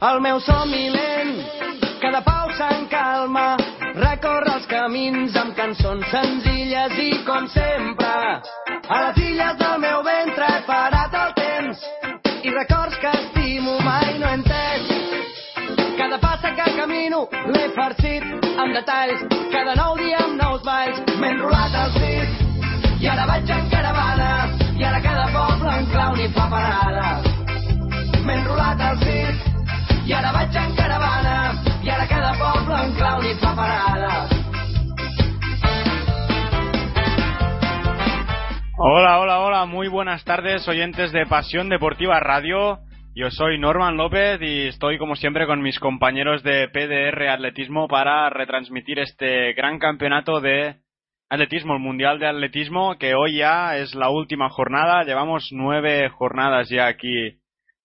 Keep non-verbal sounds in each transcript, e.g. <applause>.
El meu somni lent, cada pausa en calma, recorre els camins amb cançons senzilles i com sempre. A les illes del meu ventre he parat el temps i records que estimo mai no entès. Cada passa que camino l'he farcit amb detalls, cada nou dia amb nous balls m'he enrolat als dits i ara vaig en caravana i ara cada poble en clau ni fa parada. M'he enrolat als dits i ara vaig caravana i cada poble en parada. Hola, hola, hola, muy buenas tardes oyentes de Pasión Deportiva Radio. Yo soy Norman López y estoy como siempre con mis compañeros de PDR Atletismo para retransmitir este gran campeonato de atletismo, el Mundial de Atletismo, que hoy ya es la última jornada. Llevamos nueve jornadas ya aquí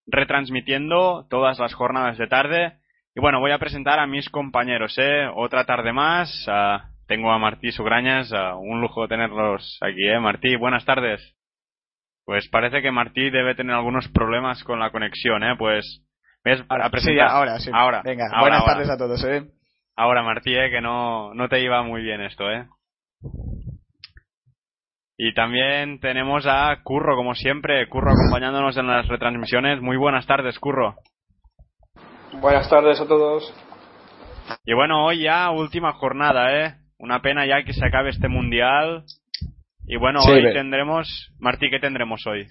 retransmitiendo todas las jornadas de tarde. Y bueno, voy a presentar a mis compañeros, ¿eh? Otra tarde más. ah, tengo a Martí Sugrañas, ah, un lujo tenerlos aquí, ¿eh? Martí, buenas tardes. Pues parece que Martí debe tener algunos problemas con la conexión, ¿eh? Pues, ¿ves? A Sí, ahora sí. Ahora. Venga, ahora, buenas ahora. tardes a todos, ¿eh? Ahora, Martí, ¿eh? Que no, no te iba muy bien esto, ¿eh? Y también tenemos a Curro, como siempre, Curro acompañándonos en las retransmisiones. Muy buenas tardes, Curro. Buenas tardes a todos. Y bueno, hoy ya última jornada, ¿eh? Una pena ya que se acabe este mundial. Y bueno, Sí, hoy tendremos... Martí, ¿qué tendremos hoy?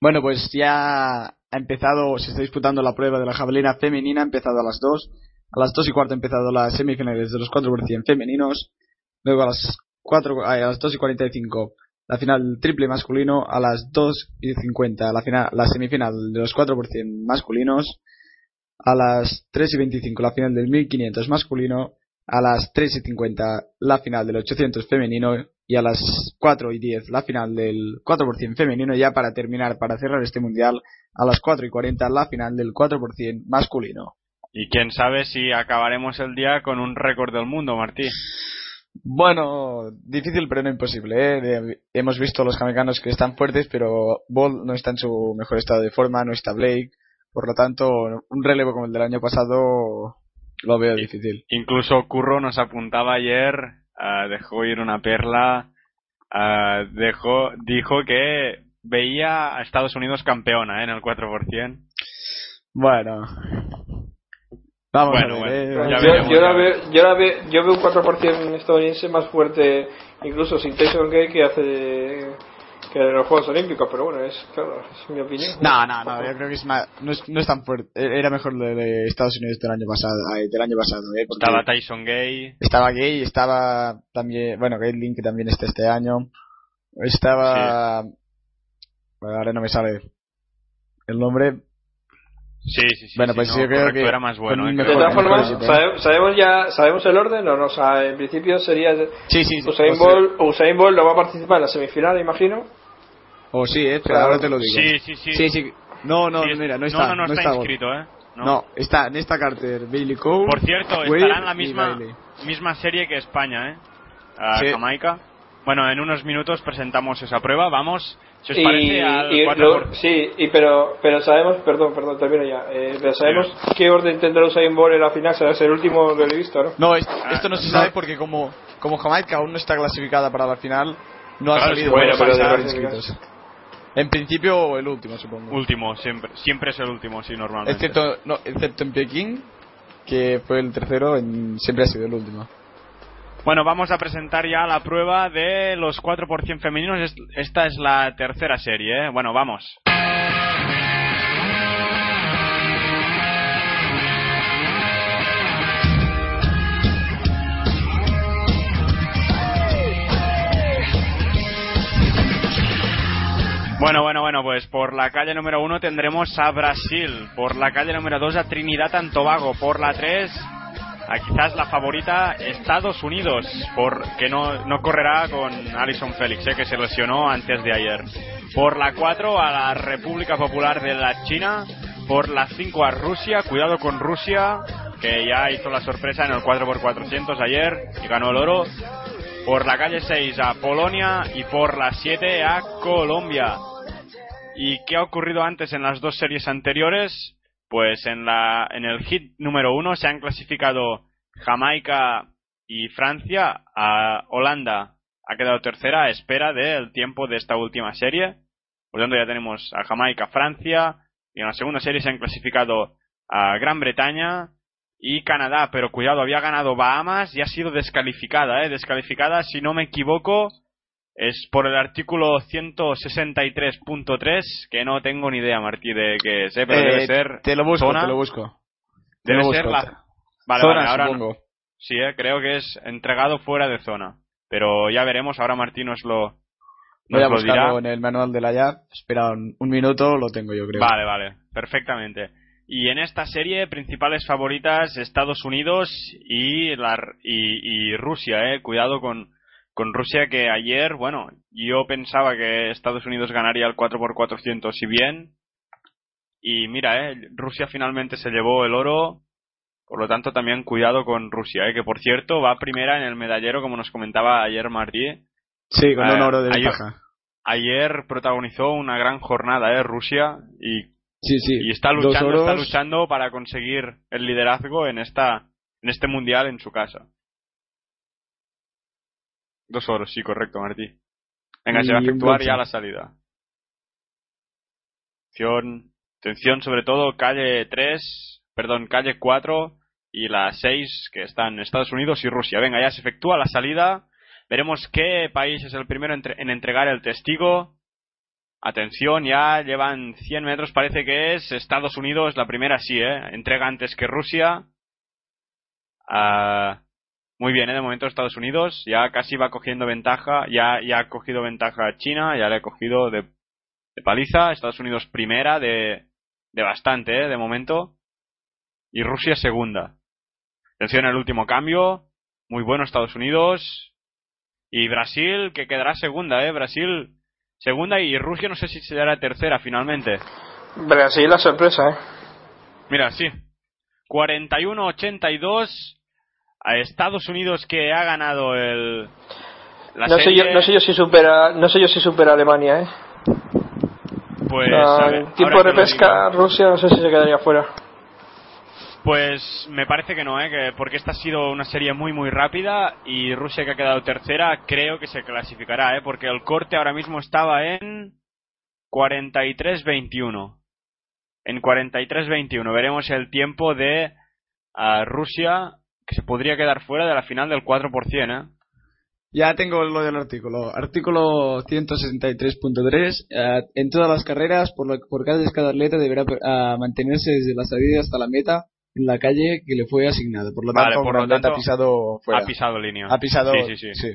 Bueno, pues ya ha empezado, se está disputando la prueba de la jabalina femenina, ha empezado a las 2. A las 2 y cuarto ha empezado las semifinales de los 4 por 100 femeninos. Luego a las 4, ay, a las 2 y 45 la final triple masculino. A las 2 y 50 la, final, la semifinal de los 4 por 100 masculinos. A las 3 y 25 la final del 1500 masculino. A las 3 y 50 la final del 800 femenino. Y a las 4 y 10 la final del 4 por 100 femenino. Ya para terminar, para cerrar este mundial. A las 4 y 40 la final del 4 por 100 masculino. Y quién sabe si acabaremos el día con un récord del mundo, Martí. Bueno, difícil pero no imposible. ¿eh? Hemos visto los jamaicanos que están fuertes, pero Ball no está en su mejor estado de forma, no está Blake. Por lo tanto, un relevo como el del año pasado lo veo difícil. Incluso Curro nos apuntaba ayer, ah, dejó ir una perla, ah, dejó, dijo que veía a Estados Unidos campeona ¿eh? en el 4%. Bueno, vamos Bueno, a ver. bueno, ¿eh? yo, veremos, yo, ya la veo, yo, la veo, yo veo un 4% estadounidense más fuerte, incluso sin Tyson Gay, que hace de, que de los Juegos Olímpicos, pero bueno, es, claro, es mi opinión. No, no, no, yo creo que es más, no es, no es tan fuerte. Era mejor lo de Estados Unidos del año pasado, del año pasado, ¿eh? Estaba Tyson Gay, estaba Gay, estaba también, bueno, Gaitlin que también está este año. Estaba, bueno, ahora no me sale el nombre. Sí, sí, sí. Bueno, pues no, yo creo que era más bueno. ¿eh? De todas formas, mejor equipo, ¿eh? ¿sabe- ¿sabemos ya sabemos el orden o no? O sea, en principio sería Sí, sí, sí. Usain o sea- Bolt, Usain Bolt no va a participar en la semifinal, imagino. O sí, eh, pero Claro. ahora te lo digo. Sí, sí, sí. Sí, sí. No, no, Sí, mira, no está. No, no, no está, inscrito, ¿eh? No. está Nesta Carter, Bailey Cole. Por cierto, Wade estará en la misma, misma serie que España, ¿eh? A Sí. Jamaica. Bueno, en unos minutos presentamos esa prueba. Vamos, si os Y, parece, al y 4 lo- sí, y pero pero sabemos, perdón, perdón, termino ya. Eh, pero sabemos qué orden tendrá Usain Bolt en la final, será ser el último que lo he visto, ¿no? No, es- Ah, esto no se no. sabe porque como, como Jamaica aún no está clasificada para la final, no ha salido bueno, los pero de inscritos. En principio el último, supongo. Último, siempre, siempre es el último, sí, normalmente. Excepto, no, excepto en Pekín, que fue el tercero, en- siempre ha sido el último. Bueno, vamos a presentar ya la prueba de los 4% femeninos. Es- Esta es la tercera serie, ¿eh? Bueno, vamos. Bueno, bueno, bueno, pues por la calle número uno tendremos a Brasil, por la calle número dos a Trinidad and Tobago, por la tres a quizás la favorita Estados Unidos, porque no, no correrá con Alison Félix, eh, que se lesionó antes de ayer. Por la 4 a la República Popular de la China, por la 5 a Rusia, cuidado con Rusia, que ya hizo la sorpresa en el 4x400 ayer y ganó el oro. Por la calle 6 a Polonia y por la 7 a Colombia. ¿Y qué ha ocurrido antes en las dos series anteriores? Pues en, la, en el hit número uno se han clasificado Jamaica y Francia. A Holanda ha quedado tercera a espera del tiempo de esta última serie. Por tanto, ya tenemos a Jamaica, Francia. Y en la segunda serie se han clasificado a Gran Bretaña y Canadá. Pero cuidado, había ganado Bahamas y ha sido descalificada. ¿eh? Descalificada, si no me equivoco, es por el artículo 163.3, que no tengo ni idea, Martí, de que sé, pero Eh, debe ser. Te lo busco, zona. te lo busco. Te Debe lo ser la. Vale, Zona, vale, ahora. no. Sí, eh, creo que es entregado fuera de zona. Pero ya veremos, ahora Martí nos lo, Voy nos a lo dirá. buscarlo en el manual de la llave. Espera un, un minuto, lo tengo yo creo. Vale, vale, perfectamente. Y en esta serie, principales favoritas Estados Unidos y, la, y, y Rusia, eh. Cuidado con, con Rusia que ayer, bueno, yo pensaba que Estados Unidos ganaría el 4x400 y bien. Y mira, eh, Rusia finalmente se llevó el oro. Por lo tanto, también cuidado con Rusia, eh, que por cierto va primera en el medallero, como nos comentaba ayer Martí. Sí, con Eh, un oro de ayer- ventaja. Ayer protagonizó una gran jornada, eh, Rusia, y Sí, sí. y está luchando, está luchando para conseguir el liderazgo en esta en este mundial en su casa. Dos oros, sí, correcto, Martí. Venga, se va a efectuar ya la salida. Atención, atención sobre todo calle 3, perdón, calle 4 y la 6 que están Estados Unidos y Rusia. Venga, ya se efectúa la salida. Veremos qué país es el primero en entregar el testigo. Atención, ya llevan 100 metros, parece que es Estados Unidos, la primera sí, ¿eh? Entrega antes que Rusia. Ah, muy bien, ¿eh? De momento Estados Unidos, ya casi va cogiendo ventaja, ya, ya ha cogido ventaja a China, ya le ha cogido de, de paliza. Estados Unidos primera de, de bastante, ¿eh? De momento. Y Rusia segunda. Atención el último cambio, muy bueno Estados Unidos. Y Brasil, que quedará segunda, ¿eh? Brasil segunda y Rusia no sé si será tercera finalmente. Brasil, la sorpresa, ¿eh? Mira, sí. 41-82 a Estados Unidos que ha ganado el la No sé, yo, no sé yo si supera, no sé yo si supera Alemania, ¿eh? Pues, Ah, ver, tiempo de repesca. Rusia no sé si se quedaría fuera. Pues me parece que no, ¿eh? Que porque esta ha sido una serie muy muy rápida y Rusia que ha quedado tercera creo que se clasificará, ¿eh? Porque el corte ahora mismo estaba en 43-21. En 43-21 veremos el tiempo de ah, Rusia que se podría quedar fuera de la final del 4%, ¿eh? Ya tengo lo del artículo. Artículo 163.3. eh, en todas las carreras, por, lo- por cada, cada atleta deberá ah, mantenerse desde la salida hasta la meta en la calle que le fue asignada. Por lo Vale, tanto, por lo tanto, ha pisado fuera. Ha pisado línea. Ha pisado. Sí, sí, sí.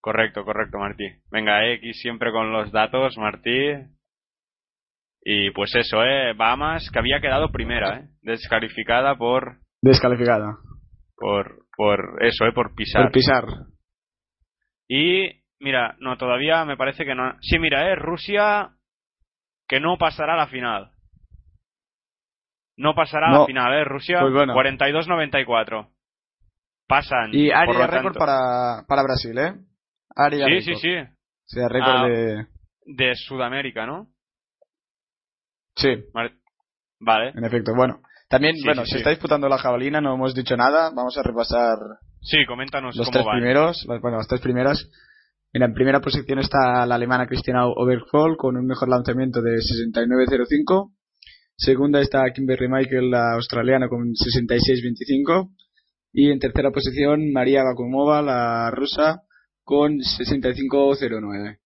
Correcto, correcto, Martí. Venga, X siempre con los datos, Martí. Y pues eso, ¿eh? Bahamas, que había quedado primera, ¿eh? Descalificada por, Descalificada. Por, por eso, ¿eh? Por pisar. Por pisar. y, mira, no, todavía me parece que no. Sí, mira, ¿eh? Rusia, que no pasará a la final. No pasará a la final, ¿eh? Rusia, Pues bueno. 42-94. Pasan. Y área récord para, para Brasil, ¿eh? Área Sí, sí, sí. O sea, récord Ah. de. De Sudamérica, ¿no? Sí, Vale. en efecto. Bueno, también, Sí, bueno, sí, se sí. está disputando la jabalina, no hemos dicho nada. Vamos a repasar Sí, coméntanos los cómo tres van. primeros, las- bueno, las tres primeras. Mira, en primera posición está la alemana Christina Obergfall con un mejor lanzamiento de 69.05. Segunda está Kimberly Michael, la australiana, con 66.25. Y en tercera posición María Bakumova, la rusa, con 65.09.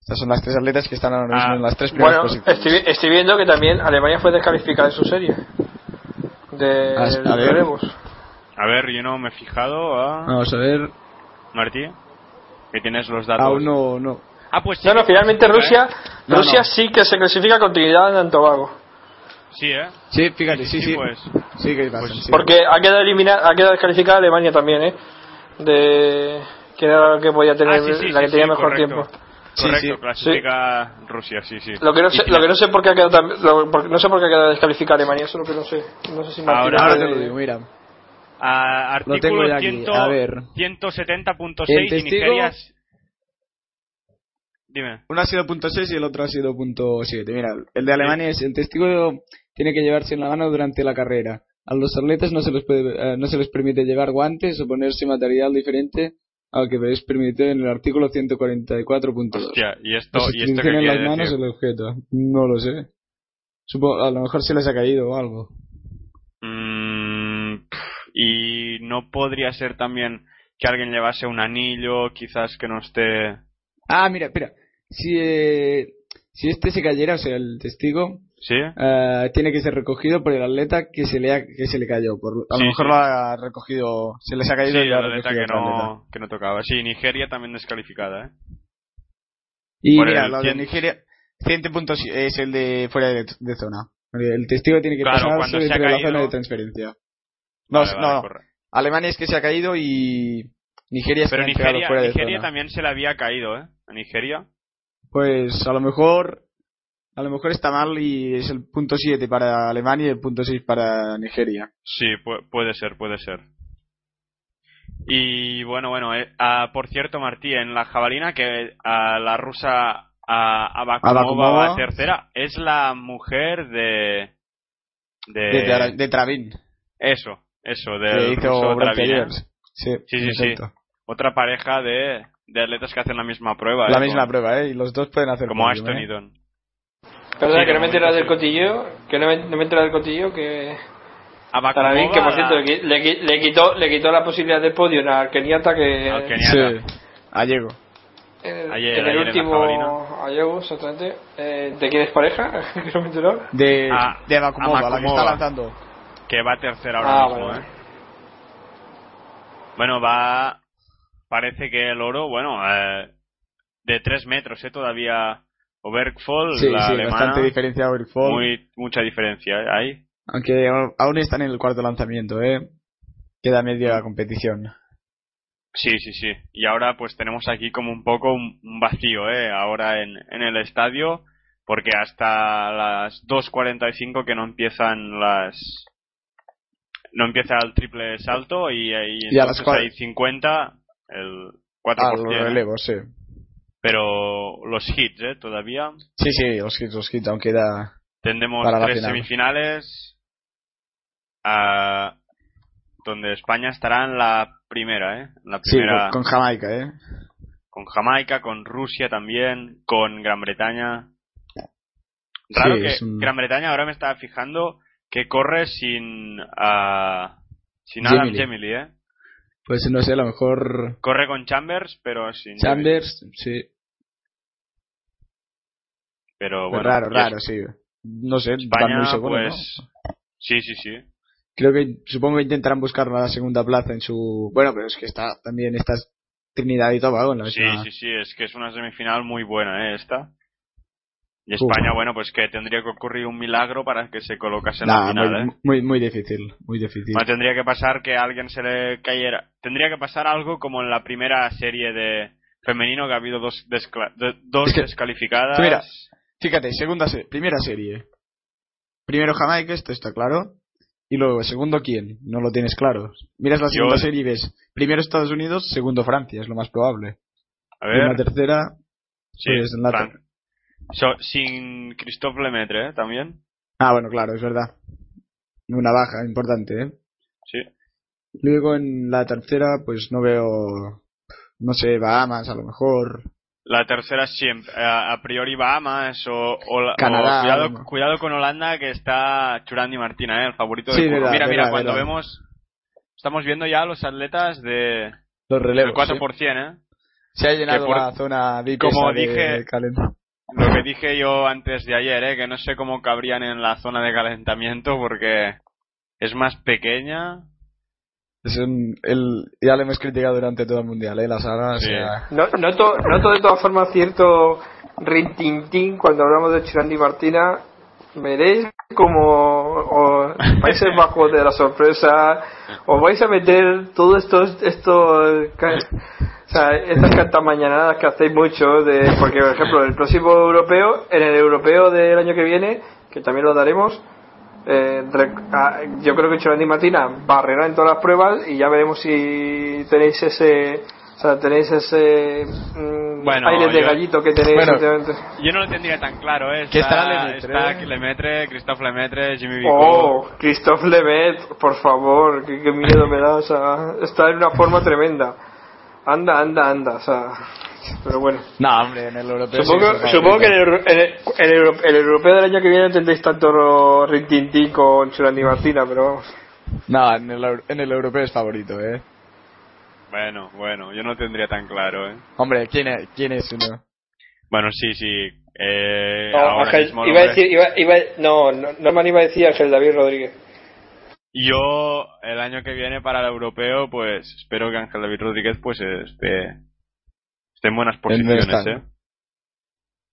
Estas son las tres atletas que están ahora mismo Ah, en las tres primeras Bueno, posiciones. estoy, estoy viendo que también Alemania fue descalificada en su serie. De A- a ver. A ver, yo no me he fijado a... Vamos a ver. Martí, que tienes los datos. Aún no, no. Ah, pues sí. No, no, finalmente ¿eh? Rusia, No, Rusia no. sí que se clasifica con Trinidad en Tobago. Sí, ¿eh? Sí, fíjate, sí, sí. pues. Sí que pasan, Pues sí. Porque ha quedado eliminada, ha quedado descalificada Alemania también, ¿eh? De que era la que podía tener, Ah, sí, sí, la que sí, tenía sí, mejor correcto. tiempo. Sí, Correcto, sí. clasifica Rusia, sí, sí. Lo que no sé, lo que no sé por qué ha quedado lo- por- no sé por qué ha quedado descalificada Alemania, eso es lo que no sé. No sé si Martín Ahora- te lo digo, mira. Ah, Lo tengo artículo ya aquí, 100 a ver. 170.6 El y testigo- Nigeria. Dime. Uno ha sido punto .6 y el otro ha sido punto .7. Mira, el de Alemania es el testigo tiene que llevarse en la mano durante la carrera. A los atletas no se les puede, eh, no se les permite llevar guantes o ponerse material diferente al que es permitido en el artículo 144.2. Hostia, ¿y esto, ¿y esto qué en las manos decir? el objeto. No lo sé. Supongo, a lo mejor se les ha caído o algo. Mm, y no podría ser también que alguien llevase un anillo, quizás que no esté. Ah, mira, espera. Si, eh, si este se cayera, o sea, el testigo, ¿Sí? eh, tiene que ser recogido por el atleta que se le, ha- que se le cayó. Por, a Sí, lo mejor sí. lo ha recogido, se les ha Sí, caído y lo ha la neta recogido que atleta. no, que no tocaba. Sí, Nigeria también descalificada, ¿eh? Y Por mira, el lo de Nigeria, 100 puntos es el de fuera de, de zona. El testigo tiene que Claro, dentro de la zona de transferencia. No, Vale, vale, no. Alemania es que se ha caído y Nigeria es Pero que Nigeria, fuera de Nigeria zona. también se le había caído, ¿eh? A Nigeria. Pues a lo mejor a lo mejor está mal y es el punto 7 para Alemania y el punto 6 para Nigeria. Sí, pu- puede ser, puede ser. Y bueno, bueno, eh, ah, por cierto, Martí, en la jabalina que a la rusa a Abakumova Abakumova. va tercera, es la mujer de... De, De, Tra- de Travin, Eso, eso, hizo ruso Travin, ¿eh? Sí, Sí, sí. Otra pareja de, de atletas que hacen la misma prueba. La ¿eh? misma Con- prueba, ¿eh? Y los dos pueden hacer Como Ashton ¿eh? y Don. Perdona, Sí, que no me he enterado del cotillo, que no me, no me he enterado del cotillo, que Abakumova, Taravin, que por cierto la- le, le le quitó, le quitó la posibilidad de podio al keniata que Al keniata. Sí, Allego. en el, Ayer- en el ayer último. Ayego, exactamente. Eh, ¿De quién es pareja? <laughs> que no me he enterado. De, Ah, de Abakumova, la que está lanzando. que va tercera ahora Ah, mismo, vale, ¿eh? Bueno, va. Parece que el oro, bueno, eh, de 3 metros, ¿eh? Todavía. Obergfall, Sí, la sí, alemana. bastante diferencia over fall. Muy, mucha diferencia, ¿eh? Ahí. Aunque aún- están en el cuarto lanzamiento, ¿eh? Queda media competición. Sí, sí, sí. Y ahora, pues tenemos aquí como un poco un, un vacío, ¿eh? Ahora en, en el estadio, porque hasta las 2.45 que no empiezan las. No empieza el triple salto y, y Y a las entonces cua- hay 50, el 4%. Ah, los relevos, sí. Pero los hits, ¿eh? Todavía. Sí, sí, los hits, los hits, aún queda... Tendremos Para tres final. semifinales. ah, donde España estará en la primera, ¿eh? En la Sí, primera con, con Jamaica, ¿eh? con Jamaica, con Rusia también, con Gran Bretaña. Raro Sí, que un- Gran Bretaña ahora me estaba fijando que corre sin ah, sin Adam Gemily. Gemily, ¿eh? Pues no sé, a lo mejor... Corre con Chambers, pero sin Gemily. Chambers, sí. Pero bueno, raro, raro, sí. No sé, van España, muy seguros, pues sí, sí, sí. ¿no? Creo que supongo que intentarán buscar la segunda plaza en su... Bueno, pero es que está también está Trinidad y Tobago en la Sí, misma... sí, sí, es que es una semifinal muy buena, ¿eh? Esta. Y Uf. España, bueno, pues que tendría que ocurrir un milagro para que se colocase en Nah, la final, muy, ¿eh? muy, muy difícil, muy difícil. Bueno, tendría que pasar que a alguien se le cayera. Tendría que pasar algo como en la primera serie de femenino que ha habido dos, descla- de- dos Es que- descalificadas. mira, Fíjate, segunda se- primera serie. Primero Jamaica, esto está claro. Y luego, segundo quién, no lo tienes claro. Miras la segunda serie y ves, primero Estados Unidos, segundo Francia, es lo más probable. a Y en la ver, tercera, sí, pues, en la Fran- ter- So- sin Christophe Lemaitre, ¿eh? También. ah, bueno, claro, es verdad. Una baja importante, ¿eh? Sí. Luego en la tercera, pues no veo, no sé, Bahamas a lo mejor. La tercera siempre, a, priori Bahamas o, o, la- o Canadá, cuidado, ¿no? cuidado con Holanda que está Churandi Martina, ¿eh? el favorito Sí, de verdad, Mira, mira, verdad, cuando verdad. vemos, estamos viendo ya los atletas de, Los del relevos. 4%, ¿eh? Se ha llenado por- la zona como de- dije- Lo que dije yo antes de ayer, ¿eh? que no sé cómo cabrían en la zona de calentamiento porque es más pequeña. Es un- el, ya lo hemos criticado durante todo el mundial, ¿eh? La saga, o Sí. sea, No, noto, noto de todas formas cierto rintintín cuando hablamos de Chirandi Martina. Veréis como o Países Bajos de la sorpresa, os vais a meter todo esto, esto, ca- o sea, estas cartas mañanadas que hacéis mucho, de, porque por ejemplo el próximo europeo, en el europeo del año que viene, que también lo daremos, eh, ah, yo creo que Chirandi Martina barrerá en todas las pruebas y ya veremos si tenéis ese, o sea, tenéis ese mm, Bueno, aire de yo- gallito que tenéis Bueno. Yo no lo tendría tan claro, ¿eh? Está, estará Lemaitre, está. Lemaitre, Christophe Lemaitre, Jimmy Vico. Oh, Christophe Lemet, por favor, qué, qué miedo me da, o sea, está en una forma tremenda. Anda, anda, anda, o sea, pero bueno. No, hombre, en el europeo. sí Supongo, que supongo que en el, en, el, en el euro- el europeo del año que viene no tendréis tanto rintintín con Churandi Martina, pero vamos. No, en el, en el europeo es favorito, ¿eh? Bueno, bueno, yo no tendría tan claro, ¿eh? Hombre, ¿quién es, quién es uno? Bueno, sí, sí. Eh, No, ahora Ángel, mismo el iba a hombre- decir, iba, iba, no, no, Norman iba a decir Ángel David Rodríguez. Yo, el año que viene para el europeo, pues espero que Ángel David Rodríguez pues esté, esté en buenas posiciones, estado. ¿eh?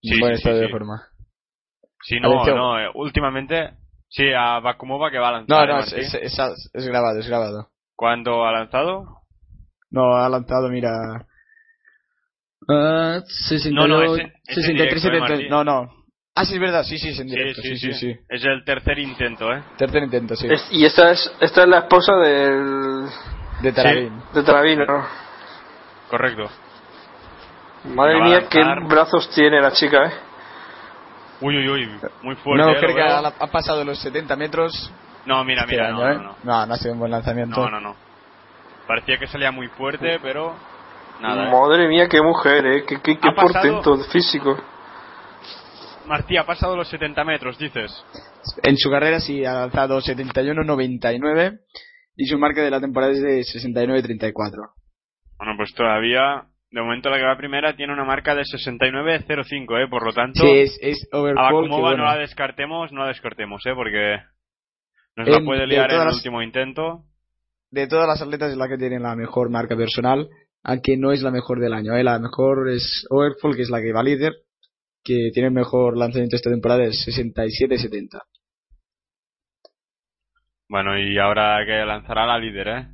Sí, buen sí, estado sí, de sí. forma. Sí, no, Atención. no, eh, últimamente, sí, a Bakumova que va a lanzar. No, ¿eh, no, es, es, es, es grabado, es grabado. ¿Cuándo ha lanzado? No, ha lanzado, mira. 68, No, no, es en- es en 63, directo, ¿eh, 70. Martí? No, no. Ah, sí, es verdad, sí, sí, es en Sí, directo. sí, Sí, sí, sí, sí. Es el tercer intento, ¿eh? Tercer intento, sí. Es- y esta es, esta es la esposa del, De Tarabín. de Taravino, ¿no? Correcto. Madre mía, qué brazos tiene la chica, ¿eh? Uy, uy, uy, muy fuerte. Una ¿eh? mujer Lo que ha, ha pasado los 70 metros. No, mira, este mira, año, no, ¿eh? no, no. no, no ha sido un buen lanzamiento. No, no, no. Parecía que salía muy fuerte, pero nada. ¿eh? Madre mía, qué mujer, ¿eh? Qué, qué, qué pasado- portento físico. Martí, ha pasado los 70 metros, dices. En su carrera sí ha lanzado 71-99 y su marca de la temporada es de 69-34. Bueno, pues todavía, de momento la que va primera tiene una marca de 69.05, ¿eh? Por lo tanto, Sí, es, es a Bakumova bueno, no la descartemos, no la descartemos, ¿eh? Porque nos En- la puede de liar en el las- último intento. de todas las atletas es la que tiene la mejor marca personal, aunque no es la mejor del año. ¿eh? La mejor es Overfall, que es la que va líder, que tiene el mejor lanzamiento esta temporada, es 67-70. Bueno, y ahora que lanzará la líder, ¿eh?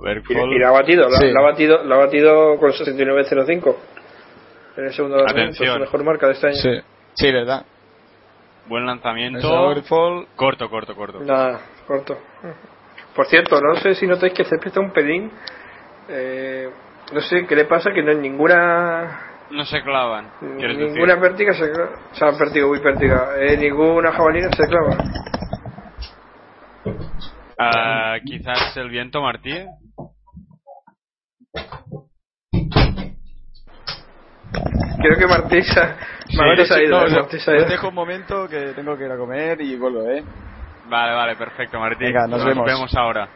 Y, la ha batido, la, Sí. la ha batido, la ha batido con 69.05. En el segundo lanzamiento, su mejor marca de este año. Sí, sí, ¿verdad? Buen lanzamiento. Corto, corto, corto. Nada, corto. Por cierto, no sé si notáis que se presta un pelín. Eh, no sé qué le pasa, que no hay ninguna. No se clavan, Ninguna decir. pértiga se clava. O sea, pértiga, uy, pértiga. Eh, ninguna jabalina se clava. Ah, quizás el viento, Martí. Creo que Martí se ha, Martí se ha ido. No, eh, no, Martí se ha os ido. dejo un momento que tengo que ir a comer y vuelvo, ¿eh? Vale, vale, perfecto, Martí. Venga, nos vemos. ahora.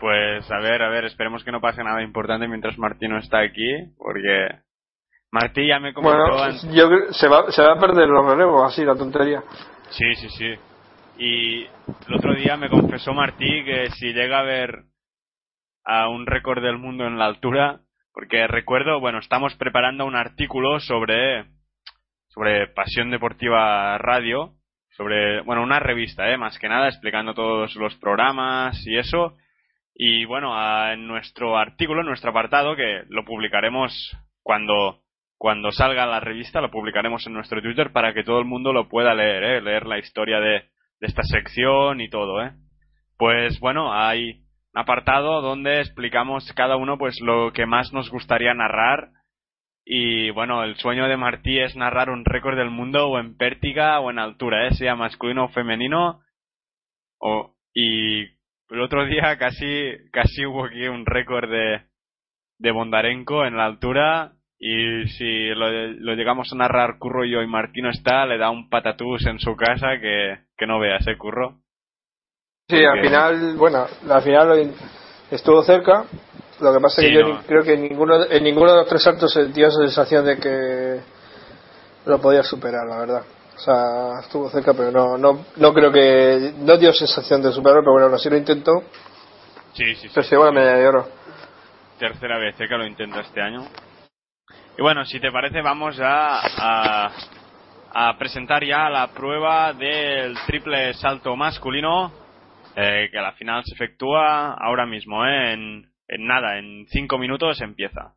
Pues a ver, a ver, esperemos que no pase nada importante mientras Martí no está aquí, porque Martí ya me comentó Bueno, antes. yo creo se va, se va a perder los relevos, así, la tontería. Sí, sí, sí. Y el otro día me confesó Martí que si llega a ver a un récord del mundo en la altura, porque recuerdo, bueno, estamos preparando un artículo sobre sobre Pasión Deportiva Radio, sobre, bueno, una revista, eh, más que nada explicando todos los programas y eso. Y bueno, a- en nuestro artículo, en nuestro apartado, que lo publicaremos cuando cuando salga la revista, lo publicaremos en nuestro Twitter para que todo el mundo lo pueda leer, ¿eh? leer la historia de, de esta sección y todo, ¿eh? Pues bueno, hay apartado donde explicamos cada uno pues lo que más nos gustaría narrar y bueno, el sueño de Martí es narrar un récord del mundo o en pértiga o en altura, ¿eh? sea masculino o femenino. O, y el otro día casi, casi hubo aquí un récord de, de Bondarenko en la altura y si lo, lo llegamos a narrar Curro y yo y Martino está, le da un patatús en su casa que, que no veas, ¿eh, Curro? Sí, al final, bueno, al final estuvo cerca. Lo que pasa es Sí, que yo no. creo que en ninguno, en ninguno de los tres saltos sentía esa sensación de que lo podía superar, la verdad. O sea, estuvo cerca, pero no, no, no creo que, no dio sensación de superarlo, pero bueno, aún así lo intentó, Sí, sí, sí. pero se llevó la medalla de oro. Tercera vez ¿eh? que lo intenta este año. Y bueno, si te parece, vamos a, a, a presentar ya la prueba del triple salto masculino, eh, que la final se efectúa ahora mismo, ¿eh? en, en nada, en cinco minutos empieza.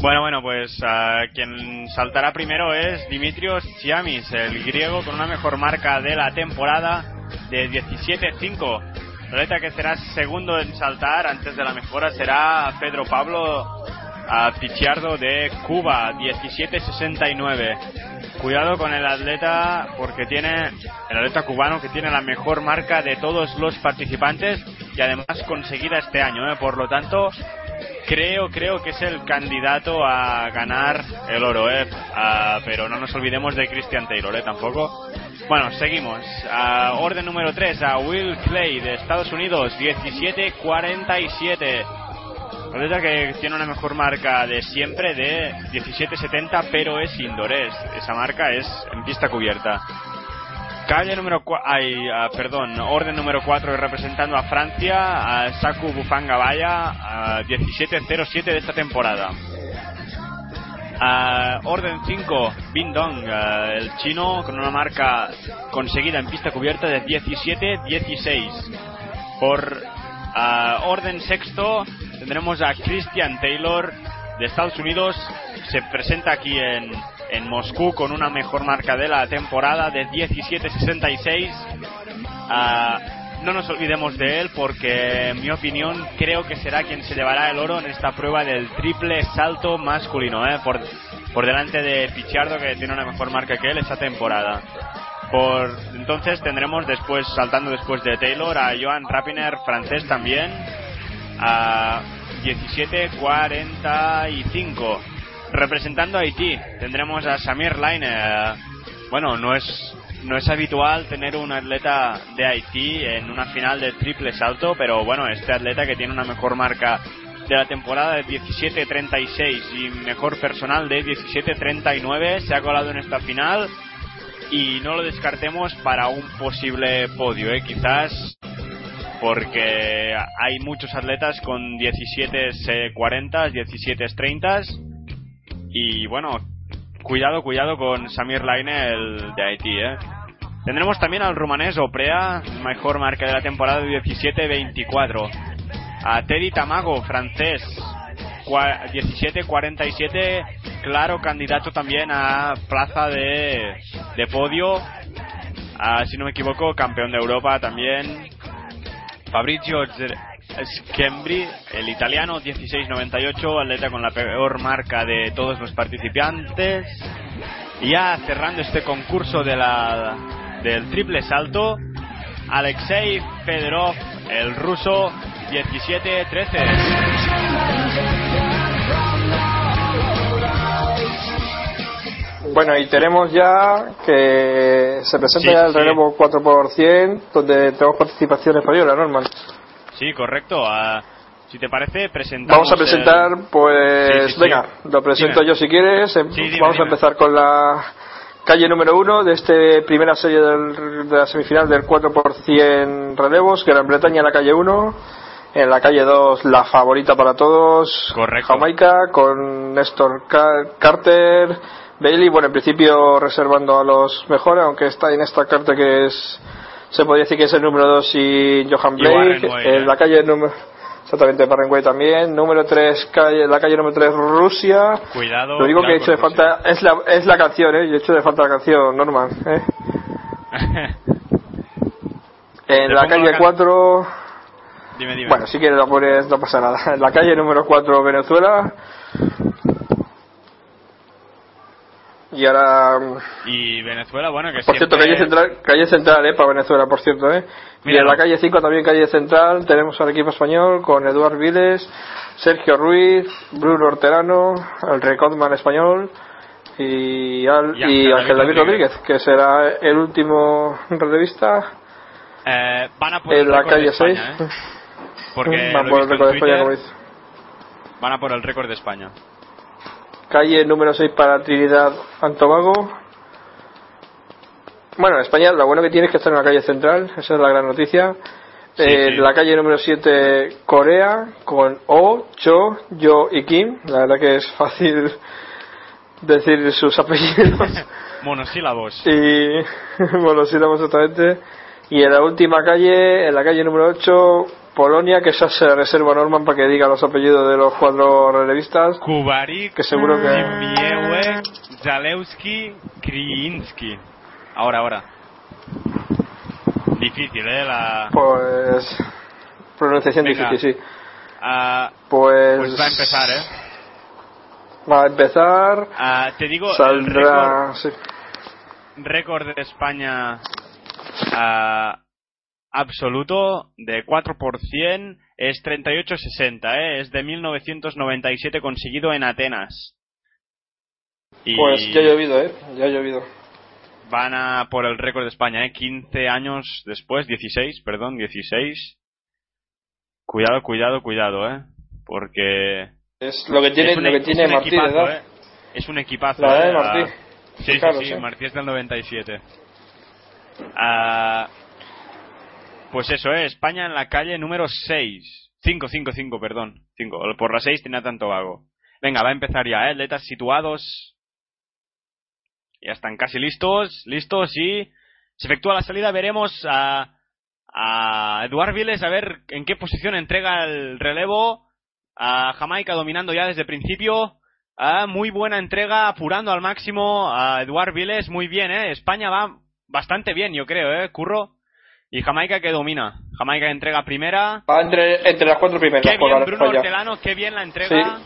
Bueno, bueno, pues uh, quien saltará primero es Dimitrios Chiamis, el griego con una mejor marca de la temporada de 17-5. La que será segundo en saltar antes de la mejora será Pedro Pablo uh, Pichardo de Cuba, 17-69. Cuidado con el atleta porque tiene el atleta cubano que tiene la mejor marca de todos los participantes y además conseguida este año, ¿eh? por lo tanto creo, creo que es el candidato a ganar el oro, ¿eh? Ah, pero no nos olvidemos de Christian Taylor, ¿eh? Tampoco. Bueno, seguimos. A orden número 3, a Will Clay de Estados Unidos, 17-47. Atleta que tiene una mejor marca de siempre de 17-70, pero es indoor. Esa marca es en pista cubierta. Calle número 4, ay, uh, perdón, orden número 4 representando a Francia, a Saku Bufanga Vaya, 17-07 de esta temporada. Uh, orden 5, Bin Dong, uh, el chino con una marca conseguida en pista cubierta de 17-16. Por orden sexto tendremos a Christian Taylor de Estados Unidos, se presenta aquí en, en Moscú con una mejor marca de la temporada de 17-66. Ah, no nos olvidemos de él porque, en mi opinión, creo que será quien se llevará el oro en esta prueba del triple salto masculino, ¿eh? por, por delante de Pichardo, que tiene una mejor marca que él esta temporada. Por entonces tendremos después, saltando después de Taylor, a Johan Rapiner, francés también, a 17-45. Representando a Haití tendremos a Samir Laine. Bueno, no es no es habitual tener un atleta de Haití en una final de triple salto, pero bueno, este atleta que tiene una mejor marca de la temporada de 17-36 y mejor personal de 17-39 se ha colado en esta final y no lo descartemos para un posible podio, ¿eh? quizás porque hay muchos atletas con 17-40, 17-30 y bueno, cuidado, cuidado con Samir Laine, el de Haití, ¿eh? Tendremos también al rumanés Oprea, mejor marca de la temporada de 17-24. A Teddy Tamago, francés, 17-47, claro candidato también a plaza de, podio. si no me equivoco, campeón de Europa también. Fabrizio Schembri, el italiano, 16.98, atleta con la peor marca de todos los participantes. Y ya cerrando este concurso de la, del triple salto, Alexei Fedorov, el ruso, 17-13. Bueno, y tenemos ya que se presenta Sí, ya el sí. relevo 4%, donde tenemos participación española, Norman. Sí, correcto. Si te parece, presentamos. Vamos a presentar, el- pues, Sí, venga, lo presento Dime. yo si quieres. Em- dime, Vamos dime. a empezar con la calle número uno de este primera serie del- de la semifinal del 4% relevos, Gran Bretaña en la calle 1. En la calle 2, la favorita para todos, Correcto. Jamaica, con Néstor Ca- Carter, Bailey, bueno, en principio reservando a los mejores, aunque está en esta carta que es, se podría decir que es el número 2 y Johan Blake, en ¿eh? la calle número, exactamente, Barrenway también, número 3, calle, la calle número 3, Rusia, Cuidado. lo único que he hecho de Rusia. falta es la, es la canción, eh, yo he hecho de falta la canción, Norman, eh. <laughs> En la calle la can- 4, dime, dime. bueno, si quieres la pones, no pasa nada. En la calle número 4, Venezuela. Y ahora, mm, Y Venezuela, bueno, que por cierto, calle central, calle central, eh, para Venezuela, por cierto, eh. Y Míralo. en la calle 5 también calle central tenemos al equipo español con Eduard Viles, Sergio Ruiz, Bruno Horterano, el recordman español y, Al- Y y Ángel Ángel David Rodríguez, que será el último relevista Eh, van a por el en la récord de calle España, 6. ¿eh? Porque Van por el récord de España, Twitter, como dice. van a por el récord de España. Calle número 6 para Trinidad Antobago. Bueno, España lo bueno que tiene es que está en la calle central, esa es la gran noticia. Sí, Eh, sí. La calle número 7, Corea, con O, Cho, Yo y Kim. La verdad que es fácil <laughs> decir sus apellidos. <laughs> Monosílabos. y <laughs> monosílabos exactamente. Y en la última calle, en la calle número 8, Polonia, que esa se reserva Norman para que diga los apellidos de los cuatro relevistas. Kubarik, Que seguro que- Zalewski, Kriinski. Ahora, ahora. Difícil, ¿eh? La... Pues. Pronunciación Venga. difícil, sí. Ah, Pues. pues va a empezar, ¿eh? Va a empezar. Ah, te digo, el Saldrá. Sí. récord de España ah, absoluto de 4 por 100 es 38-60, ¿eh? Es de 1997 conseguido en Atenas. Y Pues ya ha llovido, ¿eh? Ya ha llovido. van a por el récord de España, ¿eh? 15 años después, 16, perdón, 16. Cuidado, cuidado, cuidado, ¿eh? Porque Es lo que tiene, un, lo que tiene Martí, equipazo. ¿eh? Es un equipazo. La ¿eh? de Martí. Ah, Sí, sí, Claro, sí, sí. Martí es del 97. Ah, pues eso, ¿eh? España en la calle número 6. 5, 5, 5, perdón. 5. Por la 6 tenía tanto vago. Venga, va a empezar ya, ¿eh? Atletas situados. Ya están casi listos. Listos y se efectúa la salida. Veremos a, a Eduard Viles a ver en qué posición entrega el relevo. A Jamaica dominando ya desde el principio. Ah, muy buena entrega, apurando al máximo a Eduard Viles, muy bien, ¿eh? España va bastante bien, yo creo, ¿eh? Curro. Y Jamaica que domina. Jamaica entrega primera. Va entre, entre las cuatro primeras. Qué por bien Bruno. Hortelano, qué bien la entrega. Sí.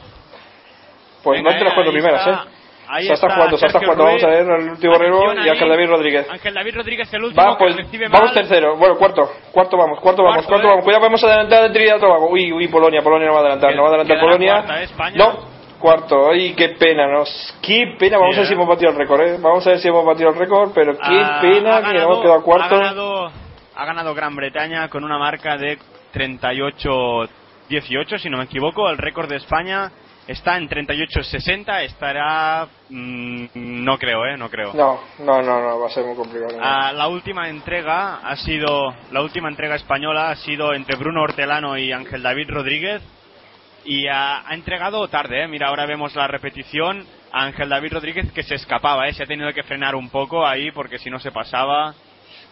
Pues Venga, va entre las cuatro primeras, está- ¿eh? Ahí Se está está jugando, se está jugando. Vamos a ver el último Atención y. Ángel David Rodríguez. Ángel David Rodríguez el último Va, pues que vamos mal. tercero. Bueno, cuarto. Cuarto vamos, cuarto vamos, Cuarto, cuarto vamos, cuarto ¿eh? vamos. Cuidado, vamos a adelantar en Trinidad Tobago. Uy, uy, Polonia, Polonia no va a adelantar, no va a adelantar Polonia. cuarta, ¿eh? No, cuarto. Ay, qué pena, ¿no? Qué pena, vamos Sí, a ver si hemos batido el récord, ¿eh? Vamos a ver si hemos batido el récord, pero qué Ah, pena que hemos quedado cuarto. Ha ganado, Gran Bretaña con una marca de 38-18, si no me equivoco. El récord de España está en 38-60. Estará. mm, no creo, ¿eh? No creo. No, no, no, no, va a ser muy complicado. Ah, la última entrega ha sido. La última entrega española ha sido entre Bruno Hortelano y Ángel David Rodríguez. Y ha, ha entregado tarde, ¿eh? Mira, ahora vemos la repetición. A Ángel David Rodríguez que se escapaba, ¿eh? Se ha tenido que frenar un poco ahí porque si no se pasaba.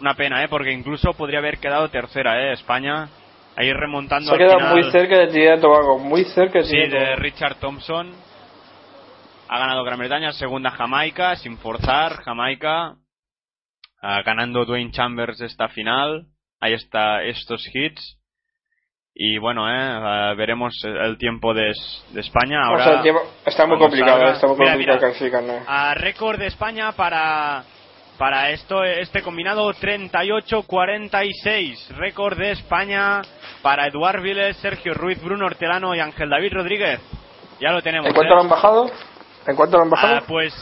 Una pena, ¿eh? Porque incluso podría haber quedado tercera, ¿eh? España. Ahí remontando Se ha quedado final. muy cerca de Trinidad y Tobago, muy cerca de Sí, de. Richard Thompson. Ha ganado Gran Bretaña, segunda Jamaica, sin forzar, Jamaica. Ah, ganando Dwayne Chambers esta final. Ahí está estos hits. Y bueno, eh, ah, veremos el tiempo de, de España. Ahora, O sea, el tiempo- está muy complicado, salga- eh, está muy complicado mira. a récord de España para para esto este combinado 38-46 récord de España para Eduard Viles, Sergio Ruiz, Bruno Hortelano y Ángel David Rodríguez ya lo tenemos ¿En cuánto ¿eh? lo han bajado? ¿En cuánto lo han bajado? Ah, pues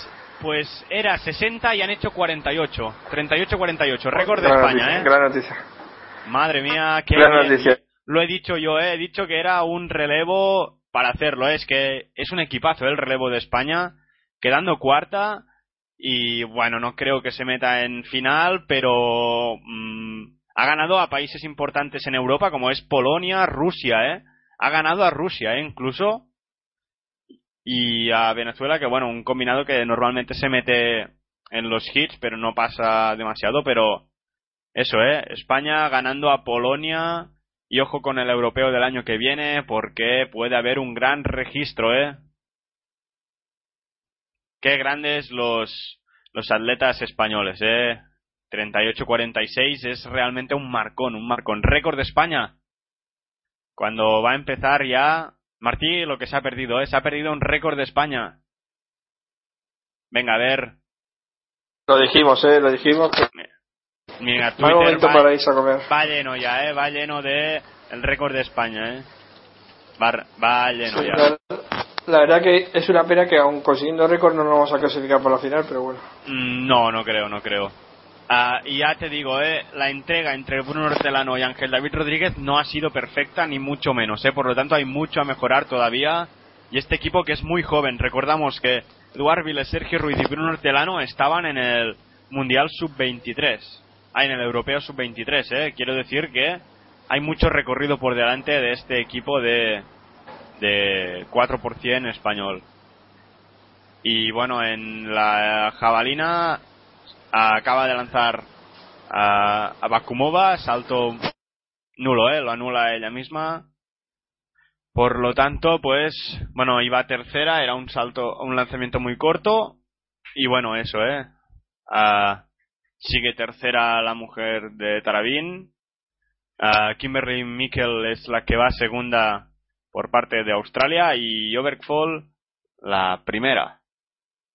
pues era 60 y han hecho 48 38-48 récord de Gran España noticia, ¿eh? Gran noticia. Madre mía, qué Gran noticia. Lo he dicho yo, ¿eh? he dicho que era un relevo para hacerlo. ¿eh? Es que es un equipazo ¿eh? el relevo de España, quedando cuarta. Y bueno, no creo que se meta en final, pero mm, ha ganado a países importantes en Europa, como es Polonia, Rusia, ¿eh? Ha ganado a Rusia, ¿eh? Incluso. Y a Venezuela, que bueno, un combinado que normalmente se mete en los hits, pero no pasa demasiado, pero eso, ¿eh? España ganando a Polonia y ojo con el europeo del año que viene porque puede haber un gran registro, ¿eh? Qué grandes los, los atletas españoles, ¿eh? 38-46 es realmente un marcón, un marcón. Récord de España. Cuando va a empezar ya... Martí, lo que se ha perdido, ¿eh? Se ha perdido un récord de España. Venga, a ver. Lo dijimos, ¿eh? Lo dijimos. Mira, No hay Twitter momento va- para irse a comer. Va lleno ya, ¿eh? Va lleno de el récord de España, ¿eh? Va, va lleno Sí, ya. La verdad que es una pena que aún consiguiendo récord no nos vamos a clasificar por la final, pero bueno. Mm, No, no creo, no creo. Ah, y ya te digo, ¿eh? La entrega entre Bruno Hortelano y Ángel David Rodríguez no ha sido perfecta, ni mucho menos, ¿eh? Por lo tanto, hay mucho a mejorar todavía. Y este equipo que es muy joven, recordamos que Eduard Viles, Sergio Ruiz y Bruno Hortelano estaban en el Mundial Sub-23. Ah, en el Europeo Sub-23, ¿eh? Quiero decir que hay mucho recorrido por delante de este equipo de, de 4% español. Y bueno, en la jabalina acaba de lanzar a, Bakumova, salto nulo, ¿eh? Lo anula ella misma. Por lo tanto, pues, bueno, iba tercera, era un salto, un lanzamiento muy corto. Y bueno, eso, ¿eh? Ah, sigue tercera la mujer de Tarabín. Ah, Kimberly Mikkel es la que va segunda por parte de Australia y Overfall la primera.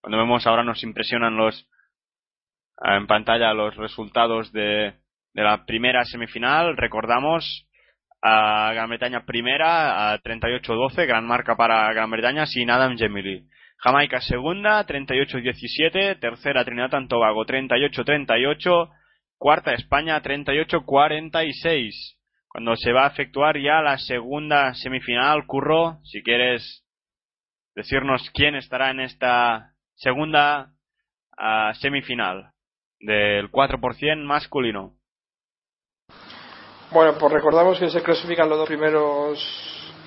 Cuando vemos ahora nos impresionan los ah, en pantalla los resultados de, de la primera semifinal. Recordamos a Gran Bretaña primera a 38-12, gran marca para Gran Bretaña sin Adam Gemili. Jamaica segunda, 38-17, tercera Trinidad and Tobago 38-38, cuarta España 38-46. Cuando se va a efectuar ya la segunda semifinal, Curro, si quieres decirnos quién estará en esta segunda uh, semifinal del 4% masculino. Bueno, pues recordamos que se clasifican los dos primeros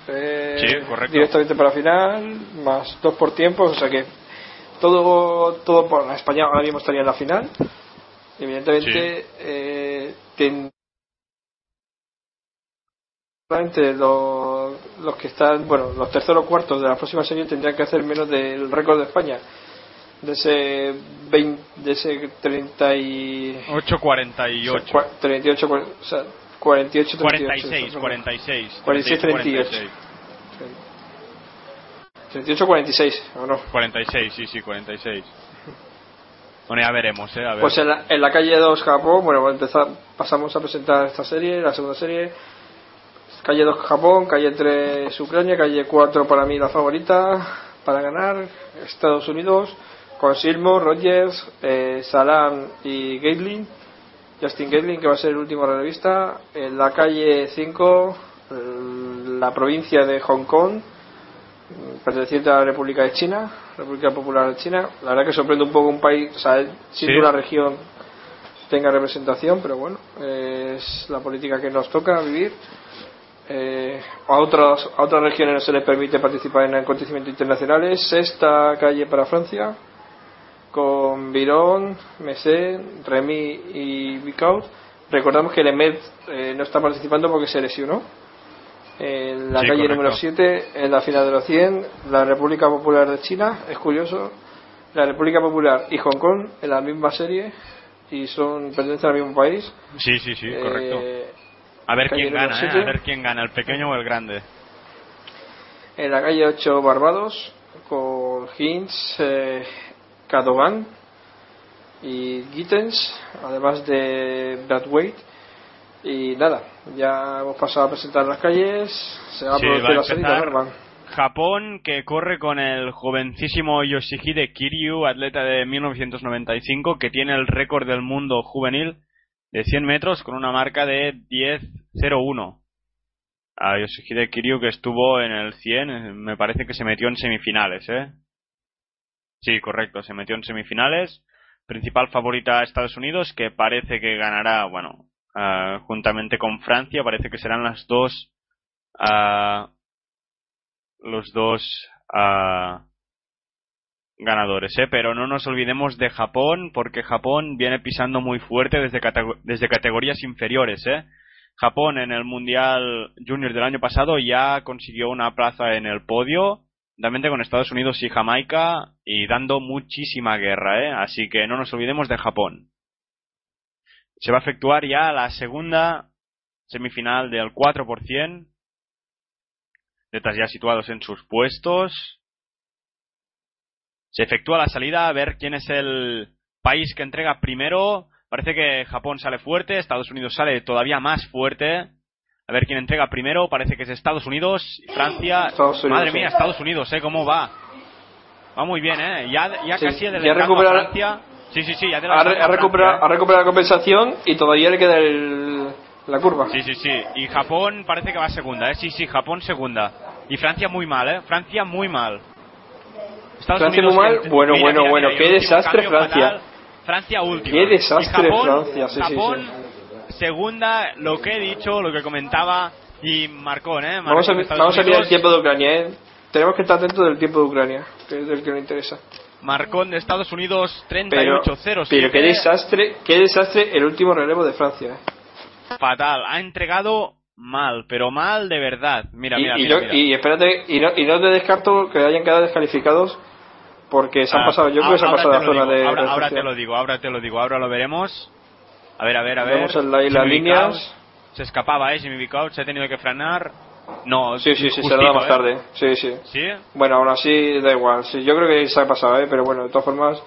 eh, Sí, directamente para la final, más dos por tiempo, o sea que todo, todo por España ahora mismo estaría en la final. Evidentemente, eh, ten- los, los que están, bueno, los terceros cuartos de la próxima serie tendrían que hacer menos del récord de España, de ese 20, de ese 30 y 8-48. cua- 38, cua- o sea, 48, 38, 46, eso, 46. 46, 38. 38, 46, ¿o no? 46, sí, sí, 46. Bueno, ya veremos, ¿eh? A ver. Pues en la, en la calle 2 Japón, bueno, empezar, pasamos a presentar esta serie, la segunda serie. Calle 2 Japón, calle 3 Ucrania, calle 4 para mí la favorita para ganar, Estados Unidos, con Silmo, Rogers, eh, Salam y Gatling, Justin Gatling que va a ser el último relevista. En la calle 5, eh, la provincia de Hong Kong, mm, perteneciente a la República de China, República Popular de China. La verdad que sorprende un poco un país, o sea, sin Sí. una región tenga representación, pero bueno, es la política que nos toca vivir. Eh, a, otras, a otras regiones no se les permite participar en acontecimientos internacionales. Sexta calle para Francia, con Virón, Messé, Remy y Vicaut. Recordamos que Lemet eh, no está participando porque se lesionó. En la Sí, calle correcto. número 7, en la final de los 100, la República Popular de China, es curioso, la República Popular y Hong Kong en la misma serie y son pertenecen al mismo país. Sí, sí, sí, Eh, correcto. A ver quién gana, ¿eh? A ver quién gana, el pequeño o el grande. En la calle 8 Barbados con Hinz, eh, Cadogan y Gittens, además de Brad Wade. Y nada, ya hemos pasado a presentar las calles. Se va a Sí, producir va a la salida. Japón que corre con el jovencísimo Yoshihide Kiryu, atleta de 1995, que tiene el récord del mundo juvenil de 100 metros con una marca de 10.01. A Yoshihide Kiryu que estuvo en el 100, eh, me parece que se metió en semifinales, ¿eh? Sí, correcto, se metió en semifinales. Principal favorita a Estados Unidos, que parece que ganará, bueno, ah, juntamente con Francia, parece que serán las dos ah, los dos ah, ganadores, ¿eh? Pero no nos olvidemos de Japón, porque Japón viene pisando muy fuerte desde, desde categorías inferiores, ¿eh? Japón en el Mundial Junior del año pasado ya consiguió una plaza en el podio, juntamente con Estados Unidos y Jamaica, y dando muchísima guerra, ¿eh? Así que no nos olvidemos de Japón. Se va a efectuar ya la segunda semifinal del 4%, atletas ya situados en sus puestos. Se efectúa la salida a ver quién es el país que entrega primero. Parece que Japón sale fuerte, Estados Unidos sale todavía más fuerte. A ver quién entrega primero. Parece que es Estados Unidos, Francia. Estados Unidos, Madre mía, Estados Unidos, ¿eh? ¿Cómo va? Va muy bien, ¿eh? Ya, ya Sí, casi ya adelantando a recupera- Francia. Sí, sí, sí, ya Ha, re- ha recuperado, ha recuperado la compensación y todavía le queda el, la curva. Sí, sí, sí. Y Japón parece que va segunda, ¿eh? Sí, sí, Japón segunda. Y Francia muy mal, ¿eh? Francia muy mal. Estados Francia Unidos muy mal. Bueno, mira, bueno, mira, bueno, mira, qué desastre Francia. fatal. Francia última. Qué desastre Japón, Francia, sí, sí, Japón segunda, lo que he dicho, lo que comentaba y Marcón, ¿eh? Marcó Vamos a, Estados vamos a mirar el tiempo de Ucrania, ¿eh? Tenemos que estar atentos del tiempo de Ucrania, que es el que nos interesa. Marcón de Estados Unidos Pero, 38-0. pero qué desastre, qué desastre el último relevo de Francia. ¿eh? Fatal. Ha entregado mal, pero mal de verdad. Mira, y, mira, y mira, mira. y espérate, y no, y no te descarto que hayan quedado descalificados porque se han Ah, pasado, yo creo que se han pasado la zona digo, de Ahora, ahora te lo digo, ahora te lo digo, ahora lo veremos. A ver, a ver, a ver. Vemos las líneas. Se escapaba, ¿eh? Jimmy Vicaut se ha tenido que frenar. No, Sí, sí, sí, se justito, da más ¿eh? tarde. Sí, sí. ¿Sí? Bueno, aún así da igual. Sí, yo creo que se ha pasado, ¿eh? pero bueno, de todas formas,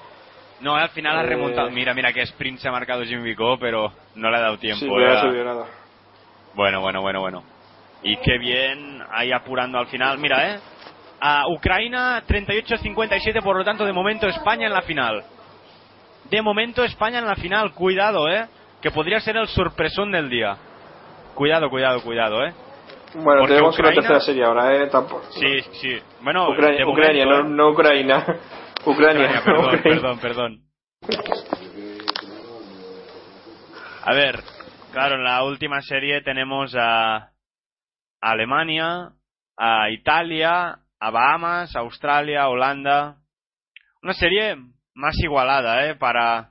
No, al final ha Eh, remontado. Mira, mira que sprint se ha marcado Jimmy Vicaut, pero no le ha dado tiempo. sí, ¿eh? no ha servido nada. Bueno, bueno, bueno, bueno. Y qué bien, ahí apurando al final. Mira, ¿eh? A Ucrania 38-57, por lo tanto, de momento España en la final. De momento España en la final, cuidado, ¿eh? Que podría ser el sorpresón del día. Cuidado, cuidado, cuidado, ¿eh? Bueno, Porque tenemos una Ucrania- tercera serie ahora, ¿eh? Tampoco. Sí, sí. Bueno, Ucrania, de Ucrania no, ¿eh? no <laughs> Ucrania. Ucrania, Ucrania, perdón, Ucrania. perdón, perdón. A ver, claro, en la última serie tenemos a Alemania, a Italia, a Bahamas, Australia, Holanda. Una serie más igualada, ¿eh? Para...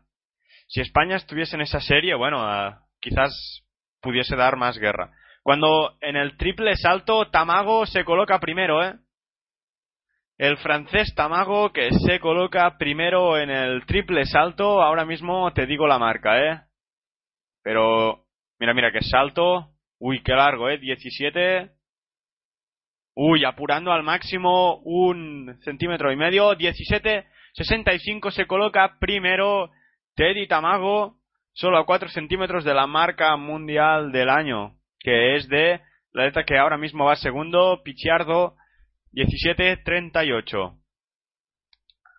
Si España estuviese en esa serie, bueno, ah, quizás pudiese dar más guerra. Cuando en el triple salto Tamago se coloca primero, ¿eh? El francés Tamago que se coloca primero en el triple salto. Ahora mismo te digo la marca, ¿eh? Pero, mira, mira, que salto. Uy, qué largo, ¿eh? 17. Uy, apurando al máximo un centímetro y medio. 17. 65 se coloca primero Teddy Tamago. Solo a 4 centímetros de la marca mundial del año. Que es de la letra que ahora mismo va segundo. Pichardo. 17-38.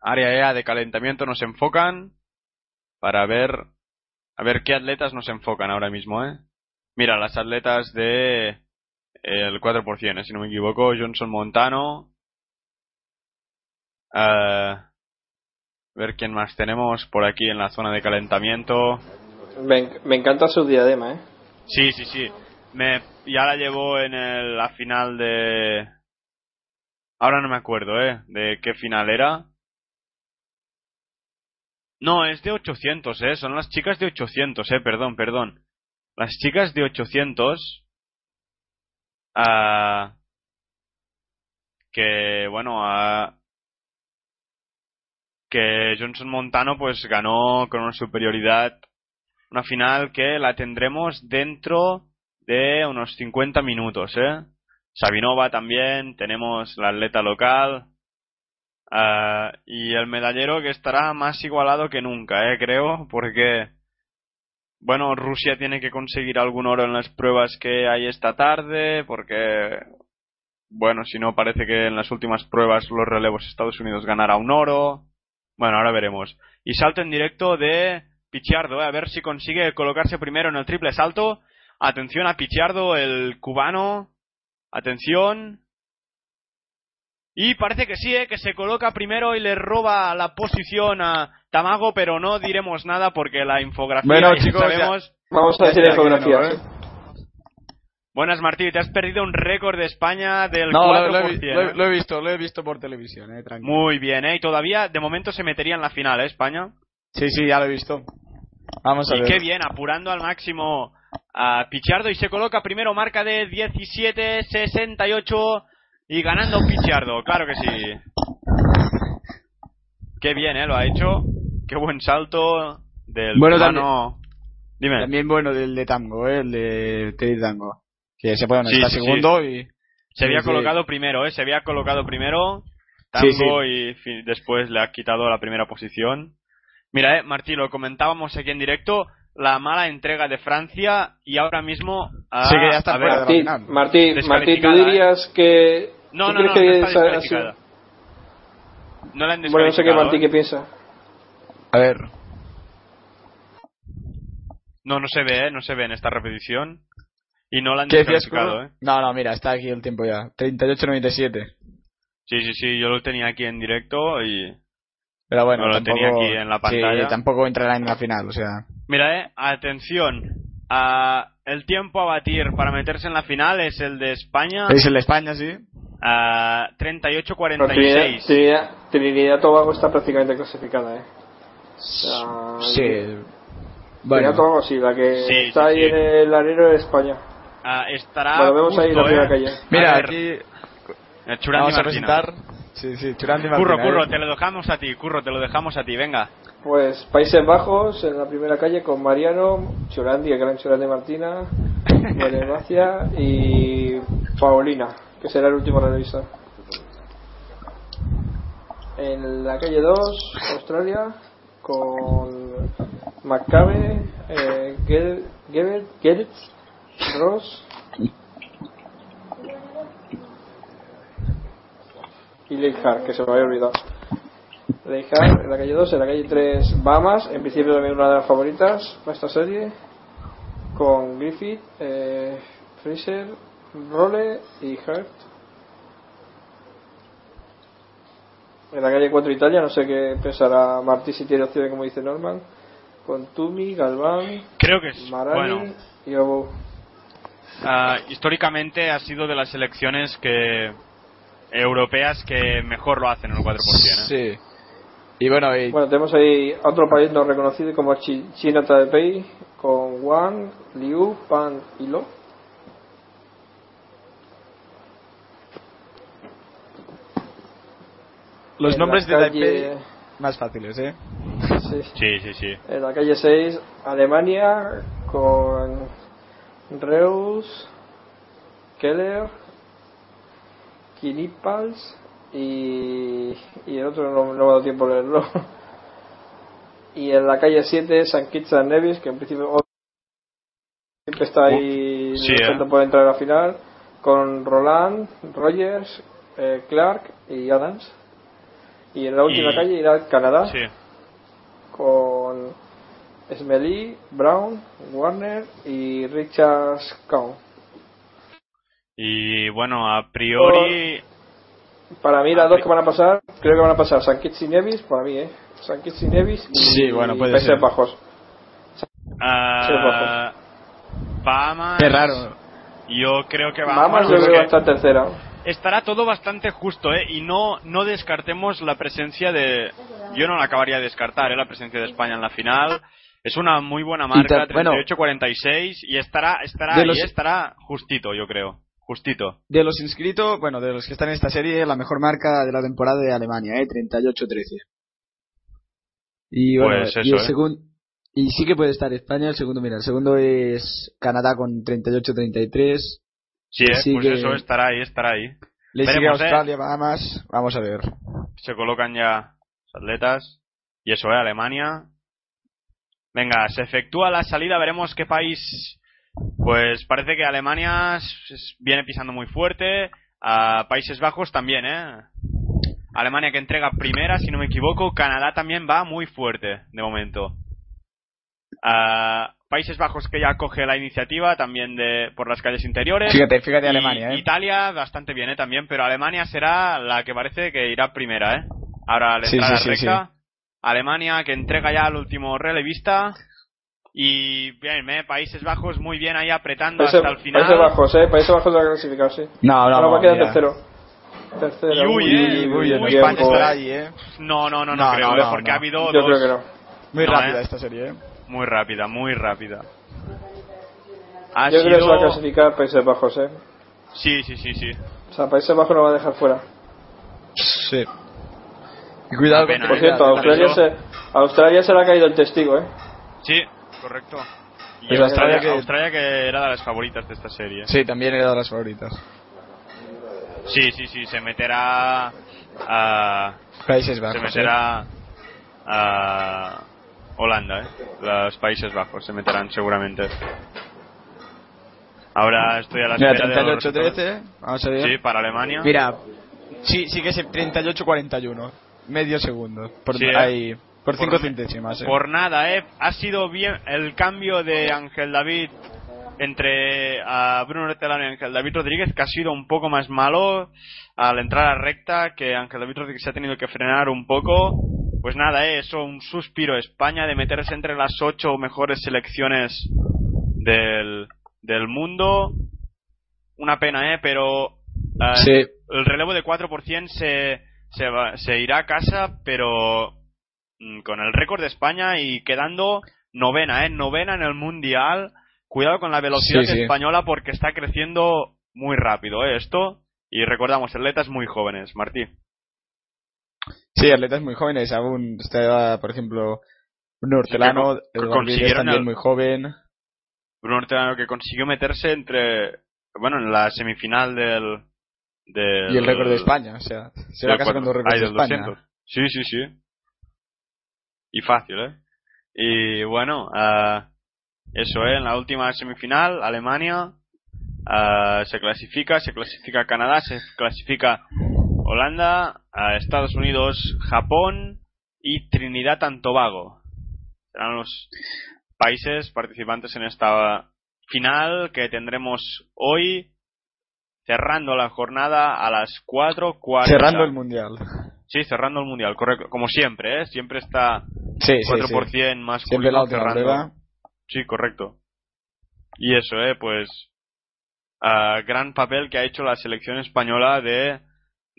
Área EA de calentamiento nos enfocan para ver a ver qué atletas nos enfocan ahora mismo, ¿eh? Mira, las atletas de el 4%, ¿eh? si no me equivoco, Johnson Montano. Eh, a ver quién más tenemos por aquí en la zona de calentamiento. Me, en- me encanta su diadema, ¿eh? Sí, sí, sí. Me, ya la llevó en el- la final de... Ahora no me acuerdo, ¿eh? De qué final era. No, es de 800, ¿eh? Son las chicas de 800, ¿eh? Perdón, perdón. Las chicas de 800... ah, que, bueno, ah, que Johnson Montano pues ganó con una superioridad una final que la tendremos dentro de unos 50 minutos, ¿eh? Sabinova también, tenemos la atleta local ah, y el medallero que estará más igualado que nunca, ¿eh? Creo, porque, bueno, Rusia tiene que conseguir algún oro en las pruebas que hay esta tarde, porque, bueno, si no parece que en las últimas pruebas los relevos Estados Unidos ganará un oro. Bueno, ahora veremos. Y salto en directo de Pichardo, ¿eh? a ver si consigue colocarse primero en el triple salto. Atención a Pichardo, el cubano. Atención. Y parece que sí, ¿eh? que se coloca primero y le roba la posición a Tamago, pero no diremos nada porque la infografía Bueno, ya chicos, sabemos. Vamos a decir está, infografías. que no, ¿eh? Buenas Martí, te has perdido un récord de España del No, lo, 4%. lo he, vi- lo he- ¿eh? lo he visto, lo he visto por televisión, eh, tranquilo. Muy bien, ¿eh? Y todavía de momento se metería en la final, ¿eh? España. Sí, sí, ya lo he visto. Vamos a Y ver. qué bien, apurando al máximo a Pichardo y se coloca primero marca de 17-68 y ganando Pichardo, claro que sí. Qué bien, ¿eh? Lo ha hecho. Qué buen salto del Bueno, cubano. Dime. También bueno del de Tango, eh, el de Teddy Tango. Que se puede está sí, sí. segundo y... Se había sí, sí. colocado primero, ¿eh? Se había colocado primero Sí, Tango y después le ha quitado la primera posición. Mira, eh, Martí, lo comentábamos aquí en directo, la mala entrega de Francia y ahora mismo... ah, Sí, que ya está a ver, fuera de la Martí, final. Martí, Martí, ¿tú ¿eh? dirías que... No, ¿tú no, no, no que está descalificada. No la han Bueno, no sé qué descalificado, Martí ¿eh? qué piensa. A ver. No, no se ve, ¿eh? No se ve en esta repetición. Y no la han ¿Qué decías, descalificado? ¿eh? No, no, mira, está aquí el tiempo ya. 38-97. Sí, sí, sí, yo lo tenía aquí en directo y... Pero bueno, No lo tampoco, tenía aquí en la pantalla. Sí, tampoco entrará en la final, o sea. Mira, eh, atención. Ah, el tiempo a batir para meterse en la final es el de España. Es el de España, sí. Ah, Pero Trinidad, 38-46. Trinidad, Trinidad Tobago está prácticamente clasificada, ¿eh? O sea, Sí. Trinidad Bueno, Tobago sí, la que Sí, está sí, ahí sí. en el arero es España. Ah, estará. Bueno, vemos ahí la justo, primera eh. calle. mira, aquí eh, Churandi vamos a Martina. presentar. Sí, sí, Churandi Curro, Martina, curro, ¿eh? te lo dejamos a ti, curro, te lo dejamos a ti, venga. Pues Países Bajos en la primera calle con Mariano, Churandi, el gran Churandi Martina, <laughs> María Gracia y Paulina, que será el último revisor. En la calle 2, Australia, con McCabe, eh, Gertz, Ross y Leijar, que se me había olvidado. Leijar en la calle 2, en la calle 3 Bahamas, en principio también una de las favoritas para esta serie, con Griffith, eh, Fraser, Role y Hart. En la calle 4 Italia, no sé qué pensará Martí si tiene opciones como dice Norman, con Tumi, Galván, Creo que es. Marani Bueno, y Obo. ah, históricamente ha sido de las selecciones que europeas que mejor lo hacen en el 4%. ¿eh? Sí. Y bueno, y Bueno, tenemos ahí otro país no reconocido como Chi- China Taipei, con Wang, Liu, Pan y Lo. Los en nombres de la Taipei calle- más fáciles, ¿eh? Sí. Sí, sí, sí. En la calle 6, Alemania, con Reus, Keller, Kinipals y, y el otro no, no me ha dado tiempo a leerlo. Y en la calle 7, San Kitts and Nevis, que en principio siempre está ahí Sí, luchando eh. por entrar a la final, con Roland, Rogers, eh, Clark y Adams. Y en la última Y- calle irá Canadá Sí. con Smelly, Brown, Warner y Richard Cown. Y bueno, a priori. Para mí las dos que van a pasar, creo que van a pasar San Kitts y Nevis, para mí, ¿eh? San Kitts y Nevis y, Sí, bueno, puede Países ser. Bajos. ah, Bahamas. Qué raro. Yo creo que Vamos, Bahamas. yo creo que va a estar tercera. Estará todo bastante justo, ¿eh? Y no, no descartemos la presencia de. Yo no la acabaría de descartar, ¿eh? La presencia de España en la final. Es una muy buena marca, ta- bueno. 38-46, y estará, estará los- estará justito, yo creo. Justito. De los inscritos, bueno, de los que están en esta serie, la mejor marca de la temporada de Alemania, ¿eh? 38-13. Y bueno, Pues y el ¿eh? segundo... Y sí que puede estar España, el segundo, mira, el segundo es Canadá con 38-33. Sí, ¿eh? Pues que- eso estará ahí, estará ahí. Le sigue Veremos, ¿eh? Australia, Bahamas. Vamos a ver. Se colocan ya los atletas. Y eso, ¿eh? Alemania. Venga, se efectúa la salida, veremos qué país. Pues parece que Alemania viene pisando muy fuerte. A Países Bajos también, ¿eh? Alemania que entrega primera, si no me equivoco. Canadá también va muy fuerte, de momento. A Países Bajos que ya coge la iniciativa también de por las calles interiores. Fíjate, fíjate Y Alemania, ¿eh? Italia bastante bien, ¿eh? También, pero Alemania será la que parece que irá primera, ¿eh? Ahora la Sí, entrada sí, sí, recta. Alemania que entrega ya al último relevista. Y bien, ¿eh? Países Bajos muy bien ahí apretando Países, hasta el final. Países Bajos, ¿eh? Países Bajos va a clasificar, sí. No, no, Ahora va a quedar tercero. Tercero. Y uy, eh, Uy, uy, Uy, España tiempo, estará eh. ahí, ¿eh? No, no, no, no, No, creo, no, ¿eh? no, porque no. ha habido Yo dos. creo que no. Muy No, rápida ¿eh? esta serie, ¿eh? Muy rápida, muy rápida. Ha Yo creo que se va a clasificar Países Bajos, ¿eh? Sí, sí, sí, sí. O sea, Países Bajos no va a dejar fuera. Sí. Y cuidado Una pena, Por ¿eh? cierto, Por Australia se, Australia se le ha caído el testigo, ¿eh? Sí, correcto. Y Pues Australia, Australia que- Australia que era de las favoritas de esta serie. Sí, también era de las favoritas. Sí, sí, sí, se meterá a... Países Bajos. se meterá a Holanda, ¿eh? Los Países Bajos se meterán seguramente. Ahora estoy a la ¿eh? Mira, espera de los 38-13. Vamos a ver. Sí, para Alemania. Mira, sí, sí que es 38-41. Medio segundo. Por, Sí, ¿eh? ahí, por Por 5 me- centésimas. ¿eh? Por nada, ¿eh? Ha sido bien el cambio de Ángel David entre a Bruno Hortelano y Ángel David Rodríguez, que ha sido un poco más malo al entrar a recta, que Ángel David Rodríguez se ha tenido que frenar un poco pues nada, eh, eso, un suspiro. España de meterse entre las ocho mejores selecciones del, del mundo. Una pena, ¿eh? Pero eh, Sí. el relevo de 4% se, se, va- se irá a casa, pero mm, con el récord de España y quedando novena, ¿eh? Novena en el Mundial. Cuidado con la velocidad Sí, sí. española porque está creciendo muy rápido, ¿eh? Esto. Y recordamos, atletas muy jóvenes, Martí. Sí, atletas muy jóvenes. Aún está, por ejemplo, un hortelano, Sí, el también el- muy joven. Bruno Hortelano que consiguió meterse entre. Bueno, en la semifinal del. del Y el récord de España. O sea, se va casa con dos récords de España. 200. Sí, sí, sí. Y fácil, ¿eh? Y bueno, ah, eso, ¿eh? En la última semifinal, Alemania ah, se clasifica, se clasifica Canadá, se clasifica Holanda, Estados Unidos, Japón y Trinidad and Tobago. Serán los países participantes en esta final que tendremos hoy cerrando la jornada a las 4.40. Cerrando el mundial. Sí, cerrando el mundial, correcto. Como siempre, ¿eh? Siempre está Sí, sí, 4% sí. masculino Siempre la cerrando. Sí, correcto. Y eso, ¿eh? Pues ah, gran papel que ha hecho la selección española de,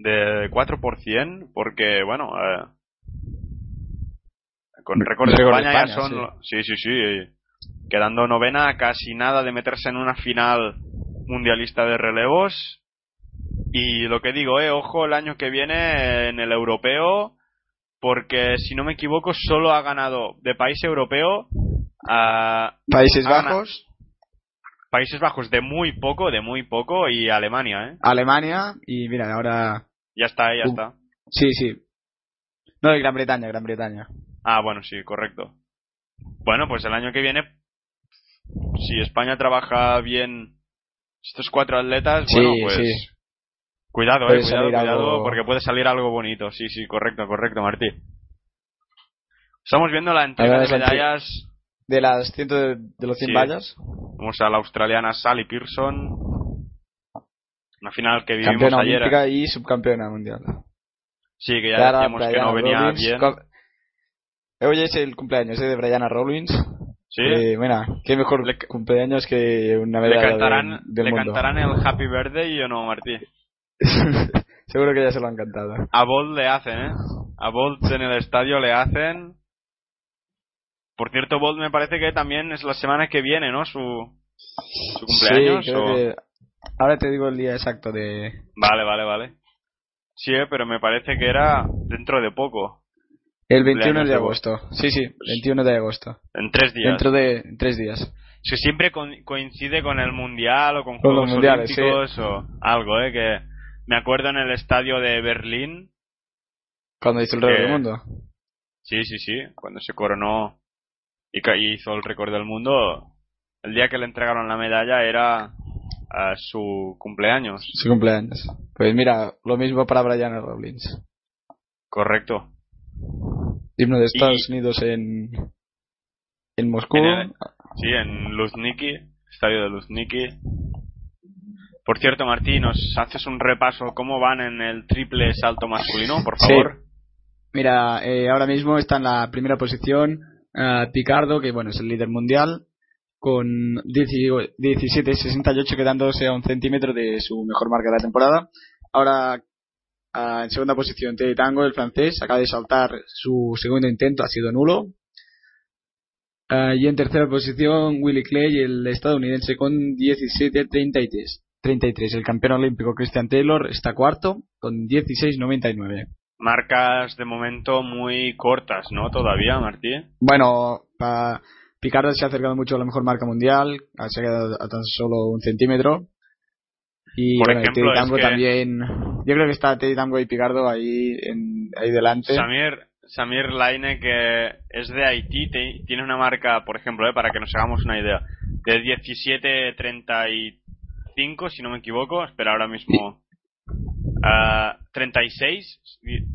de 4%, porque, bueno, eh, con récord de España, ya son... Sí, sí, sí. Quedando novena, casi nada de meterse en una final mundialista de relevos. Y lo que digo, eh, ojo el año que viene en el europeo, porque si no me equivoco, solo ha ganado de país europeo a Países. Bajos, Países Bajos de muy poco, de muy poco, y Alemania, ¿eh? Alemania y mira, ahora... Ya está, ya está. Sí, sí. No, Gran Bretaña, Gran Bretaña. Ah, bueno, sí, correcto. Bueno, pues el año que viene, si España trabaja bien estos cuatro atletas, Sí, bueno, pues... sí. Cuidado, Puede eh, cuidado, cuidado, algo- porque puede salir algo bonito. Sí, sí, correcto, correcto, Martí. Estamos viendo la entrega de medallas. De las ciento de, de los 100 Sí. vallas, Vamos a la australiana Sally Pearson. Una final que vivimos campeona ayer. olímpica y subcampeona mundial. Sí, que ya Clara decíamos que no venía Rollins. bien. Hoy es el cumpleaños eh, de Brianna Rollins. Sí. Eh, mira, qué mejor Le- cumpleaños que una le medalla cantarán, del, del le mundo. cantarán el Happy Birthday o no, Martí. <laughs> Seguro que ya se lo han cantado. A Bolt le hacen, ¿eh? A Bolt en el estadio le hacen. Por cierto, Bolt me parece que también es la semana que viene, ¿no? Su, su cumpleaños. Sí, creo o- que... Ahora te digo el día exacto de... Vale, vale, vale. Sí, eh, pero me parece que era dentro de poco. El 21 Cumpleaños de agosto. Sí, sí, 21 de agosto. En tres días. Dentro de tres días. Que siempre co- coincide con el mundial o con Con los Juegos mundiales, Olímpicos o algo, ¿eh? Que me acuerdo en el estadio de Berlín. Cuando hizo el récord Que- del mundo. Sí, sí, sí. Cuando se coronó y hizo el récord del mundo, el día que le entregaron la medalla era a su cumpleaños. Su cumpleaños. Pues mira, lo mismo para Brianna Rollins. Correcto. Himno de Estados Y- Unidos en... En Moscú. En el- Sí, en Luzniki, estadio de Luzniki. Por cierto, Martín, ¿nos haces un repaso cómo van en el triple salto masculino, por Sí. favor? Mira, eh, ahora mismo está en la primera posición eh, Picardo, que bueno, es el líder mundial, con 10 17.68 quedándose a un centímetro de su mejor marca de la temporada. Ahora, ah, en segunda posición, Teddy Tango, el francés, acaba de saltar su segundo intento, ha sido nulo. Ah, y en tercera posición, Willy Clay, el estadounidense, con 17.33. 33. El campeón olímpico Christian Taylor está cuarto, con 16.99. Marcas de momento muy cortas, ¿no? Todavía, Martín. Bueno, pa- Picardo se ha acercado mucho a la mejor marca mundial, se ha quedado a tan solo un centímetro. Y Por bueno, ejemplo, Teddy es Tango que- también. Yo creo que está Teddy Tango y Picardo ahí, en, ahí delante. Samir, Samir Laine, que es de Haití, te- tiene una marca, por ejemplo, eh, para que nos hagamos una idea, de 17.35, si no me equivoco. Espera, ahora mismo. ah, 36,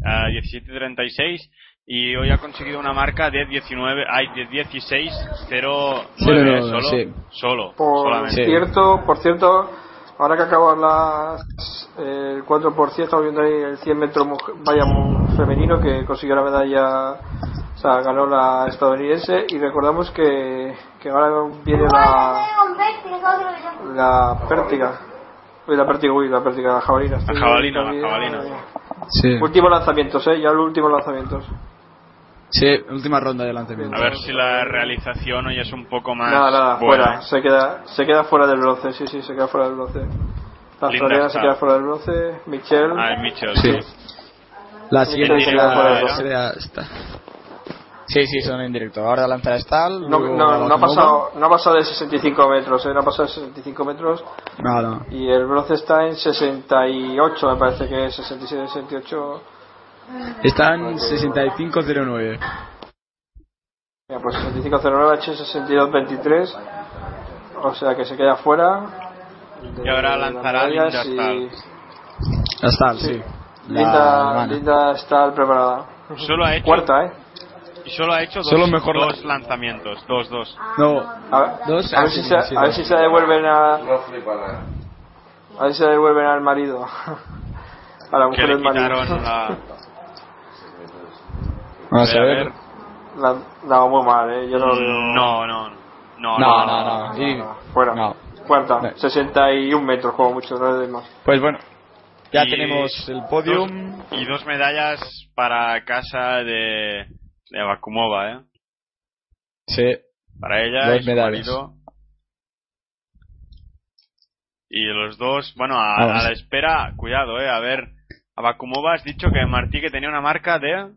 ah, 17.36. Y hoy ha conseguido una marca de 19, ay, de 16.09 09, solo, sí. solo, Por solamente. Cierto, por cierto, ahora que acaban las el 4 por 100 estamos viendo ahí el 100 metros vaya femenino que consiguió la medalla o sea ganó la estadounidense y recordamos que, que ahora viene la la pértiga uy la pértiga uy la pértiga la jabalina La jabalina, la jabalina. Sí. últimos lanzamientos eh ya los últimos lanzamientos Sí, última ronda de lanzamiento. A ver si la realización hoy es un poco más nada nada buena. fuera se queda se queda fuera del bronce sí sí se queda fuera del bronce la australiana se queda fuera del bronce Michelle Ah, el Mitchell. Sí. La siguiente Sí, será, fuera de será esta. Sí, sí, son en directo. Ahora lanzará Stahl. No, no, no ha pasado, no ha pasado de 65 metros, eh, no ha pasado de 65 metros No, no. y el bronce está en 68, me parece que es 67, 68. Están 65-09. Mira, pues 65.09 ha hecho 62.23, o sea que se queda fuera. Y ahora lanzará Linda y- La Stahl, sí. La Linda. Linda está preparada. Solo ha hecho Cuarta, ¿eh? y solo ha hecho dos, Solo mejor dos lanzamientos, dos, dos. No, A ver, Dos, a ver si sí, se, sí, a ver sí. si se devuelven a, a ver si se devuelven al marido. <laughs> A la mujer del marido. la... <laughs> vamos a ver. La, no, muy mal, ¿eh? Yo no lo veo. No, no, no, No, no, no. Y- Fuera. No. No. 61 metros, como mucho, no más. Pues bueno, ya Y tenemos el podium. dos- y dos medallas para casa de, de Bakumova, ¿eh? Sí, Para ella Dos y su medallas. marido. Y los dos, bueno, a, a la espera, cuidado, eh, a ver, a Bakumova has dicho que Martí que tenía una marca de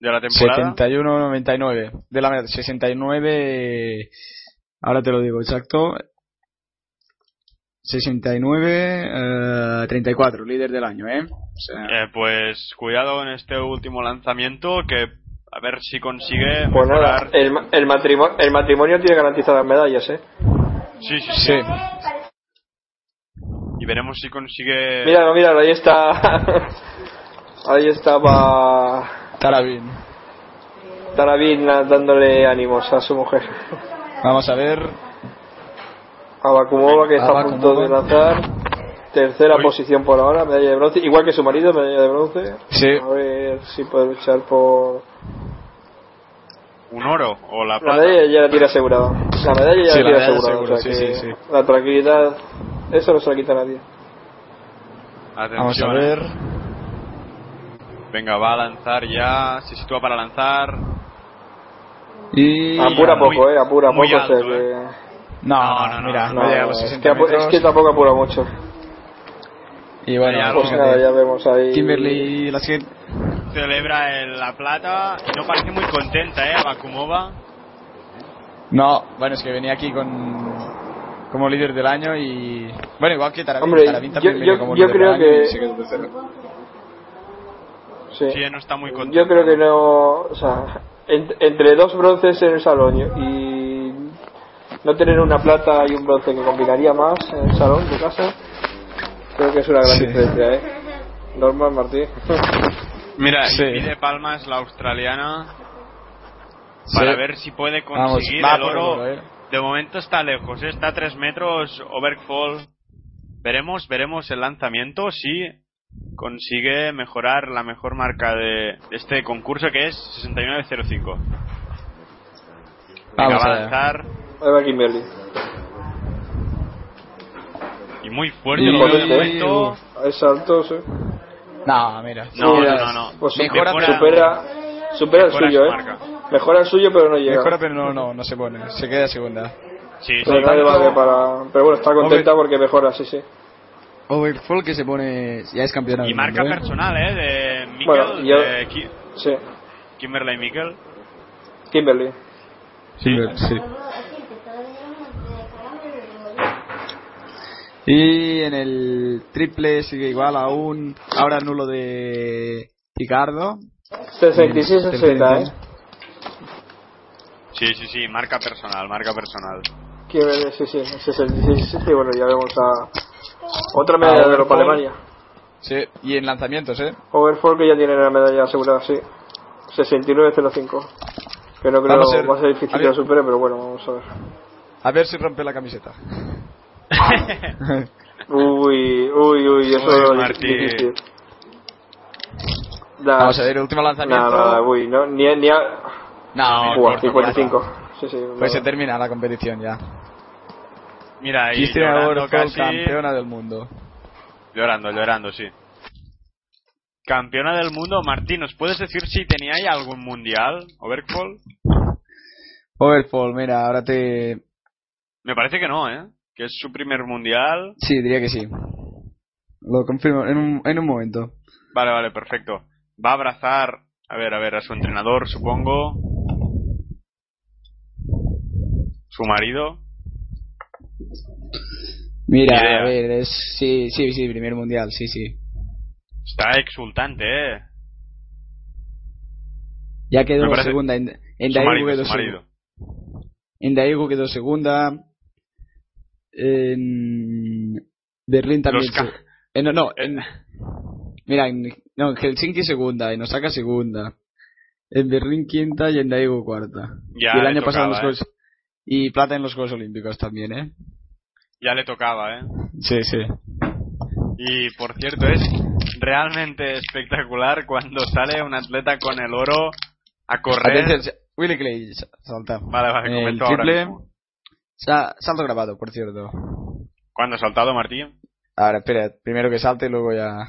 de la temporada. 71-99. De la 69. Ahora te lo digo exacto. 69 eh, 34, líder del año, ¿eh? O sea, Eh, pues cuidado en este último lanzamiento que a ver si consigue Pues nada, mejorar. el, ma- el, matrimonio, el matrimonio tiene garantizadas medallas, ¿eh? Sí, sí, sí, sí. Y veremos si consigue Míralo, míralo, ahí está. <laughs> ahí estaba Tarabin. Tarabin dándole ánimos a su mujer. Vamos a ver. A Bakumova, que está a punto de lanzar. Tercera Uy. posición por ahora, medalla de bronce. Igual que su marido, medalla de bronce. Sí. A ver si puede luchar por. un oro o la La plata. medalla ya la tiene asegurada. La medalla ya Sí, la la tiene asegurada. seguro, o sea sí, sí, sí. La tranquilidad, eso no se la quita a nadie. Atención, Vamos a eh. ver. Venga, va a lanzar ya, se sitúa para lanzar. Y. Apura muy- poco, eh, apura muy poco. o sea alto, que- No, No, no, no, mira, no, no, llegamos a es, 60 que, es tampoco apura mucho. Y bueno, Pues nada, ya vemos ahí. Kimberly, la siguiente. Celebra el- la plata y no parece muy contenta, eh, Bakumova. No, bueno, es que venía aquí con como líder del año y bueno, igual que Tarabin, Hombre, Tarabin también yo- como yo líder creo del año que- y se quedó tercero. Sí. Sí, no está muy contenta. Yo creo que no, o sea, en- entre dos bronces en el salón y no tener una plata y un bronce que combinaría más en el salón de casa, creo que es una gran Sí. diferencia, ¿eh? Normal Martí. Mira, y Sí. pide palmas la australiana Sí. para ver si puede conseguir el oro. oro, eh. De momento está lejos, eh, está a 3 metros, Overfall. Veremos, veremos el lanzamiento si consigue mejorar la mejor marca de este concurso que es 69.05. Venga, Vamos va a lanzar Ahí va Kimberly. y muy fuerte Y lo veo de momento. Es salto, sí. No, mira. No, no, no, no. Pues Mejora, Mejora- supera, supera el suyo, su ¿eh? marca. Mejora el suyo, pero no llega. Mejora, pero no, no, no se pone. Se queda segunda. Sí, sí. Pero le vale para... Pero bueno, está contenta Hombre. porque mejora, sí, sí. Overfall que se pone. Ya es campeón. Y marca mundo, ¿eh? personal, ¿eh? De Mikkel, Bueno, yo- de Ki- Sí. Kimberly Mikkel. Kimberly. Sí, sí. Y en el triple sigue igual aún. Ahora nulo de Picardo. 66-60, ¿eh? Sí, sí, sí, marca personal, marca personal. Kimberly, sí, sí. 66 y bueno, ya vemos a... Otra medalla de Europa, Overfall. Alemania. Sí, y en lanzamientos, ¿eh? Overfall que ya tiene la medalla asegurada, sí. 69-05. Que no creo ver. va a ser difícil A que lo supere, pero bueno, vamos a ver. A ver si rompe la camiseta. <laughs> Uy, uy, uy, eso Uy, es difícil. Vamos a ver, último lanzamiento. Nada, nada, uy, no, ni, ni a... No, Buah, corto, 55. Sí, sí. Pues se termina la competición ya. Mira, y llorando casi... campeona del mundo. Llorando, llorando, sí. Campeona del mundo, Martín, ¿nos puedes decir si tenía ya algún mundial, Overfall? Overfall, mira, ahora te... Me parece que no, ¿eh? Que es su primer mundial. Sí, diría que sí. Lo confirmo en un, en un momento. Vale, vale, perfecto. Va a abrazar, a ver, a ver, a su entrenador, supongo. Su marido. Mira, a ver, es... Sí, sí, sí, primer mundial, sí, sí. Está exultante, ¿eh? Ya quedó segunda en, Daegu quedó segunda. En Daegu quedó segunda. En Berlín también. Eh, no, no, en, mira, en, no, en Helsinki segunda, en Osaka segunda. En Berlín quinta y en Daegu cuarta. Ya y el año pasado tocaba, ¿eh? Y plata en los Juegos Olímpicos también, ¿eh? Ya le tocaba, ¿eh? Sí, sí. Y por cierto, es realmente espectacular cuando sale un atleta con el oro a correr. Atención, Willy Clay, sa- salta. Vale, vale, El comento ahora triple. Sa- salto grabado, por cierto. ¿Cuándo ha saltado Martín? Ahora, espera, primero que salte y luego ya.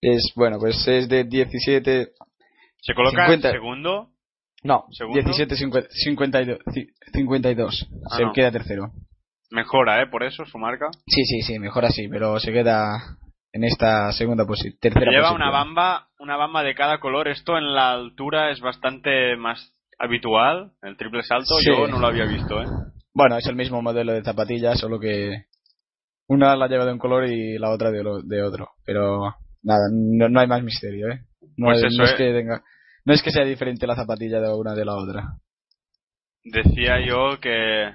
Es, bueno, pues es de 17. ¿Se coloca 50. en segundo? No, ¿Segundo? 17, 50, 52. ci- 52. Ah, se no. queda tercero. Mejora, ¿eh? Por eso su marca. Sí, sí, sí, mejor así, pero se queda en esta segunda posición. Tercera Lleva posición. una bamba, una bamba de cada color. Esto en la altura es bastante más habitual. El triple salto Sí. yo no lo había visto, ¿eh? Bueno, es el mismo modelo de zapatillas, solo que una la lleva de un color y la otra de, lo- de otro. Pero nada, no, no hay más misterio, ¿eh? No, Pues es, eso, no es que tenga, no es que sea diferente la zapatilla de una de la otra. Decía yo que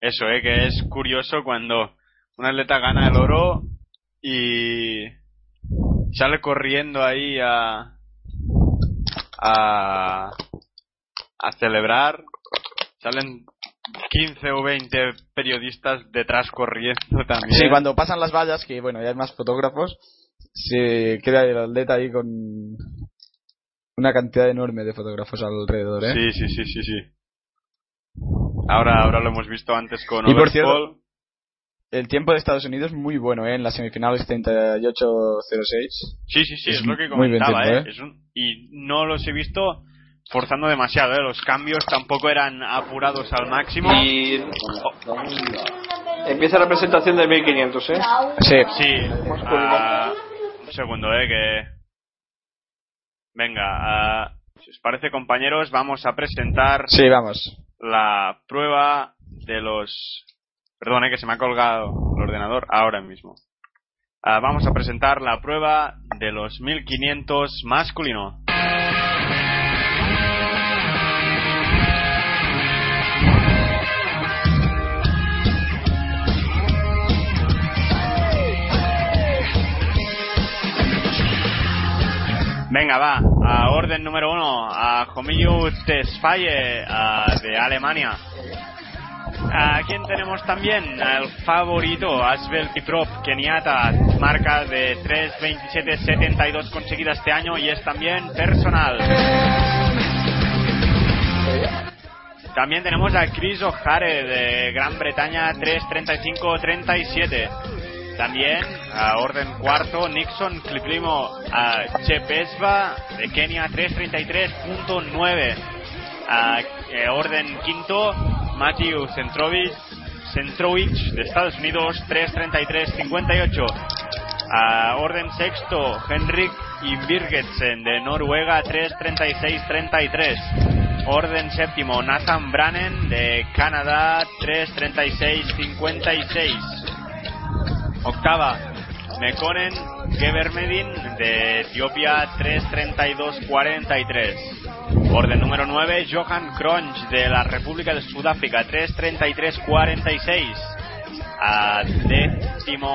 eso, ¿eh? Que es curioso cuando un atleta gana el oro y sale corriendo ahí a a a celebrar. Salen 15 o 20 periodistas detrás corriendo también. Sí, cuando pasan las vallas, que bueno, ya hay más fotógrafos, se queda el atleta ahí con una cantidad enorme de fotógrafos alrededor, ¿eh? Sí, sí, sí, sí, sí. Ahora, ahora lo hemos visto antes con Y por Overfall. cierto- El tiempo de Estados Unidos es muy bueno, ¿eh? En las semifinales 38-06. Sí, sí, sí, es, Es lo que comentaba, tiempo, ¿eh? Es un- y no los he visto forzando demasiado, ¿eh? Los cambios tampoco eran apurados al máximo. Y empieza la presentación del 1500, ¿eh? Sí. Sí, ah, un segundo, ¿eh? Que... Venga, ah, si os parece, compañeros, vamos a presentar Sí, vamos. la prueba de los... Perdón, eh, que se me ha colgado el ordenador ahora mismo. Ah, vamos a presentar la prueba de los 1500 masculino. Venga, va. A orden número uno. A Homiyu Tesfaye de Alemania. ¿A quién tenemos también? Al favorito, Asbel Kiprop, keniata, marca de 3.27.72 conseguida este año y es también personal. También tenemos a Chris O'Hare de Gran Bretaña 3.35.37. También a orden cuarto, Nixon Cliplimo a Chepesva de Kenia 3.33.9. A eh, orden quinto, Matthew Centrovich de Estados Unidos 3.33.58. A orden sexto, Henrik Birgetsen de Noruega 3.36.33. Orden séptimo, Nathan Brannen de Canadá 3.36.56. Octava, Mekonen Gebermedin de Etiopía 3.32.43. Orden número 9, Johan Kronch de la República de Sudáfrica 3.33.46. A décimo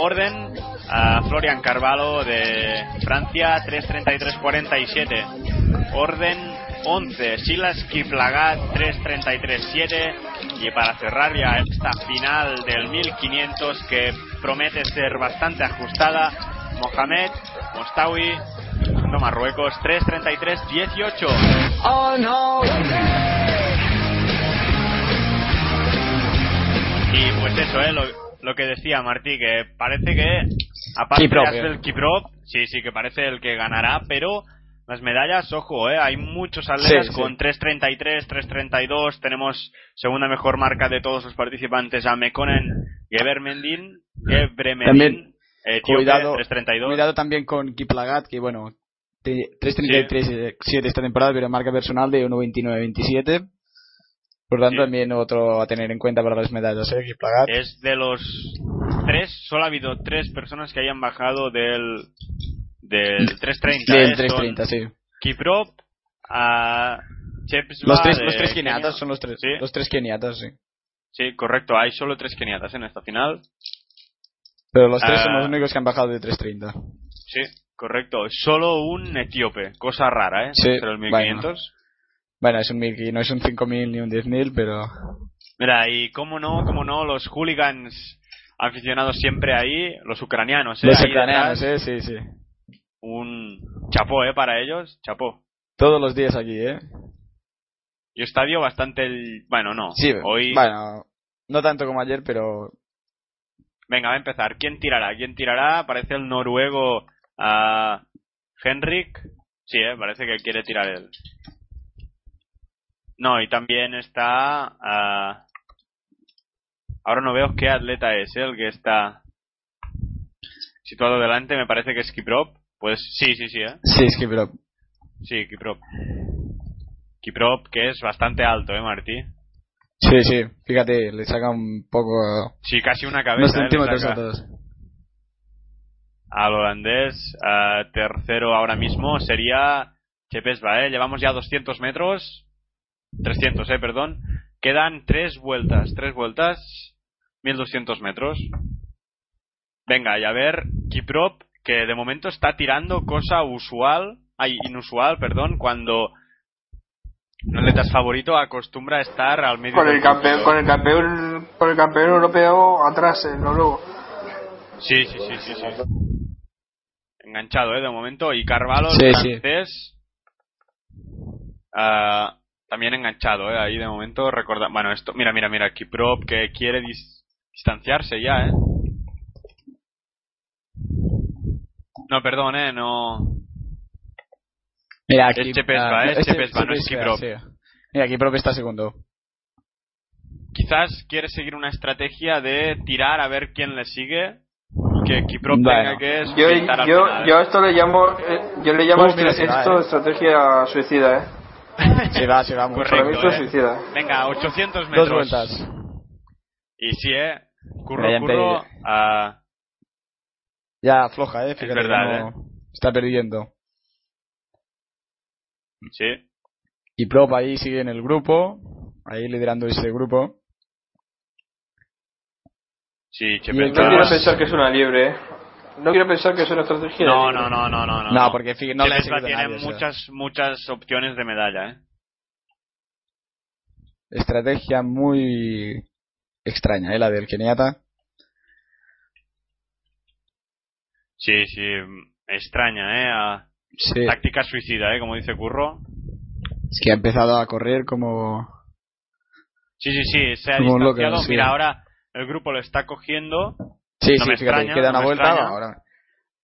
orden, a Florian Carvalho de Francia 3.33.47. Orden 11, Silas Kiplagat 3.33.7. Y para cerrar ya esta final del 1500 que promete ser bastante ajustada, Mohamed Mostawi, no Marruecos, 3.33-18. Oh no! Y pues eso, ¿eh? Lo, lo que decía Martí, que parece que, aparte Kiprop, de eh. el Kiprop, sí, sí, que parece el que ganará, pero las medallas, ojo, ¿eh? Hay muchos atletas Sí, sí. con 3.33, 3.32, tenemos segunda mejor marca de todos los participantes a Mekonen Gebermendin, Gebremendin, Cuidado, 3.32. cuidado también con Kiplagat, que bueno, te- 3.33 7 esta temporada, pero marca personal de 1.29.27. Por tanto, Sí. también otro a tener en cuenta para las medallas, ¿eh? Kiplagat. Es de los tres, solo ha habido tres personas que hayan bajado del, del 3.30. Del ¿eh? 3.30, Son sí. Kiprop, a Chepsba Los tres, los tres Kenia. keniatas son los tres. Sí. Los tres keniatas, sí. Sí, correcto. Hay solo tres keniatas en esta final. Pero los tres Ah. son los únicos que han bajado de 3.30. Sí, correcto. Solo un etíope. Cosa rara, ¿eh? Sí, Entre los 1500. Bueno, es un 1.000, no es un 5.000 ni un 10.000, pero... Mira, y cómo no, cómo no, los hooligans aficionados siempre ahí, los ucranianos, ¿eh? Los Ahí ucranianos, detrás, ¿eh? Sí, sí. Un chapó, ¿eh? Para ellos, chapó. Todos los días aquí, ¿eh? Y estadio bastante... el- Bueno, no. Sí, Hoy... bueno, no tanto como ayer, pero... Venga, va a empezar. ¿Quién tirará? ¿Quién tirará? Parece el noruego a Henrik. Sí, ¿eh? parece que quiere tirar él. No, y también está... ah, Ahora no veo qué atleta es ¿eh? el que está situado delante. Me parece que es Kiprop. Pues sí, sí, sí, ¿eh? Sí, es pero... Sí, Kiprop. Kiprop, que es bastante alto, ¿eh, Martí? Sí, sí, fíjate, le saca un poco... Sí, casi una unos cabeza. ¿eh? Le centímetros a todos. al holandés. ah, tercero ahora mismo sería Chepesba, ¿eh? Llevamos ya 200 metros. 300, eh, perdón. Quedan tres vueltas, tres vueltas. 1200 metros. Venga, y a ver, Kiprop, que de momento está tirando cosa usual, ay, inusual, perdón, cuando un atleta favorito acostumbra a estar al medio Con el campeón, con el campeón, con el campeón europeo atrás, el noruego. Sí, sí, sí, sí, sí. Enganchado, ¿eh? De momento. Y Carvalho, Sí, el sí. francés. ah, también enganchado, ¿eh? Ahí de momento. Recorda... Bueno, esto... Mira, mira, mira. Kiprop que quiere dis- distanciarse ya, ¿eh? No, perdón, ¿eh? No... Mira, aquí... Chepesba, ah, ¿eh? este- Chepesba, no es Chepesba, Kiprop. sí. Mira, Kiprop está segundo. Quizás quiere seguir una estrategia de tirar a ver quién le sigue. Y que Kiprop Bueno. tenga que Yo, al yo, final, ¿eh? yo a esto le llamo, eh, yo le llamo Uh, mira, se va, esto eh. estrategia suicida, eh. <laughs> Se va, se va Correcto, esto es eh. suicida. Venga, 800 metros. Dos vueltas. Y sí, eh. Curro, curro. ah, Ya afloja, eh. Fíjate, verdad, ya no- Está perdiendo. sí. Y Prop ahí sigue en el grupo. Ahí liderando ese grupo. Sí, Chepesba. No quiero pensar que es una liebre, eh. No quiero pensar que es una estrategia. No, no, no, no, no, no. No, porque no seguido tiene nadie, o sea. muchas, muchas opciones de medalla, eh. Estrategia muy extraña, eh, la del Keniata. Sí, sí. Extraña, eh. ah, Sí. Táctica suicida, eh, como dice Curro. Es que ha empezado a correr como... Sí, sí, sí. Se ha Como loco, sí. Mira, ahora el grupo lo está cogiendo. Sí, No sí, me fíjate, extraña, queda no una me vuelta. extraña. Ahora,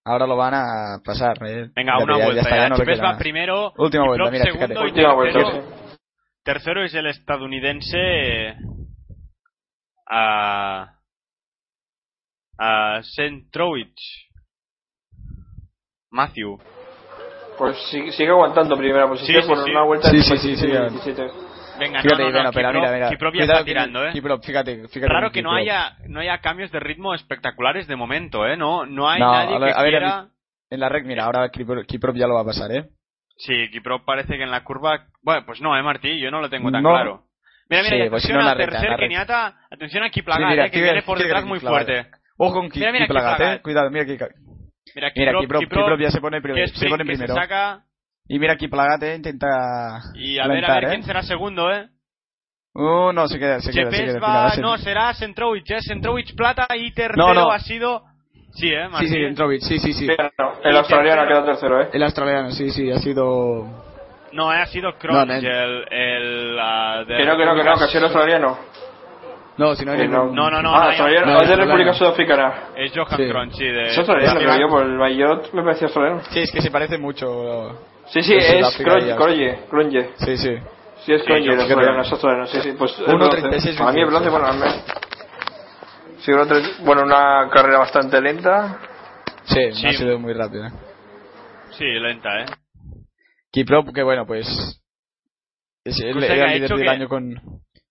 ahora lo van a pasar. eh. Venga, una ya- vuelta. Ya queda nada. primero. Última vuelta, mira, fíjate. segundo y Última vuelta, tercero. sí. Tercero es el estadounidense eh, a a Centrowich Matthew. Pues sigue, sigue aguantando primera posición Sí, sí, por sí. una vuelta Sí, de sí, sí, sí, 27. Venga, Fíjate, no, no, no, pero Kiprop- mira, mira. Kiprop ya Cuidado está tirando, ¿eh? Kiprop, fíjate, fíjate. Raro que no haya no haya cambios de ritmo espectaculares de momento, ¿eh? No no hay No, nadie a ver- que a ver, quiera... En la rec, mira, ahora Kiprop, Kiprop ya lo va a pasar, ¿eh? Sí, Kiprop parece que en la curva... Bueno, pues no, ¿eh, Martí? Yo no lo tengo tan No. claro. Mira, mira, Sí, y pues atención recta, en tercer keniata. Atención a Kiplagat, Sí, mira, eh, que viene por detrás muy fuerte. Ojo con Ki- Mira, mira, Kiplagat, Kiplagat. eh. Cuidado, mira Mira, Mira, Kiprop, Kiprop, Kiprop, ya se pone, primero, se pone se primero. saca Y mira Kiplagat, eh, intenta... y a ver, a ver ¿eh? quién será segundo, ¿eh? Uh, no, se queda, se queda, se queda. va, final, no, será Centrowich, ¿eh? Centrowich plata y tercero No, no. ha sido... Sí, ¿eh? Sí, Martín? sí, sí, sí, sí. Sí, no, el australiano ha quedado tercero, ¿eh? El australiano, sí, sí, ha sido... No, eh, ha sido no. el... el de Que no, que no, que no, que ha sido el australiano. No, si no hay no. ningún- No, no, no, Ah, no, australiano, no, es de. República Sudafricana. Es Johan Sí. Sí, de... Es australiano, de- pero yo por el Bayot me parecía australiano. Sí, es que se parece mucho. Sí, sí, es Cronje. Cronje. Sí, sí. Sí, es Sí, Cronje, yo que- es australiano, sí, sí. Pues el 1.36, bronce. A mí el bronce, bueno. Sí, 1.36, bueno, una carrera bastante lenta. Sí, Sí. ha sido muy rápido. Sí, lenta, ¿eh? Kiprop, que bueno, pues. Es el, el líder del año con.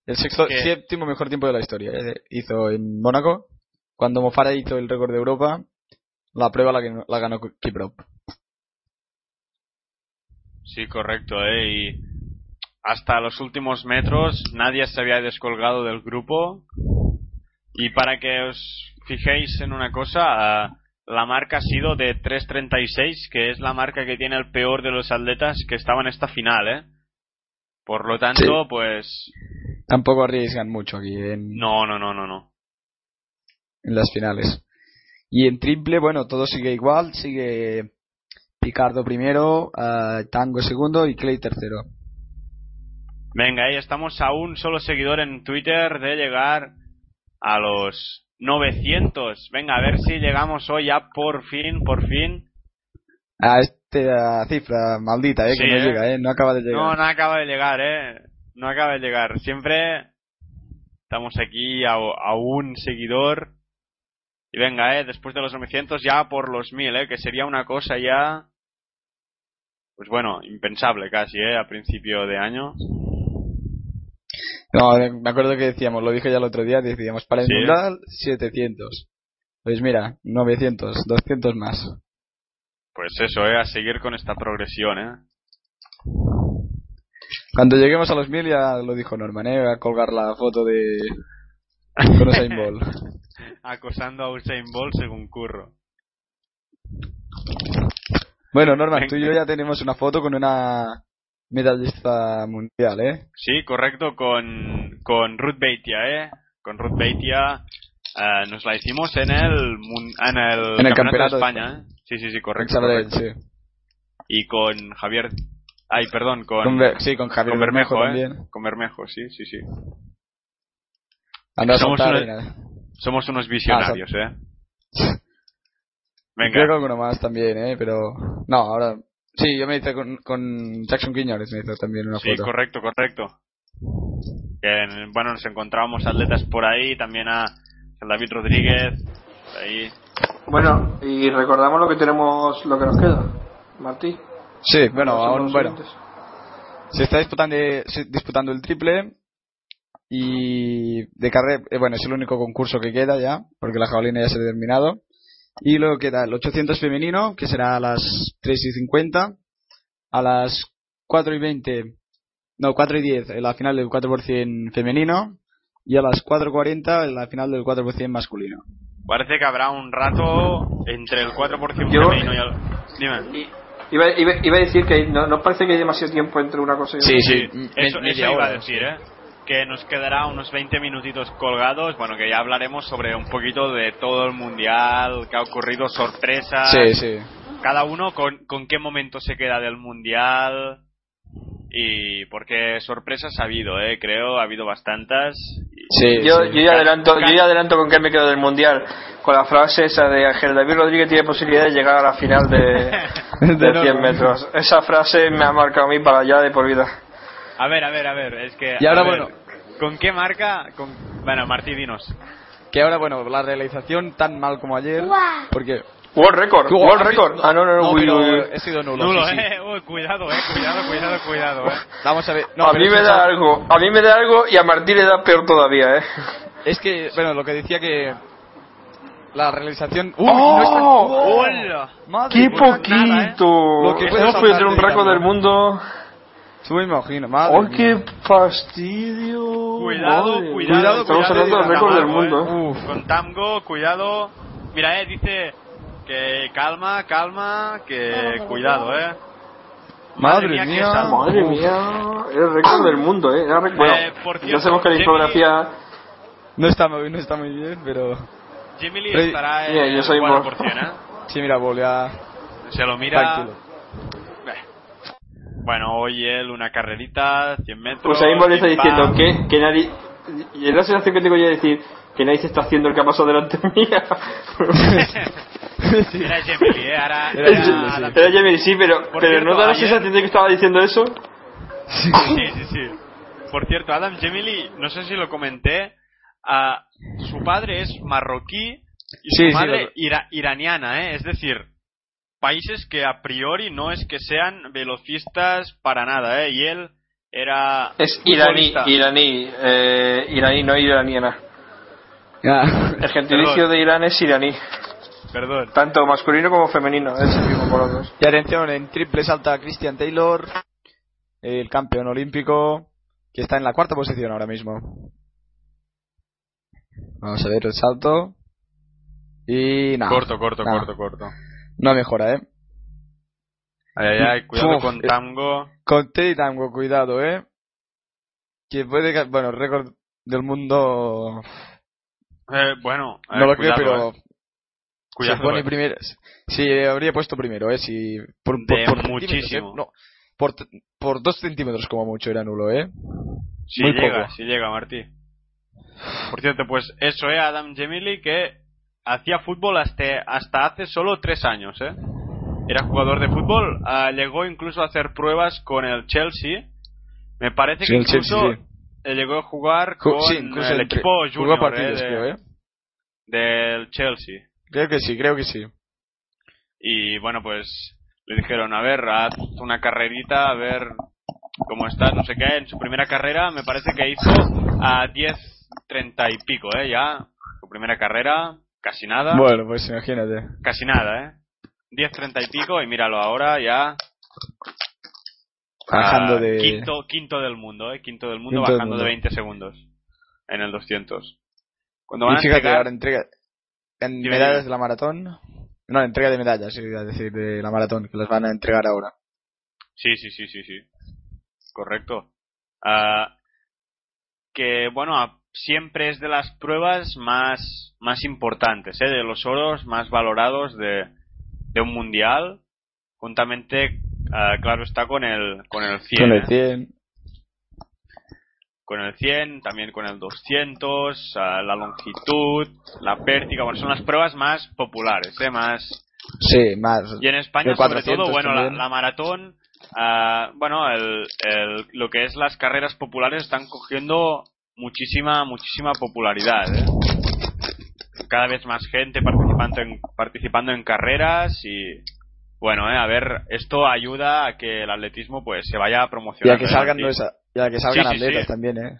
El sexto, que- séptimo mejor tiempo de la historia. eh, Hizo en Mónaco. Cuando Mofara hizo el récord de Europa, la prueba la, que- la ganó Kiprop. Sí, correcto, ¿eh? Y hasta los últimos metros nadie se había descolgado del grupo. Y para que os fijéis en una cosa, la marca ha sido de 3.36, que es la marca que tiene el peor de los atletas que estaban en esta final, ¿eh? Por lo tanto, pues... Tampoco arriesgan mucho aquí en, No, no, no, no, no. en las finales. Y en triple, bueno, todo sigue igual. Sigue Picardo primero, ah, Tango segundo y Clay tercero. Venga, ahí estamos a un solo seguidor en Twitter de llegar a los 900. Venga, a ver si llegamos hoy ya por fin, por fin. A esta cifra maldita, eh, Sí, que no eh. llega, eh, no acaba de llegar. No, no acaba de llegar, eh. No acaba de llegar. Siempre estamos aquí a, a un seguidor. Y venga, eh, después de los 900 ya por los 1000, eh, que sería una cosa ya... Pues bueno, impensable casi, eh, a principio de año. No, eh, me acuerdo que decíamos, lo dije ya el otro día, decíamos para el Sí. mundial 700. Pues mira, 900, 200 más. Pues eso, eh, a seguir con esta progresión, eh. Cuando lleguemos a los 1000 ya lo dijo Norman, eh, a colgar la foto de con Usain Bolt. <laughs> Acosando a Usain Bolt según Curro. Bueno, Norman, tú y yo ya tenemos una foto con una medallista mundial, ¿eh? Sí, correcto, con, con Ruth Beitia, ¿eh? Con Ruth Beitia eh, nos la hicimos en el, en el, En el Campeonato Campeonato de de España, ¿eh? Sí, sí, sí, correcto. Sabadell, correcto. sí. Y con Javier... Ay, perdón, con... Sí, con Javier con Bermejo, Bermejo ¿eh? Con Bermejo, sí, sí, sí. Somos una- y nada. Somos unos visionarios, ¿eh? Creo que Venga, alguno más también, ¿eh? Pero... No, ahora... Sí, yo me hice con, con Jackson Quiñones, me hizo también una sí, foto. correcto, correcto. Que, bueno, nos encontrábamos atletas por ahí, también a David Rodríguez, ahí. Bueno, y recordamos lo que tenemos, lo que nos queda. Martí. Sí, bueno, aún, bueno. Se está disputando, se- disputando el triple y de carrera, eh, bueno, es el único concurso que queda ya, porque la jabalina ya se ha terminado. Y luego queda el 800 femenino, que será a las 3 y 50, a las 4 y 20, no, 4 y 10, en la final del 4% femenino, y a las 4.40 en la final del 4% masculino. Parece que habrá un rato entre el 4% Yo- femenino y el... Dime. Iba, iba, iba a decir que no, no parece que hay demasiado tiempo entre una cosa y otra. Sí, Sí, me- eso, media eso iba a decir, ¿eh? Que nos quedará unos 20 minutitos colgados. Bueno, que ya hablaremos sobre un poquito de todo el mundial, que ha ocurrido, sorpresas. Sí, sí. Cada uno con, con qué momento se queda del mundial. Y porque sorpresas ha habido, ¿eh? Creo, ha habido bastantes. Y- Sí, Yo, sí. yo ya adelanto, yo ya adelanto con qué me quedo del mundial. Con la frase esa de Ángel David Rodríguez tiene posibilidad de llegar a la final de, <laughs> De de 100 Norman. metros. Esa frase me ha marcado a mí para allá de por vida. A ver, a ver, a ver. Es que. Y ahora, ver, bueno. ¿Con qué marca? Con... Bueno, Martí, dinos. Que ahora, bueno, la realización tan mal como ayer, porque World Record, Tú, World has Record. Ah, no, no, no, uy, pero uy, uy. he sido nulo. Nulo, sí, sí. eh. Uy, cuidado, eh. Cuidado, cuidado, cuidado, eh. <laughs> Vamos a ver. No, a pero mí me da algo, a mí me da algo y a Martí le da peor todavía, eh. Es que, bueno, lo que decía que la realización. ¡Uy! ¡Oh! no es tan- ¡Oh! ¡Hola! Madre ¡Qué mía, nada, poquito! Lo que puede Hemos podido tener un récord del mundo. Tú me imagino, madre. ¡Oh, mía. qué fastidio! Cuidado, Madre. cuidado, Estamos cuidado, hablando del récord del mundo. eh. Uf. Con Tamgo, cuidado. Mira, eh, dice que calma, calma, que cuidado, eh. Madre mía, mía. Madre mía. el récord del mundo, ¿eh? Era bueno, Eh, por ya cierto, sabemos que la infografía... No está, muy- no está muy bien, pero... Jimmy Lee estará en yo soy 4%, ¿eh? <laughs> Sí, mira, volvió a... Se lo mira. Tranquilo. Bueno, hoy él una carrerita, 100 metros. Pues ahí me está diciendo que, que nadie... Y es la sensación que tengo yo de decir que nadie se está haciendo el que ha pasado delante <laughs> mía. <laughs> <laughs> Era Lee, ¿eh? Ahora. Era era sí. Adam- Era Jamie, sí, pero, Por pero cierto, ¿no da la ayer- sensación de que estaba diciendo eso? <laughs> Sí, sí, sí. Por cierto, Adam Gemili, no sé si lo comenté, ah, su padre es marroquí y Sí, sí, su madre lo- ira- iraniana, ¿eh? Es decir, países que a priori no es que sean velocistas para nada, ¿eh? Y él era Es iraní, iraní, eh, iraní, no iraniana. Ah. El gentilicio Perdón. de Irán es iraní, Perdón. tanto masculino como femenino, es el mismo por los dos. Y atención, en triple salta Christian Taylor, el campeón olímpico, que está en la cuarta posición ahora mismo. Vamos a ver el salto. Y nada. Corto, corto, corto, corto. No mejora, ¿eh? Ay, ay, ay, cuidado Uf, con eh. Tango. Con Teddy Tango, cuidado, ¿eh? Que puede... que- Bueno, récord del mundo... Eh, bueno, eh, No lo creo, pero... eh. Cuidado, se pone eh. primero. Sí, habría puesto primero, ¿eh? Si por, De centímetros, muchísimo. ¿eh? No, por, por dos centímetros como mucho era nulo, ¿eh? Si Muy llega, poco. si llega, Martí. Por cierto, pues eso, ¿eh? Adam Gemili que hacía fútbol hasta, hasta hace solo tres años, ¿eh? Era jugador de fútbol, ah, llegó incluso a hacer pruebas con el Chelsea. Me parece Sí, que el incluso Chelsea, sí. eh, llegó a jugar Ju- con sí, el entre- equipo junior partidos, ¿eh? de- creo, ¿eh? del Chelsea. Creo que sí, creo que sí. Y bueno, pues le dijeron, a ver, haz una carrerita, a ver cómo estás, no sé qué. En su primera carrera me parece que hizo a 10.30 y pico, ¿eh? Ya, su primera carrera, casi nada. Bueno, pues imagínate. Casi nada, ¿eh? 10.30 y pico y míralo ahora ya. Bajando ah, de... Quinto, quinto del mundo, ¿eh? Quinto del mundo Quinto del bajando mundo. de 20 segundos en el 200. Cuando van Y a entregar- ahora entrega... En medallas de la maratón... No, entrega de medallas, a decir, de la maratón, que las van a entregar ahora. Sí, sí, sí, sí, sí. Correcto. Ah, que, bueno, siempre es de las pruebas más, más importantes, ¿eh? de los oros más valorados de, de un mundial. Juntamente, ah, claro, está con el, con el 100. Con ¿eh? el 100. Con el 100, también con el 200, ah, la longitud, la pértiga. Bueno, son las pruebas más populares, ¿eh? Más, Sí, más. y en España, sobre 400 todo, bueno, la, la maratón, ah, bueno, el, el- lo que es las carreras populares están cogiendo muchísima, muchísima popularidad. ¿eh? Cada vez más gente participando en, participando en carreras y, bueno, ¿eh? a ver, esto ayuda a que el atletismo pues se vaya Y a promocionando. que ¿eh, salgan, y a que salgan Sí, sí, atletas sí. también, ¿eh?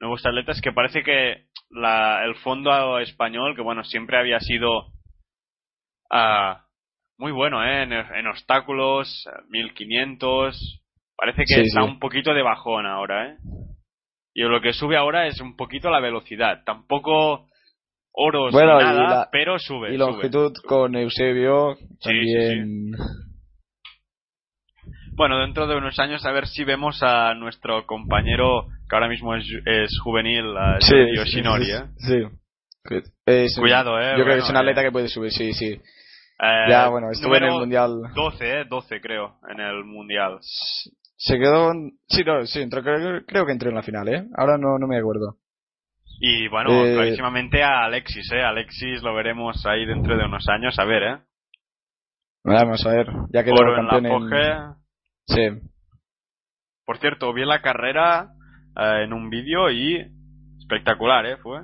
nuevos atletas que parece que la, el fondo español, que bueno, siempre había sido ah, muy bueno ¿eh? en, en obstáculos, 1500, parece que está un poquito de bajón ahora, ¿eh? Y lo que sube ahora es un poquito la velocidad, tampoco oros Bueno, ni nada, la- pero sube. Y sube. longitud con Eusebio sí, también. Bueno, dentro de unos años a ver si vemos a nuestro compañero que ahora mismo es, es juvenil, a Sí, Yoshinori, sí, ¿eh? Es- Cuidado, eh, Yo creo que es un atleta eh. que puede subir, sí, sí. Eh, ya, bueno, estuvo en el mundial. 12, ¿eh? 12 creo, en el mundial. Se quedó. Sí, no, sí, entró- creo, creo que entró en la final, ¿eh? Ahora no, no me acuerdo. Y bueno, Eh, clarísimamente a Alexis, ¿eh? Alexis lo veremos ahí dentro de unos años, a ver, ¿eh? Vamos a ver, ya quedó Oro en la en. Sí. Por cierto, vi la carrera eh, en un vídeo y espectacular, ¿eh? Fue.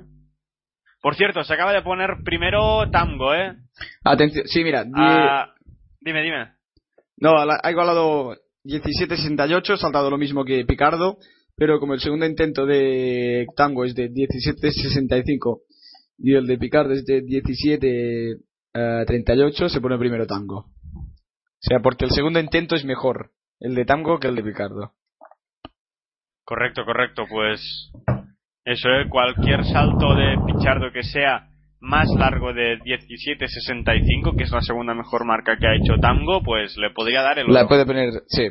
Por cierto, se acaba de poner primero Tango, ¿eh? Atención, sí, mira. Ah, dime, dime. No, ha igualado 17.68, saltado lo mismo que Picardo, pero como el segundo intento de Tango es de 17.65 y el de Picardo es de 17.38, se pone primero Tango. O sea, porque el segundo intento es mejor el de Tango que el de Picardo. Correcto, correcto, pues eso es cualquier salto de Pichardo que sea más largo de 17.65, que es la segunda mejor marca que ha hecho Tango, pues le podría dar el La oro. puede poner, sí.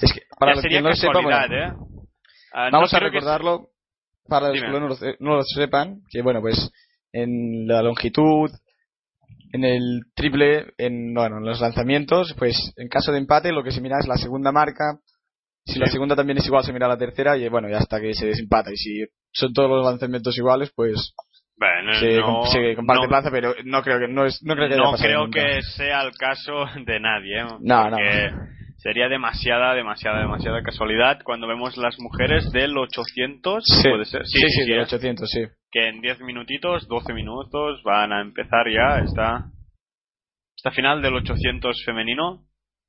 Es que, para Ya sería que no casualidad, bueno, ¿eh? Ah, no vamos a que- recordarlo para los Dime. que no lo, no lo sepan, que bueno, pues en la longitud, en el triple, en, bueno, en los lanzamientos, pues en caso de empate lo que se mira es la segunda marca. Si Sí. la segunda también es igual, se mira la tercera y bueno, ya hasta que se desempata. Y si son todos los lanzamientos iguales, pues Bueno, se, no- se comparte no- plaza, pero no creo que no es no creo que no creo nunca. que sea el caso de nadie, ¿eh? No, no. Porque sería demasiada, demasiada, demasiada casualidad cuando vemos las mujeres del 800, Sí, puede ser. sí, sí, sí, del ¿eh? 800, sí. que en 10 minutitos, 12 minutos van a empezar ya esta, esta final del 800 femenino.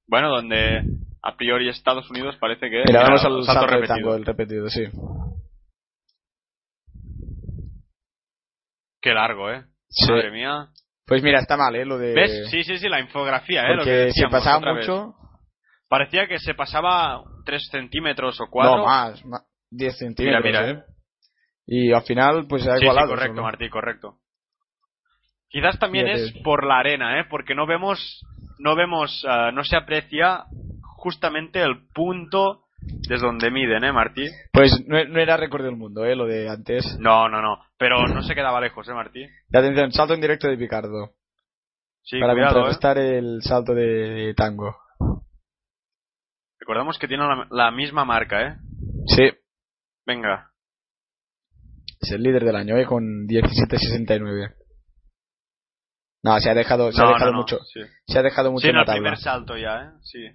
Bueno, donde a priori Estados Unidos parece que... Mira, vamos al salto, repetido. tango, el repetido, sí. Qué largo, ¿eh? Sí. Madre mía. Pues mira, está mal, ¿eh? Lo de... ¿Ves? Sí, sí, sí, la infografía, ¿eh? Lo que Porque se pasaba mucho... Parecía que se pasaba 3 centímetros o 4. No, más, ma- 10 centímetros, Mira, mira. ¿eh? Y al final, pues se ha Sí, sí, igualado. correcto, solo. Martí, correcto. Quizás también Fíjate. es por la arena, ¿eh? Porque no vemos, no vemos, ah, no se aprecia justamente el punto desde donde miden, ¿eh, Martí? Pues no, no era récord del mundo, ¿eh? Lo de antes. No, no, no. Pero no se quedaba lejos, ¿eh, Martí? Y atención, salto en directo de Picardo. Sí, para cuidado, ¿eh? contrarrestar el salto de tango. Recordamos que tiene la, la misma marca, ¿eh? Sí, Venga. es el líder del año, ¿eh? Con 17.69. No, se ha dejado, se ha dejado no, no, mucho. sí. Se ha dejado mucho Sí, en el primer salto ya, ¿eh? Sí.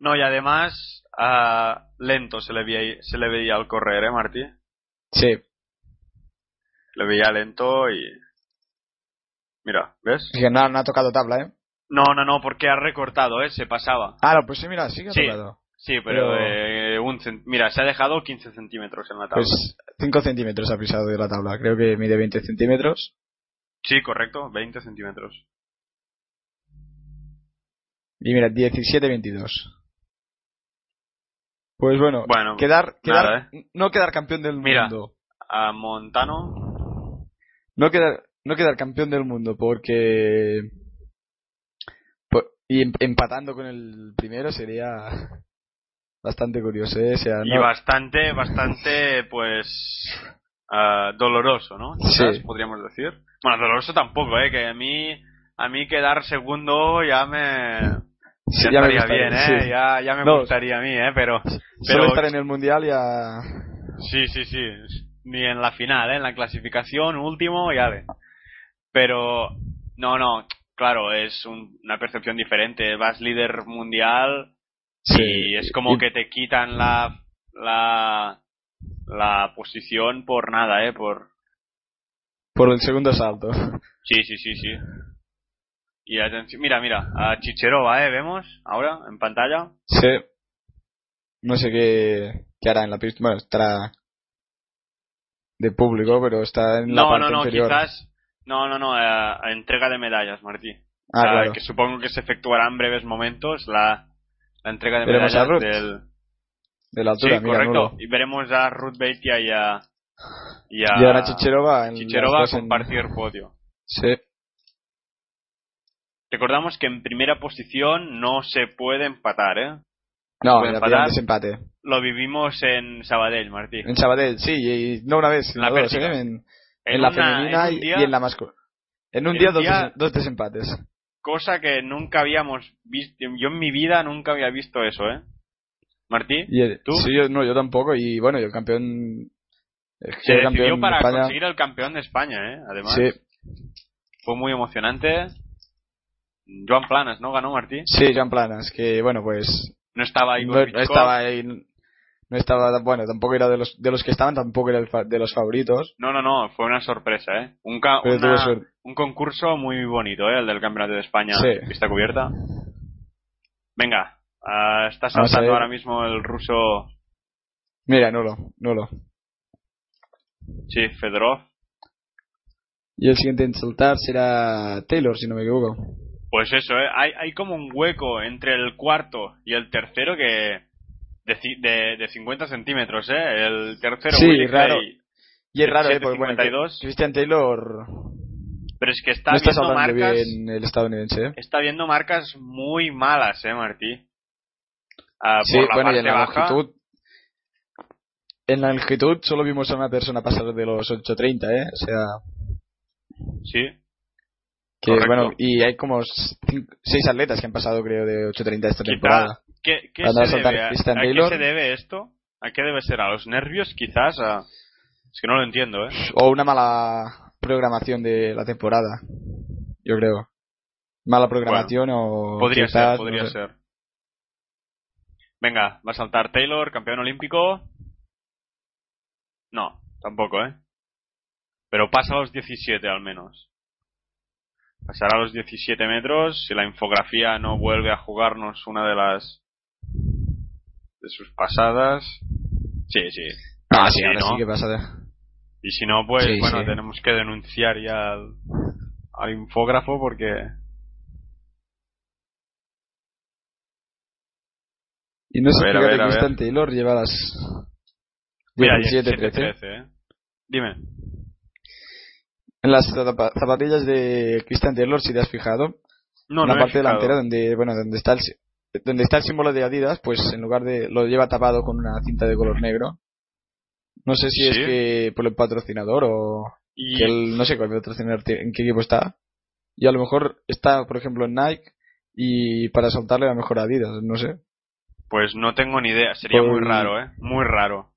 No, y además, ah, lento se le, veía, se le veía al correr, ¿eh, Martí? Sí, Le veía lento y... Mira, ¿ves? es que no, no ha tocado tabla, ¿eh? No, no, no, porque ha recortado, ¿eh? Se pasaba. Ah, no, pues sí, mira, sí que ha Sí. tocado. Sí, pero, Pero- eh, un mira, se ha dejado 15 centímetros en la tabla. Pues 5 centímetros ha pisado de la tabla. Creo que mide 20 centímetros. Sí, correcto, 20 centímetros. Y mira, 17-22. Pues bueno, Bueno, quedar, nada, ¿eh? quedar, no quedar campeón del Mira. mundo. A Montano, No quedar, no quedar campeón del mundo porque. Y em- empatando con el primero sería <laughs> bastante curioso, ¿eh? O sea, y bastante, bastante, pues, ah, doloroso, ¿no? Quizás Sí. podríamos decir. Bueno, doloroso tampoco, ¿eh? Que a mí, a mí quedar segundo ya me... sí, Ya, me estaría gustaría, bien, ¿eh? sí. Ya, ya me No. gustaría a mí, ¿eh? Pero, Solo pero estar en el mundial ya. Sí, sí, sí. Ni en la final, ¿eh? En la clasificación, último, ya ve. Pero, no, no, claro, es un- una percepción diferente. Vas líder mundial y es como que te quitan la, la, la posición por nada, ¿eh? Por, Por el segundo salto. sí, sí, sí, sí. Y atención, mira, mira, a Chicherova, ¿eh? Vemos ahora en pantalla. Sí. No sé qué, qué hará en la pista. Bueno, estará de público, pero está en la No, parte no, no, inferior. quizás, no, no, no, a- a entrega de medallas, Martí. Ah, claro. que supongo que se efectuará en breves momentos la, la entrega de a medallas Ruth. del De la altura, sí mira, correcto nulo. y veremos a Ruth Beitia y a y a, Y Chicherova en Chicherova en- compartir podio Sí. recordamos que en primera posición no se puede empatar ¿eh? No, empatar. desempate. lo vivimos en Sabadell Martí En Sabadell, sí, y, no una vez, La sino dos. ¿eh? En, en la una- femenina en y- día, y en la masculina. En un en día, dos, día- dos desempates. cosa que nunca habíamos visto yo en mi vida nunca había visto eso ¿eh? Martí Y el- ¿Tú? Sí, yo, no, yo tampoco. Y bueno, y el campeón. el se decidió de para conseguir el campeón de España ¿eh? además Sí, fue muy emocionante Joan Planas no ganó Martí sí, Joan Planas, que bueno, pues. no estaba ahí No, no estaba ahí. No estaba, bueno, tampoco era de los, de los que estaban, tampoco era el fa- de los favoritos. No, no, no, fue una sorpresa, ¿eh? Un, ca- una- un concurso muy bonito, ¿eh? El del Campeonato de España, Sí. pista cubierta. Venga, ah, está saltando ahora mismo el ruso, Mira, nulo, nulo. sí, Fedorov. Y el siguiente en saltar será Taylor, si no me equivoco. Pues eso, ¿eh? Hay, hay como un hueco entre el cuarto y el tercero que... De, de, de 50 centímetros, ¿eh? El tercero, Sí, Willy raro. Clay, Y es raro, ¿eh? Porque bueno, 7.52. que Christian Taylor Pero es que está no viendo marcas... bien el estadounidense, ¿eh? Está viendo marcas muy malas, ¿eh, Martí? ah, Sí, por la bueno, y parte en la baja. longitud. En la longitud solo vimos a una persona pasar de los 8.30, ¿eh? O sea, Sí, que Correcto. bueno, y hay como 6 atletas que han pasado, creo, de 8.30 esta Quizá- temporada. ¿Qué, qué se debe? ¿A, qué se debe esto? ¿A qué debe ser? ¿A los nervios? Quizás. A... Es que no lo entiendo, ¿eh? O una mala programación de la temporada, yo creo. Mala programación o. Podría quizás, ser, no podría sé. ser. Venga, va a saltar Taylor, campeón olímpico. No, tampoco, ¿eh? Pero pasa a los 17 al menos. Pasará a los 17 metros si la infografía no vuelve a jugarnos una de las de sus pasadas. Sí, sí. Ah, Sí, ahora ¿no? sí que pasa. de- Y si no, pues Sí, bueno, sí. tenemos que denunciar ya al, al infógrafo porque Y no sé, A ver, a fíjate ver, a que. Christian Taylor lleva las. Mira, 17, 17, 13. 13, ¿eh? Dime. En las zapa- zapatillas de Christian Taylor, si te has fijado, No, en no parte delantera donde, bueno, donde está el donde está el símbolo de Adidas, pues en lugar de lo lleva tapado con una cinta de color negro. No sé si es que por el patrocinador o Y que él, no sé cuál patrocinador en qué equipo está. Y a lo mejor está, por ejemplo, en Nike y para soltarle a lo mejor Adidas, no sé. pues no tengo ni idea, sería Por- muy raro, ¿eh? Muy raro.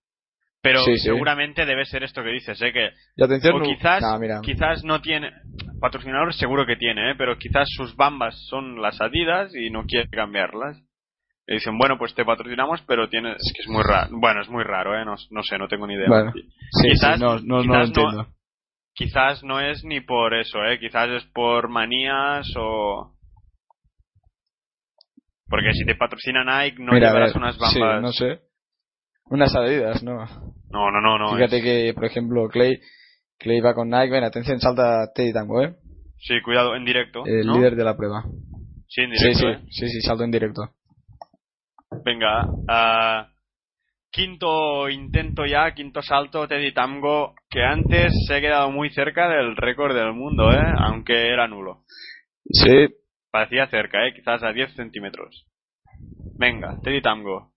Pero Sí, sí. seguramente debe ser esto que dices, ¿eh? Que Y atención, o quizás, no, quizás no tiene patrocinador seguro que tiene, ¿eh? Pero quizás sus bambas son las Adidas y no quiere cambiarlas. Y dicen, bueno, pues te patrocinamos, pero tienes es que es muy raro. Bueno, es muy raro, ¿eh? No, no sé, no tengo ni idea. Bueno. Sí. Sí, quizás- sí, no, no, no lo quizás no- entiendo. Quizás no es ni por eso, ¿eh? Quizás es por manías o... Porque si te patrocina Nike no Mira, llevarás ver, unas sí, bambas... no sé. Unas Adidas, no. no, no, no, no, Fíjate es- que, por ejemplo, Clay, Clay va con Nike. Ven, atención, salta Teddy Tango, ¿eh? Sí, cuidado, en directo. El ¿no? líder de la prueba. Sí, en Sí, directo. sí, ¿eh? sí, sí, salto en directo. Venga, ah, quinto intento ya, quinto salto, Teddy Tamgo, que antes se ha quedado muy cerca del récord del mundo, ¿eh? Aunque era nulo. Sí, Parecía cerca, ¿eh? Quizás a 10 centímetros. Venga, Teddy Tamgo.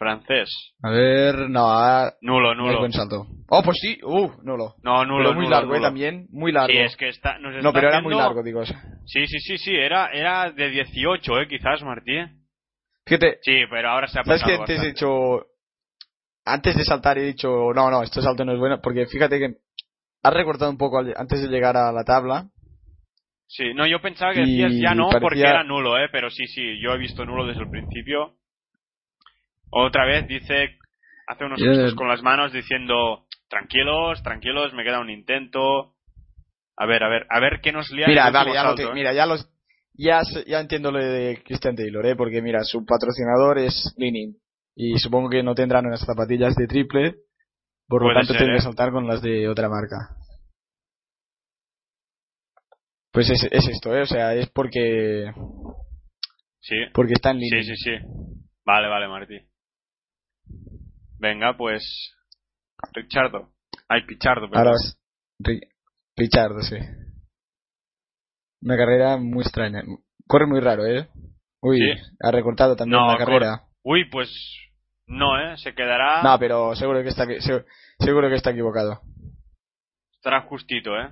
Francés. a ver, no, ah, Nulo, no nulo. buen salto. Oh, pues sí, uh, nulo. No, nulo, pero muy nulo, largo, ¿eh? También, muy largo. Sí, es que está, nos no, está pero era muy largo, digo. Sí, sí, sí, sí, era, era de 18, ¿eh? Quizás, Martí. Fíjate, Sí, pero ahora se ha ¿sabes pasado que antes he dicho... Antes de saltar he dicho, no, no, este salto no es bueno, porque fíjate que has recortado un poco antes de llegar a la tabla. Sí, no, yo pensaba que decías ya no parecía- porque era nulo, ¿eh? Pero sí, sí, yo he visto nulo desde el principio. Otra vez dice, hace unos gestos con las manos diciendo, tranquilos, tranquilos, me queda un intento. A ver, a ver, a ver qué nos lía Mira, último ya, lo te- ¿eh? mira, ya los... Ya, ya entiendo lo de Christian Taylor, ¿eh? Porque mira, su patrocinador es Leaning. Y supongo que no tendrán unas zapatillas de triple. Por lo tanto, ser, tendré ¿eh? que saltar con las de otra marca. Pues es, es esto, ¿eh? O sea, es porque Sí, porque está en sí, línea. sí, sí. Vale, vale, Martí. Venga, pues... Richardo. Ay, Pichardo, perdón. Ahora es Ri- Richard, sí. Una carrera muy extraña. Corre muy raro, ¿eh? Uy, Sí. ha recortado también No, la carrera. Uy, pues... No, ¿eh? Se quedará... No, pero seguro que está se- seguro que está equivocado. Estará justito, ¿eh?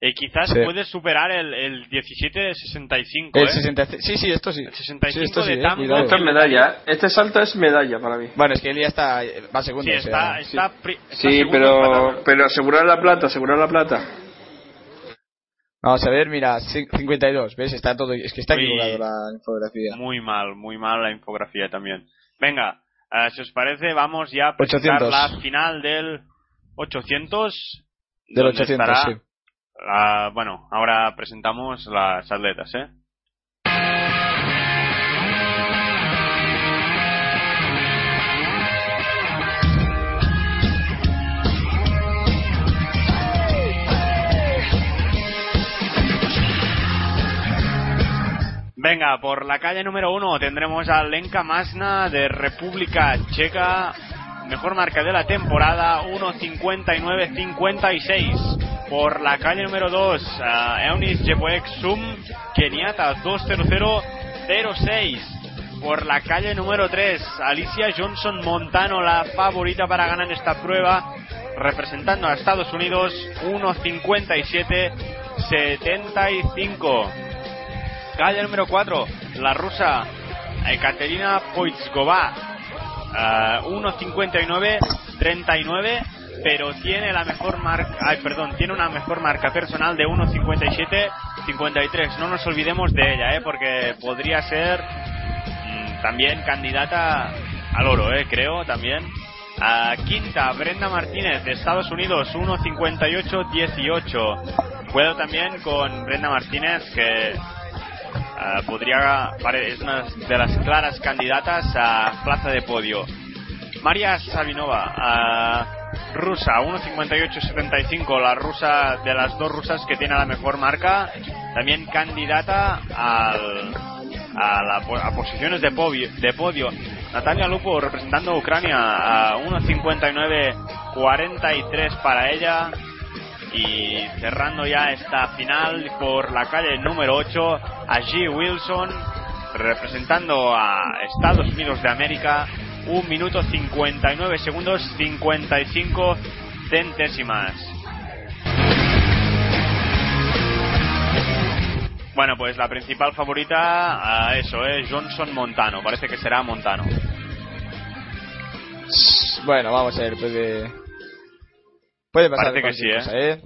Eh, quizás Sí. puede superar el, el 17-65, El ¿eh? 60 sí, sí, esto sí. El 65 Sí, esto sí, de eh, Tambo. cuidado. Esto es medalla. ¿eh? Este salto es medalla para mí. Bueno, es que él ya está va segundo, Sí, o sea, está, sí. está, está Sí, segundo pero, pero asegurar la plata, asegurar la plata. Vamos a ver, mira, cin- 52, ¿ves? Está todo es que está equivocado la infografía. Muy mal, muy mal la infografía también. Venga, eh, si os parece, vamos ya a presentar 800. la final del 800. Del donde 800, estará sí. La- bueno, ahora presentamos las atletas, ¿eh? Venga, por la calle número uno tendremos a Lenka Masna de República Checa, mejor marca de la temporada, 1.59.56. Por la calle número 2, a Eunice Jepoek Sum, Keniata 2.00.06. por la calle número 3. Alicia Johnson Montano, la favorita para ganar esta prueba, representando a Estados Unidos 1.57-75. Calle número 4, la rusa Ekaterina Poitskova, uh, 1.59-39 pero tiene la mejor marca, ay, perdón, tiene una mejor marca personal de 1.57-53. No nos olvidemos de ella, ¿eh? porque podría ser mmm, también candidata al oro, ¿eh? creo también. A quinta, Brenda Martínez de Estados Unidos, 1.58-18. Puedo también con Brenda Martínez que uh, podría, es una de las claras candidatas a plaza de podio. María Sabinova, uh, rusa, 1.58.75, la rusa de las dos rusas que tiene la mejor marca, también candidata al, a, la, a posiciones de podio, de podio. Natalia Lupo representando a Ucrania a 1.59.43 para ella y cerrando ya esta final por la calle número 8 a G. Wilson representando a Estados Unidos de América 1 minuto 59 segundos 55 centésimas. Bueno, pues la principal favorita, a eso, es Johnson Montano. Parece que será Montano. Bueno, vamos a ver, puede. Puede pasar Parece que sí, cosa, ¿eh?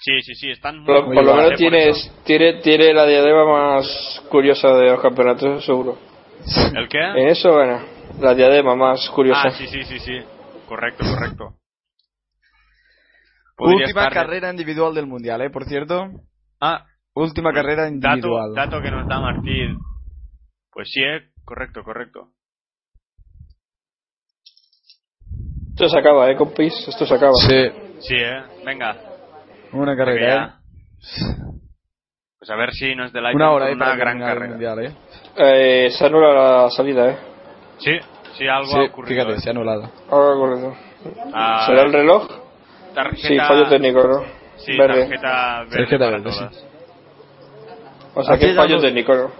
Sí, sí, sí, están muy Por, por lo menos tienes, tiene, tiene la diadema más curiosa de los campeonatos, seguro. <laughs> ¿El qué? En eso, bueno, la diadema más curiosa. Ah, sí, sí, sí, sí. Correcto, correcto. <laughs> Podría Última estar- carrera individual del mundial, ¿eh? Por cierto. Ah, Última carrera dato, individual. dato que nos da Martín. Pues sí, eh, correcto, correcto. Esto se acaba, ¿eh, compis? Esto se acaba. Sí, Sí, eh. Venga. una carrera, ¿eh? Pues a ver si nos delightan Una hora, una Para gran carrera. mundial, ¿eh? Eh, se anula la salida, ¿eh? Sí, sí, algo Sí, ha ocurrido. fíjate, eh. se ha anulado. Ahora correcto. Ah, ¿Será el reloj? tarjeta... Sí, fallo técnico, ¿no? Sí, Verde. tarjeta verde Tarjeta para verde, sí. O sea, que fallo técnico, ¿no?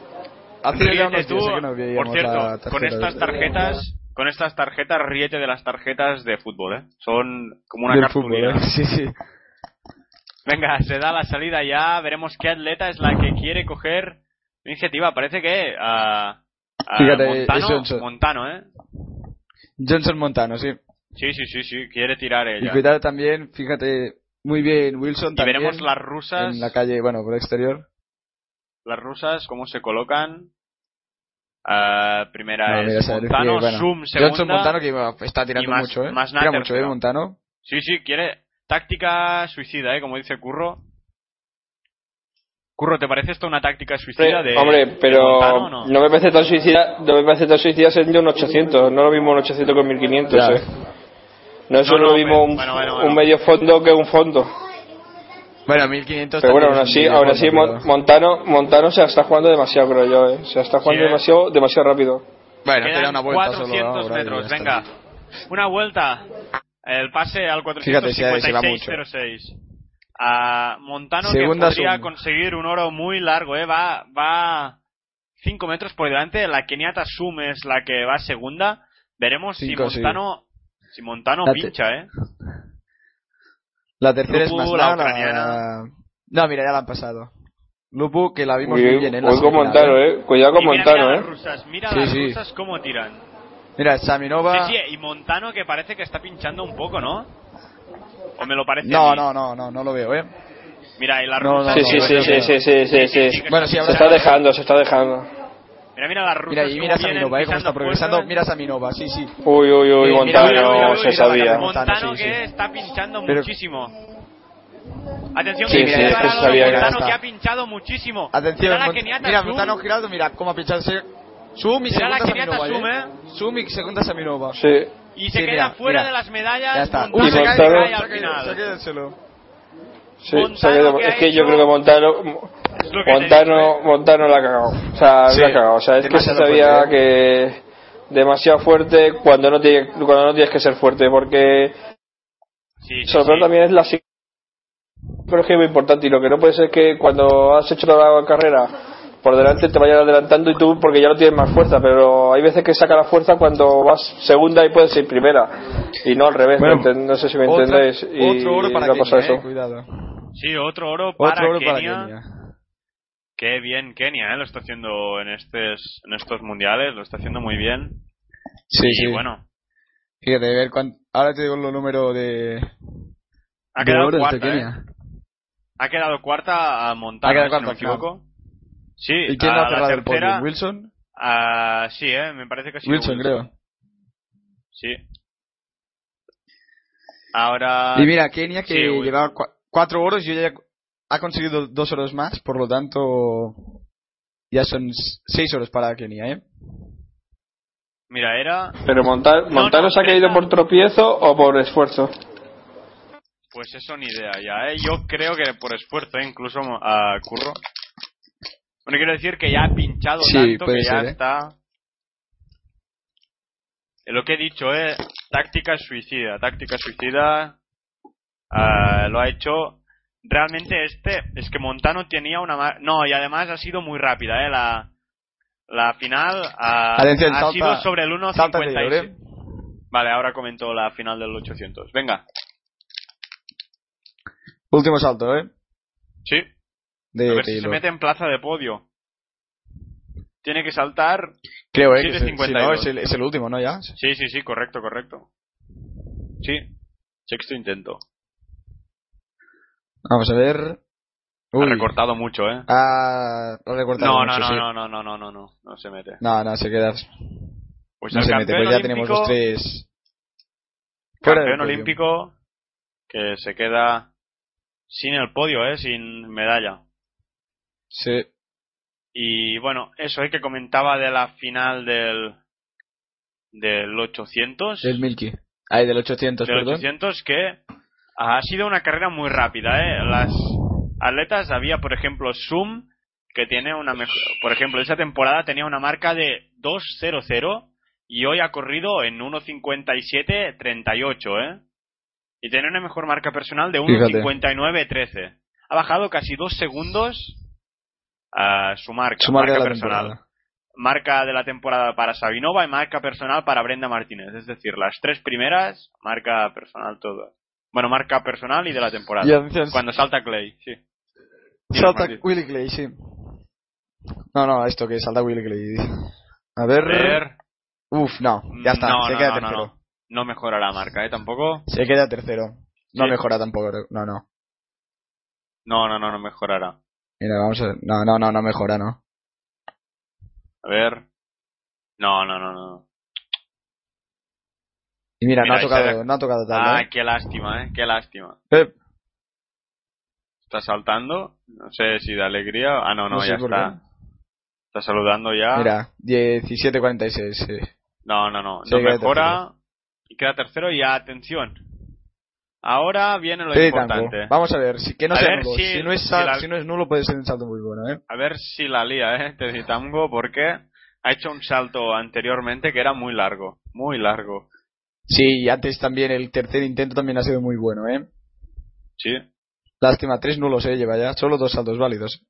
Hace ya unos tú, días que no por cierto, la con estas de- tarjetas, con estas tarjetas ríete de las tarjetas de fútbol, ¿eh? Son como una cartulina. fútbol, ¿eh? Sí, sí. Venga, se da la salida ya, veremos qué atleta es la que quiere coger iniciativa. Parece que a Fíjate, Montano, Johnson. Montano, ¿eh? Johnson Montano, sí. Sí, sí, sí, sí, quiere tirar Y ella. cuidado también, fíjate, muy bien Wilson Y también. veremos las rusas, En la calle, bueno, por el exterior. las rusas cómo se colocan. Ah, primera No, es Montano, bueno. Zoom segunda. Johnson Montano que está tirando más- mucho, ¿eh? más Tira mucho, ¿eh? Montano. Sí, sí, quiere táctica suicida, ¿eh? Como dice Curro. Curro, ¿te parece esto una táctica suicida de Hombre, de pero Montano o no? no me parece tan suicida, no me parece tan suicida ser de un 800, no lo mismo un 800 que un 1500, Ya. ¿eh? No es No, no, lo mismo pero- un, bueno, bueno, bueno. un medio fondo que un fondo. Bueno, 1500 Pero bueno, aún así, aún así Mon- Montano, Montano se la está jugando demasiado, creo yo, ¿eh? Se la está jugando Sí, ¿eh? demasiado, demasiado rápido. Bueno, Quedan tira una vuelta 400 solo ahora metros, venga. Una vuelta. El pase al Fíjate, se- se va 456.06. A Montano Segunda que podría conseguir un oro muy largo, ¿eh? Va, va 5 metros por delante. La Keniata Sum es la que va segunda. Veremos Cinco, si Montano, si Montano pincha, ¿eh? La tercera es Lupu, más la ucraniana. No, mira, ya la han pasado. Lupu, que la vimos Uy, muy bien en la uy, con Montano, ¿eh? ¿eh? Cuidado con mira, Montano, mira ¿eh? las rusas, mira Sí, las sí. rusas cómo tiran. Mira, Saminova... Sí, sí, y Montano que parece que está pinchando un poco, ¿no? ¿O me lo parece a No, mí? no, no, no, no lo veo, ¿eh? Mira, y las No, rusas... no, Sí, sí, no, sí, no, sí, no. sí, sí, sí, sí. Bueno, sí, Se está dejando, se está dejando. Mira, mira las rusas Mira, y mira Saminova, ¿eh? Cómo está progresando. Mira Saminova, sí, sí. Uy, uy, uy, mira, Montano, se sabía. Montano Montano, que está pinchando Pero- muchísimo. Atención, Sí, que sí, es que sabía Montano que ha pinchado muchísimo. Atención, Mira la keniata mira. Montano Giraldo, mira cómo ha pinchado. se- Sum y la segunda keniata Saminova, Sum, ¿eh? Sum y segunda Saminova. Sí. Y se Sí, queda mira, fuera mira. de las medallas. Ya está. Montano Y se cae, Montano- cae se al cae, se final. Montano se ha quedado- que es que yo creo que Montano, Montano, ¿eh? Montano la ha cagado. O sea, Sí, la ha cagado. O sea, es que se sabía fuerte, que demasiado fuerte cuando no, tiene, cuando no tienes que ser fuerte, porque Sí, sí, sobre todo sí. también es la psicología muy importante y lo que no puede ser es que cuando has hecho la carrera por delante te vayan adelantando y tú porque ya no tienes más fuerza, pero hay veces que saca la fuerza cuando vas segunda y puedes ir primera y no al revés, Bueno, ¿me enten- no sé si me Otra- entendéis. Y otro oro para no Kenia, eh, cuidado. Sí, otro oro para, Otro oro Kenia. para Kenia. Qué bien Kenia, ¿eh? Lo está haciendo en, estes, en estos mundiales, lo está haciendo muy bien. Sí, y sí. bueno, Fíjate, a ver cuán- Ahora te digo el número de. ha de quedado oro cuarta, entre ¿eh? Kenia. Ha quedado cuarta a Montana, Ha quedado si cuarta no me equivoco. Sí, ¿Y quién a ha cerrado el podio? ¿Wilson? ah, sí, eh, me parece que ha sido Wilson, creo. Sí. Ahora... Y mira, Kenia que sí, Wilson. llevaba cua- cuatro oros y ya ha conseguido dos oros más, por lo tanto. Ya son seis oros para Kenia, ¿eh? Mira, era... Pero Monta- Montano no, se ha caído por tropiezo o por esfuerzo. Pues eso ni idea ya, ¿eh? Yo creo que por esfuerzo, ¿eh? incluso a Curro. Bueno, quiero decir que ya ha pinchado Sí, tanto que ya ¿eh? está... Lo que he dicho, ¿eh? Táctica suicida, táctica suicida. ah, lo ha hecho... Realmente este, es que Montano tenía una... mar- No, y además ha sido muy rápida, ¿eh? La, la final ah, Atención, ha salta- sido sobre el salta de 1.56. Llore. Vale, ahora comento la final del 800. Venga. Último salto, ¿eh? Sí. De A ver si se mete en plaza de podio. Tiene que saltar. Creo, ¿eh? Que se- 7.52. si no, es el, es el último, ¿no? Ya. Sí, sí, sí, correcto, correcto. Sí. Sexto intento. Vamos a ver. Ha Uy. recortado mucho, ¿eh? Ha ha recortado No, no, mucho, no, sí. no, no, no, no, no, no, no se mete. No, no, se queda. Pues no el se mete, pues ya tenemos los tres. Campeón olímpico que se queda sin el podio, ¿eh? Sin medalla. Sí. Y bueno, eso es que comentaba de la final del del 800. Del Milky. Ay, del 800, del perdón. 800 que ha sido una carrera muy rápida, ¿eh? Las atletas había, por ejemplo, Zoom que tiene una mejor, por ejemplo, esa temporada tenía una marca de 2.00 y hoy ha corrido en 1.57.38, ¿eh? Y tiene una mejor marca personal de Fíjate. 1.59.13. Ha bajado casi dos segundos a su marca, Su marca de personal temporada. marca de la temporada para Sabinova y marca personal para Brenda Martínez. Es decir, las tres primeras, marca personal todas. Bueno, marca personal y de la temporada. Cuando salta Clay, sí. Salta. Willy Clay, sí. No, no, esto que salta Willy Clay. A ver. A ver. Uf, no, ya está, No, se no, queda no, no, tercero. no. No mejora la marca, ¿eh? Tampoco. Se queda tercero. No Sí. mejora tampoco, no, no. No, no, no, no mejorará. Mira, vamos a ver. No, no, no, no mejora, no. A ver. No, no, no, no. Y mira, Mira, no ha tocado, no ha tocado Ah, tabla, ¿eh? qué lástima, ¿eh? Qué lástima. Está saltando. No sé si de alegría. Ah, no, no, ya está. Está saludando ya. Mira, 17.46, sí. No, no, no. No queda mejora. Y queda tercero y atención. Ahora viene lo importante. Vamos a ver, si, que no A sea nulo. si- Si, no es, si la- si no es nulo puede ser un salto muy bueno, ¿eh? A ver si la lía, ¿eh? Teditango, porque ha hecho un salto anteriormente que era muy largo. Muy largo. Sí, y antes también el tercer intento también ha sido muy bueno, ¿eh? Sí. Lástima, tres nulos, ¿eh? Lleva ya. Solo dos saltos válidos.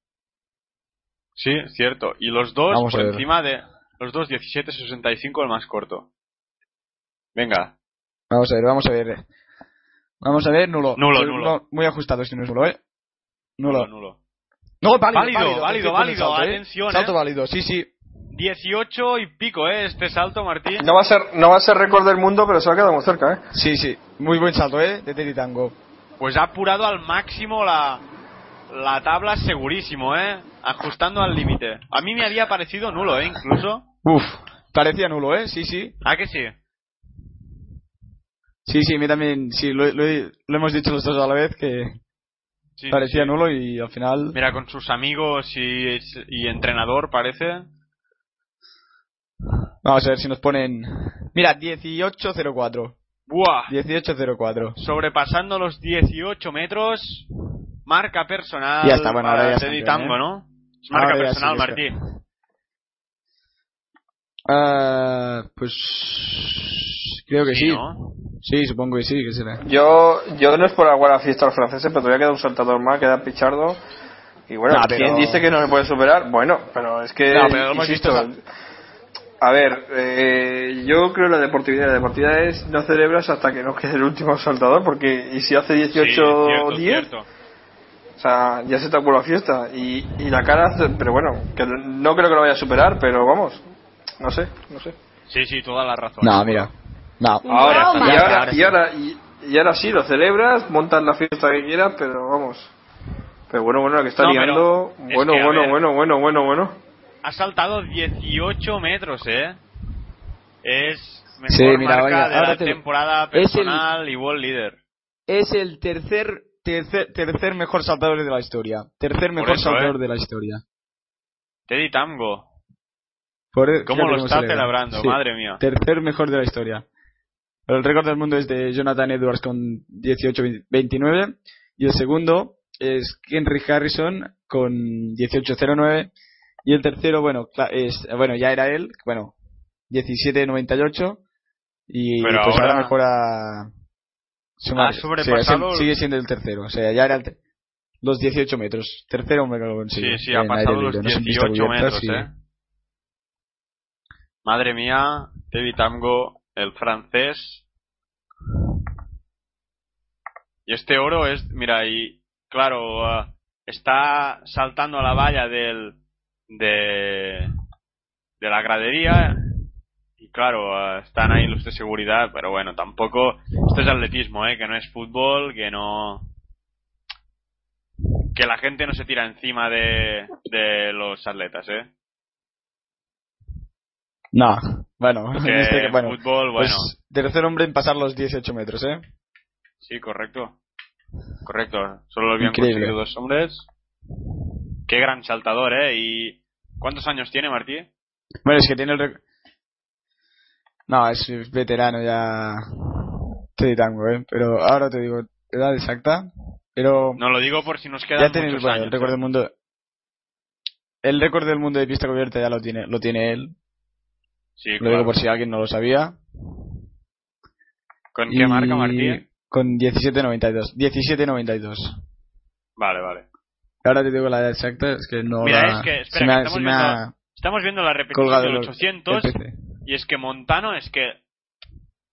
Sí, cierto. Y los dos Vamos por encima de. Los dos 17.65, el más corto. Venga. Vamos a ver, vamos a ver. Vamos a ver, nulo. Nulo, Eh, nulo. muy ajustado si no es nulo, ¿eh? Nulo. nulo. No, válido, Válido, válido, salto, ¿eh? atención, Salto ¿eh? válido, sí, sí. 18 y pico, ¿eh? Este salto, Martín. No va a ser, no va a ser récord del mundo, pero se ha quedado muy cerca, ¿eh? Sí, sí. Muy buen salto, ¿eh? De Teddy Tango. Pues ha apurado al máximo la, la tabla segurísimo, ¿eh? Ajustando al límite. A mí me había parecido nulo, ¿eh? Incluso. Uf, parecía nulo, ¿eh? Sí, sí. ¿A que sí? Sí, sí, a mí también, sí, lo, lo he- lo hemos dicho los dos a la vez que Sí, parecía sí. nulo y al final... Mira, con sus amigos y, y entrenador, parece. Vamos a ver si nos ponen... Mira, 18.04. ¡Buah! 18.04. Sobrepasando los 18 metros. Marca personal. Ya está, bueno, ahora para ya Teddy Tango, ¿eh? ¿no? Es marca Ahora personal, sí es Martín. Ah, pues... Creo que sí. ¿no? Sí, supongo que sí, que será. Yo, yo no es por aguar a fiesta a los franceses, pero todavía queda un saltador más, queda Pichardo. Y bueno, No, ¿quién pero- dice que no se puede superar? Bueno, pero es que. No, pero lo hemos insisto, visto- A ver, eh, yo creo la deportividad. La deportividad es no celebras hasta que no quede el último saltador, porque y si hace 18 Sí, cierto, 10, cierto. o sea, ya se te acabó la fiesta. Y, y la cara, hace- pero bueno, que no creo que lo vaya a superar, pero vamos, no sé, no sé. Sí, sí, toda la razón. No, mira. No. Ahora, y ahora, Ahora y ahora, y, y ahora sí, lo celebras, montas la fiesta que quieras, pero vamos. Pero bueno, bueno, la que está No, liando. es Bueno, que, bueno, bueno, bueno, bueno, bueno. Ha saltado 18 metros, ¿eh? Es mejor Sí, mira, marca de la te- temporada es el- personal y world leader. Es el tercer, tercer, tercer mejor saltador de la historia. Tercer mejor eso, saltador ¿eh? de la historia. Teddy Tango. Por el- ¿Cómo lo está celebra. celebrando? Sí. Madre mía. Tercer mejor de la historia. El récord del mundo es de Jonathan Edwards con 18.29 y el segundo es Henry Harrison con 18.09 y el tercero, bueno, es bueno, ya era él, bueno, 17.98 y Pero pues ahora, ahora- mejora sumar- Ha sobrepasado- sigue siendo el tercero, o sea, ya era el los 18 metros. Tercero me lo consigue. Sí, sí, ha pasado los libre, no es en pista 18 cubierta, metros. ¿eh? Madre mía, Teddy Tango, el francés. Y este oro es, mira, y claro, ah, está saltando a la valla del, de, de la gradería. Y claro, están ahí los de seguridad, pero bueno, tampoco, esto es atletismo, ¿eh? Que no es fútbol, que no, que la gente no se tira encima de, de los atletas, ¿eh? No, bueno, en <laughs> este- bueno, fútbol, bueno, pues, tercer hombre en pasar los 18 metros, ¿eh? sí, correcto. Correcto, solo lo habían Increíble. conseguido dos hombres. Qué gran saltador, ¿eh? ¿Y cuántos años tiene Martí? Bueno, es que tiene el... rec- No, es veterano ya... Estoy tango, ¿eh? Pero ahora te digo, edad exacta, pero... No lo digo por si nos quedan ya tiene muchos bueno, años. el récord ¿eh? del mundo... El récord del mundo de pista cubierta ya lo tiene, lo tiene él. Sí, Lo claro. digo por si alguien no lo sabía. ¿Con Y qué marca Martí? Con 17.92. 17.92. Vale, vale. Ahora te digo la edad exacta, es que no Mira, la- es que, espera, que ha- estamos viendo- ha Estamos viendo la repetición del los- 800 el PC. y es que Montano es que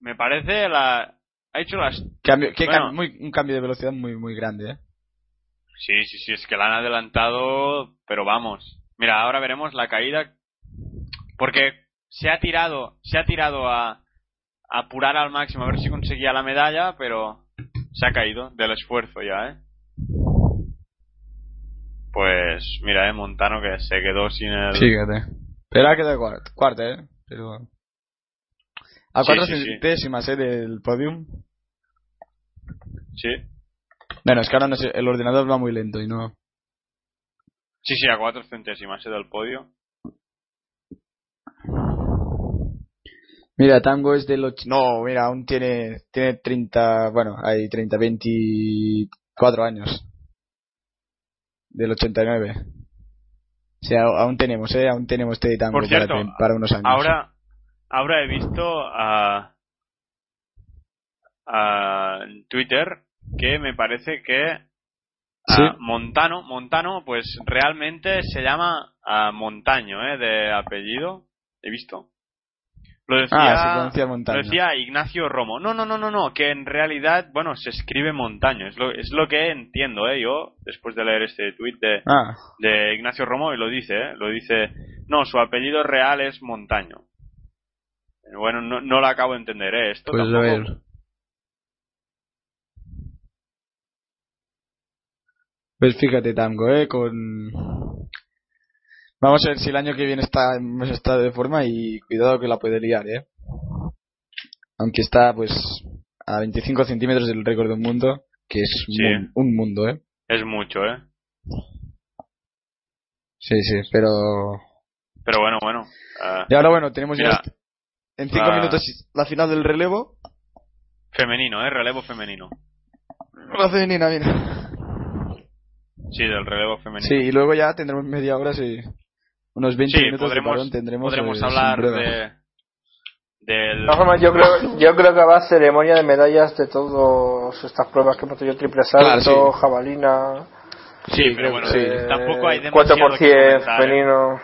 me parece la ha hecho las Cambio, qué Bueno. cam- muy, un cambio de velocidad muy muy grande, ¿eh? Sí, sí, sí, es que la han adelantado, pero vamos. Mira, ahora veremos la caída porque se ha tirado, se ha tirado a, a apurar al máximo a ver si conseguía la medalla, pero se ha caído del esfuerzo ya, ¿eh? Pues mira, eh, Montano que se quedó sin el Fíjate. Pero ha quedado cuarto, cuarto, ¿eh? Pero... A cuatro sí, sí. centésimas, ¿eh? Del podium. Sí. Bueno, es que ahora no sé, el ordenador va muy lento y no... Sí, sí, a cuatro centésimas eh, del podio. Mira, Tango es del... och- No, mira, aún tiene, tiene 30... Bueno, hay 30, 24 años. Del 89. O sea, aún tenemos, ¿eh? Aún tenemos Teddy Tango Por cierto, para, para unos años. Ahora, ahora he visto a, a Twitter que me parece que a Sí. Montano, Montano, pues realmente se llama a Montaño, ¿eh? De apellido. He visto. Lo decía, Ah, se Montaño. lo decía Ignacio Romo. No, no, no, no, no, que en realidad, bueno, se escribe Montaño. Es lo, es lo que entiendo, ¿eh? Yo, después de leer este tweet de, Ah, de Ignacio Romo y lo dice, ¿eh? lo dice, no, su apellido real es Montaño. Bueno, no, no lo acabo de entender, ¿eh? Esto pues a tampoco. ver. Pues fíjate, Tango, ¿eh? Con... Vamos a ver si el año que viene está estado de forma y cuidado que la puede liar, ¿eh? Aunque está, pues, a 25 centímetros del récord del mundo, que es Sí. un, un mundo, ¿eh? Es mucho, ¿eh? Sí, sí, pero... Pero bueno, bueno. ah, Y ahora, bueno, tenemos ya Mira, en 5 la- minutos la final del relevo. femenino, ¿eh? Relevo femenino. La femenina, mira. Sí, del relevo femenino. Sí, y luego ya tendremos media hora, sí. Unos 20 Sí, minutos de podremos, parón tendremos. podremos eh, hablar de, del... De todas formas, yo creo, yo creo que va a ceremonia de medallas de todas estas pruebas que hemos tenido triple salto, Claro, sí. jabalina. Sí, pero creo bueno, sí. Eh, tampoco hay demasiado 4% que comentar, ¿eh? femenino.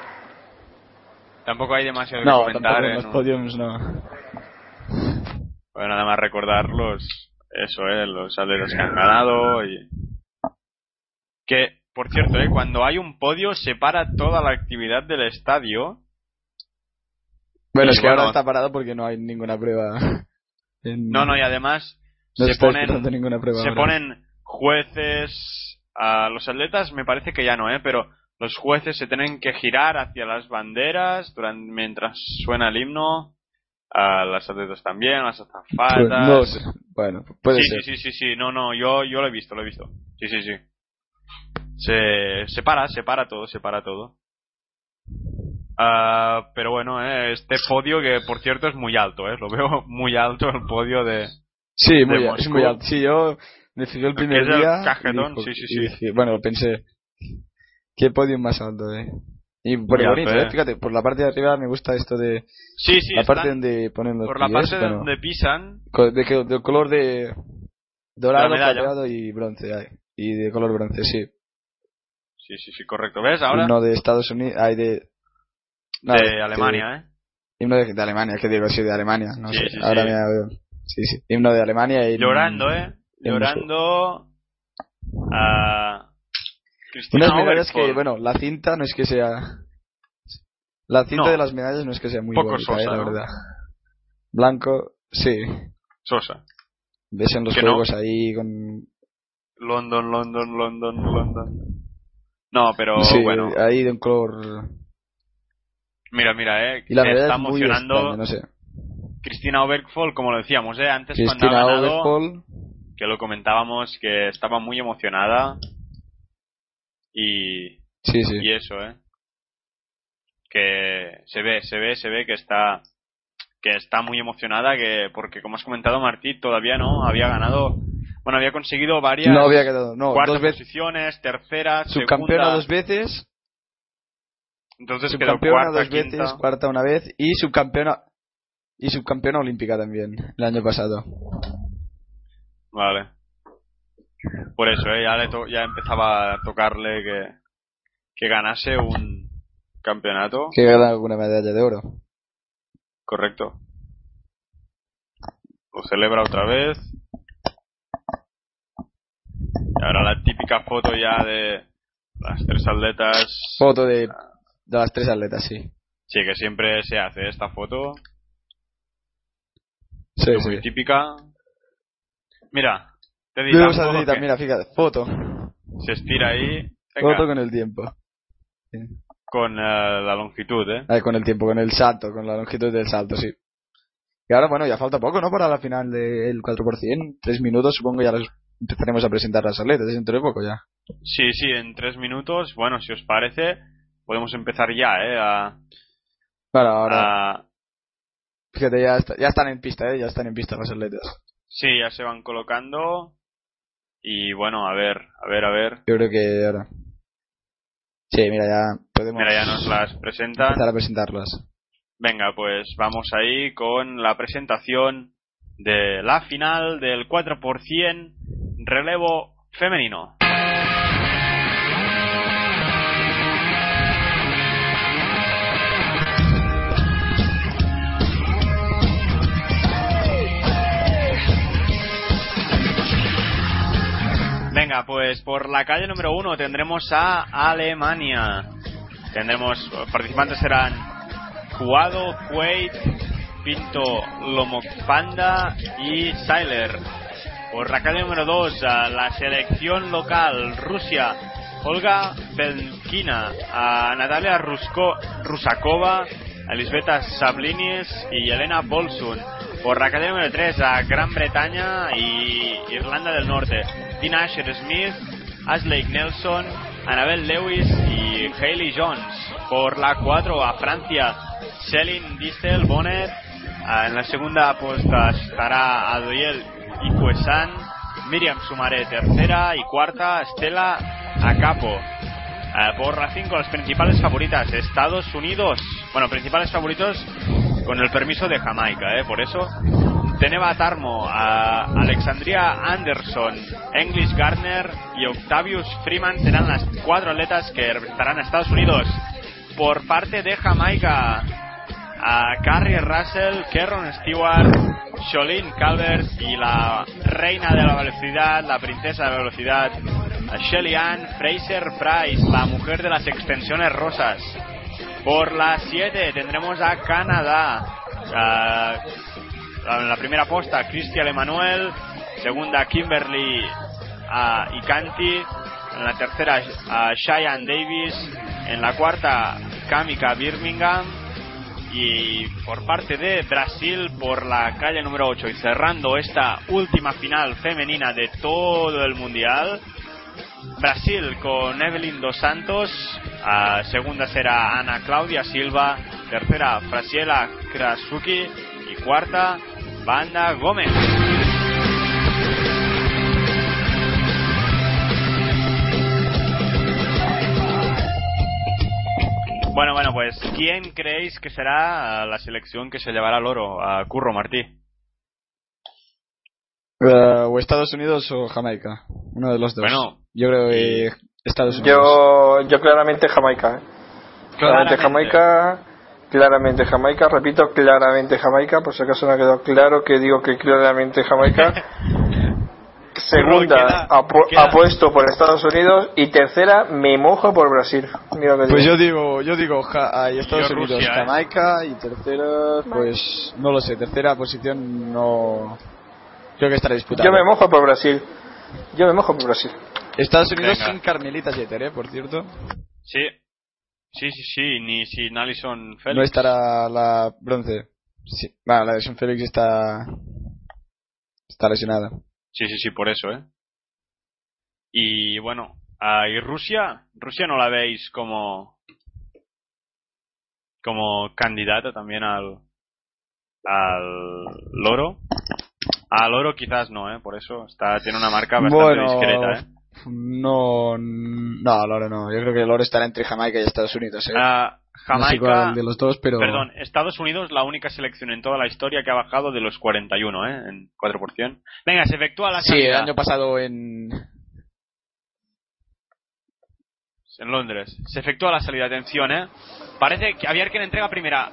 Tampoco hay demasiado No, que comentar. en ¿eh? los No. podiums no. Bueno, nada más recordar los, eso, eh, los atletas que han ganado y... Que, por cierto, eh, cuando hay un podio se para toda la actividad del estadio. Bueno, Y es que bueno- ahora está parado porque no hay ninguna prueba. <laughs> en- No, no, y además no se ponen, ninguna prueba se ahora. ponen jueces a los atletas, me parece que ya no, eh, pero los jueces se tienen que girar hacia las banderas durante, mientras suena el himno. A las atletas también, las azafatas. No sé. Bueno, puede sí, ser. sí, sí, sí, sí, no, no, yo, yo lo he visto, lo he visto. Sí, sí, sí. Se, se para, se para todo, se para todo. Ah, pero bueno, eh, este podio que por cierto es muy alto, eh, lo veo <laughs> muy alto el podio de... Sí, muy, de al- es Moscú. muy alto. Sí, yo me fijé el primer es el día. cajetón, dijo- sí, sí, sí. dije- bueno, pensé. ¿Qué podio más alto, eh? Y por Muy bonito, alto, eh. eh. Fíjate, por la parte de arriba me gusta esto de. Sí, sí, la parte donde ponen los por la pies, parte bueno, donde pisan. de, color de. Dorado, La plateado y bronce. ay. Y de color bronce, sí. Sí, sí, sí, correcto. ¿Ves? Ahora Himno de Estados Unidos. Hay de. no, de Alemania, ¿eh? Himno de, de Alemania, que digo, sí, de Alemania. No Sí, sé, sí, ahora sí. me Sí, sí. Himno de Alemania y. Llorando, ¿eh? Llorando... A... Cristina Unas medallas que, bueno, la cinta no es que sea. La cinta No. de las medallas no es que sea muy Poco bonita, sosa, eh, la ¿no? verdad. Blanco, sí. Sosa. Ves en los no. juegos ahí con. London, London, London, London. No, pero sí, bueno. ahí de un color. Mira, mira, eh. Y la está es emocionando extraña, no sé. Cristina Obergfall, como lo decíamos, eh. Antes cuando ha ganado, que lo comentábamos, que estaba muy emocionada. Y, Sí, sí. y eso, eh. Que se ve, se ve, se ve que está que está muy emocionada que porque como has comentado Martí todavía no había ganado bueno había conseguido varias No había quedado, no, cuartas posiciones tercera Subcampeona segunda dos veces, entonces subcampeona cuarta dos veces, quinta cuarta una vez y subcampeona y subcampeona olímpica también el año pasado. Vale. Por eso, ¿eh? ya, le to- ya empezaba a tocarle que, que ganase un campeonato. Que gana alguna medalla de oro. Correcto. Lo celebra otra vez. Y ahora la típica foto ya de las tres atletas. Foto de, de las tres atletas, sí. Sí, que siempre se hace esta foto. Sí, muy sí. típica. Mira, te dirán que mira, fíjate, foto. se estira ahí. Venga, Foto con el tiempo. con eh, la longitud, ¿eh? Ah, con el tiempo, con el salto, con la longitud del salto, sí. Y ahora, bueno, ya falta poco, ¿no? Para la final del 4%. Tres minutos, supongo, ya los empezaremos a presentar las atletas, dentro de poco ya. Sí, sí, en tres minutos. Bueno, si os parece, podemos empezar ya, ¿eh? A, Bueno, ahora, a- fíjate, ya, está- ya están en pista, ¿eh? Ya están en pista las atletas. Sí, ya se van colocando. Y bueno, a ver, a ver, a ver. Yo creo que ahora. Sí, mira, ya podemos Mira, ya nos las presentan. empezar a presentarlas. Venga, pues vamos ahí con la presentación de la final del 4% relevo femenino. Venga, pues por la calle número uno tendremos a Alemania. Tendremos, participantes serán Jugado, Kuwait, Pinto, Lomopanda y Sailer. Por la calle número 2, a la selección local, Rusia, Olga Belkina, a Natalia Rusko, Rusakova, a Lisbeta Sablinis y Elena Bolsun. Por la calle número 3, a Gran Bretaña y Irlanda del Norte, Tina Asher Smith, Ashley Nelson, Annabelle Lewis y Hayley Jones. Por la 4 a Francia, Céline Distel Bonnet. En la segunda puesta estará Adoyel Icuesan, Miriam Sumaré tercera y cuarta Estela Acapo. Ah, por la 5 las principales favoritas, Estados Unidos. Bueno, principales favoritos con el permiso de Jamaica, ¿eh? Por eso. Teneva Tarmo, a Alexandria Anderson, English Gardner y Octavius Freeman serán las cuatro atletas que representarán a Estados Unidos. Por parte de Jamaica, a Carrie Russell, Kerron Stewart, Jolene Calvert y la reina de la velocidad, la princesa de la velocidad, Shelly Ann Fraser Price, la mujer de las extensiones rosas. Por las 7 tendremos a Canadá. a- en la primera posta, Cristian Emanuel. Segunda, Kimberly a Icanti. En la tercera, a Cheyenne Davis. En la cuarta, Kamika Birmingham. Y por parte de Brasil, por la calle número 8. Y cerrando esta última final femenina de todo el mundial. Brasil con Evelyn Dos Santos, a segunda será Ana Claudia Silva, tercera Frasiela Krasuki y cuarta Banda Gómez. Bueno, bueno, pues ¿quién creéis que será la selección que se llevará el oro a Curro Martí? Eh, o Estados Unidos o Jamaica. Uno de los dos. Bueno, yo creo que Estados Unidos. Yo, yo claramente Jamaica. ¿eh? Claramente Claramente. Jamaica. Claramente Jamaica, repito, claramente Jamaica, por si acaso no ha quedado claro que digo que claramente Jamaica. <laughs> Segunda, Queda- apu- queda- apuesto por Estados Unidos. Y tercera, me mojo por Brasil. Mira lo que Pues digo. yo digo, yo digo ja- ay, Estados Yo Unidos, Rusia, ¿eh? Jamaica y tercera, pues no lo sé, tercera posición no creo que estará disputada. Yo me mojo por Brasil. Yo me mojo por Brasil. Estados Unidos Venga. sin Carmelita Jeter, eh, por cierto. Sí, sí, sí, sí, ni sin Alison Félix. No estará la bronce. Sí. Bueno, la de Son Félix está está lesionada. Sí, sí, sí, por eso, ¿eh? Y bueno, ah, ¿y Rusia? ¿Rusia no la veis como como candidata también al al loro? Al oro quizás no, ¿eh? Por eso está tiene una marca bastante Bueno, discreta, ¿eh? No, no, Loro no. Yo creo que Loro estará entre Jamaica y Estados Unidos, eh. Ah, Jamaica, de los dos, pero perdón, Estados Unidos la única selección en toda la historia que ha bajado de los 41, ¿eh? En 4%. Venga, se efectúa la sí, el año pasado en en Londres. Se efectúa la salida, atención, ¿eh? Parece que a ver quién entrega primera.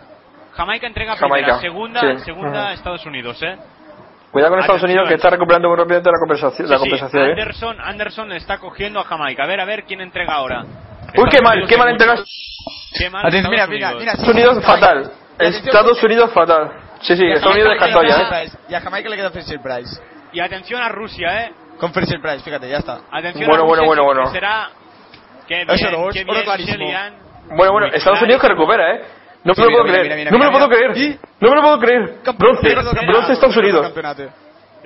Jamaica entrega Jamaica, primera, segunda, sí. segunda. Estados Unidos, ¿eh? Cuidado con Estados Atención. Unidos que está recuperando muy rápidamente la compensación. Sí, compensación ¿eh? Anderson, Anderson le está cogiendo a Jamaica. A ver, a ver quién entrega ahora. Uy, qué mal, qué mal entregas. Atención, mira, Estados mira, Unidos. mira, sí. Estados Unidos fatal. Estados Unidos fatal. Sí, sí, Y a Estados Unidos Jamaica descartado le ya, queda ¿eh? Price. Y a Jamaica le queda Fraser Price. Y atención a Rusia, ¿eh? Con Fraser Price, fíjate, ya está. Atención Bueno, a bueno, Rusia, bueno, bueno. Será... Qué bien, Eso no, es qué oro bien, clarísimo. Shellyan. Bueno, bueno, Estados Unidos que recupera, ¿eh? No me lo puedo creer. No me lo puedo creer. No me lo puedo creer. Bronce. Bronce Estados Unidos.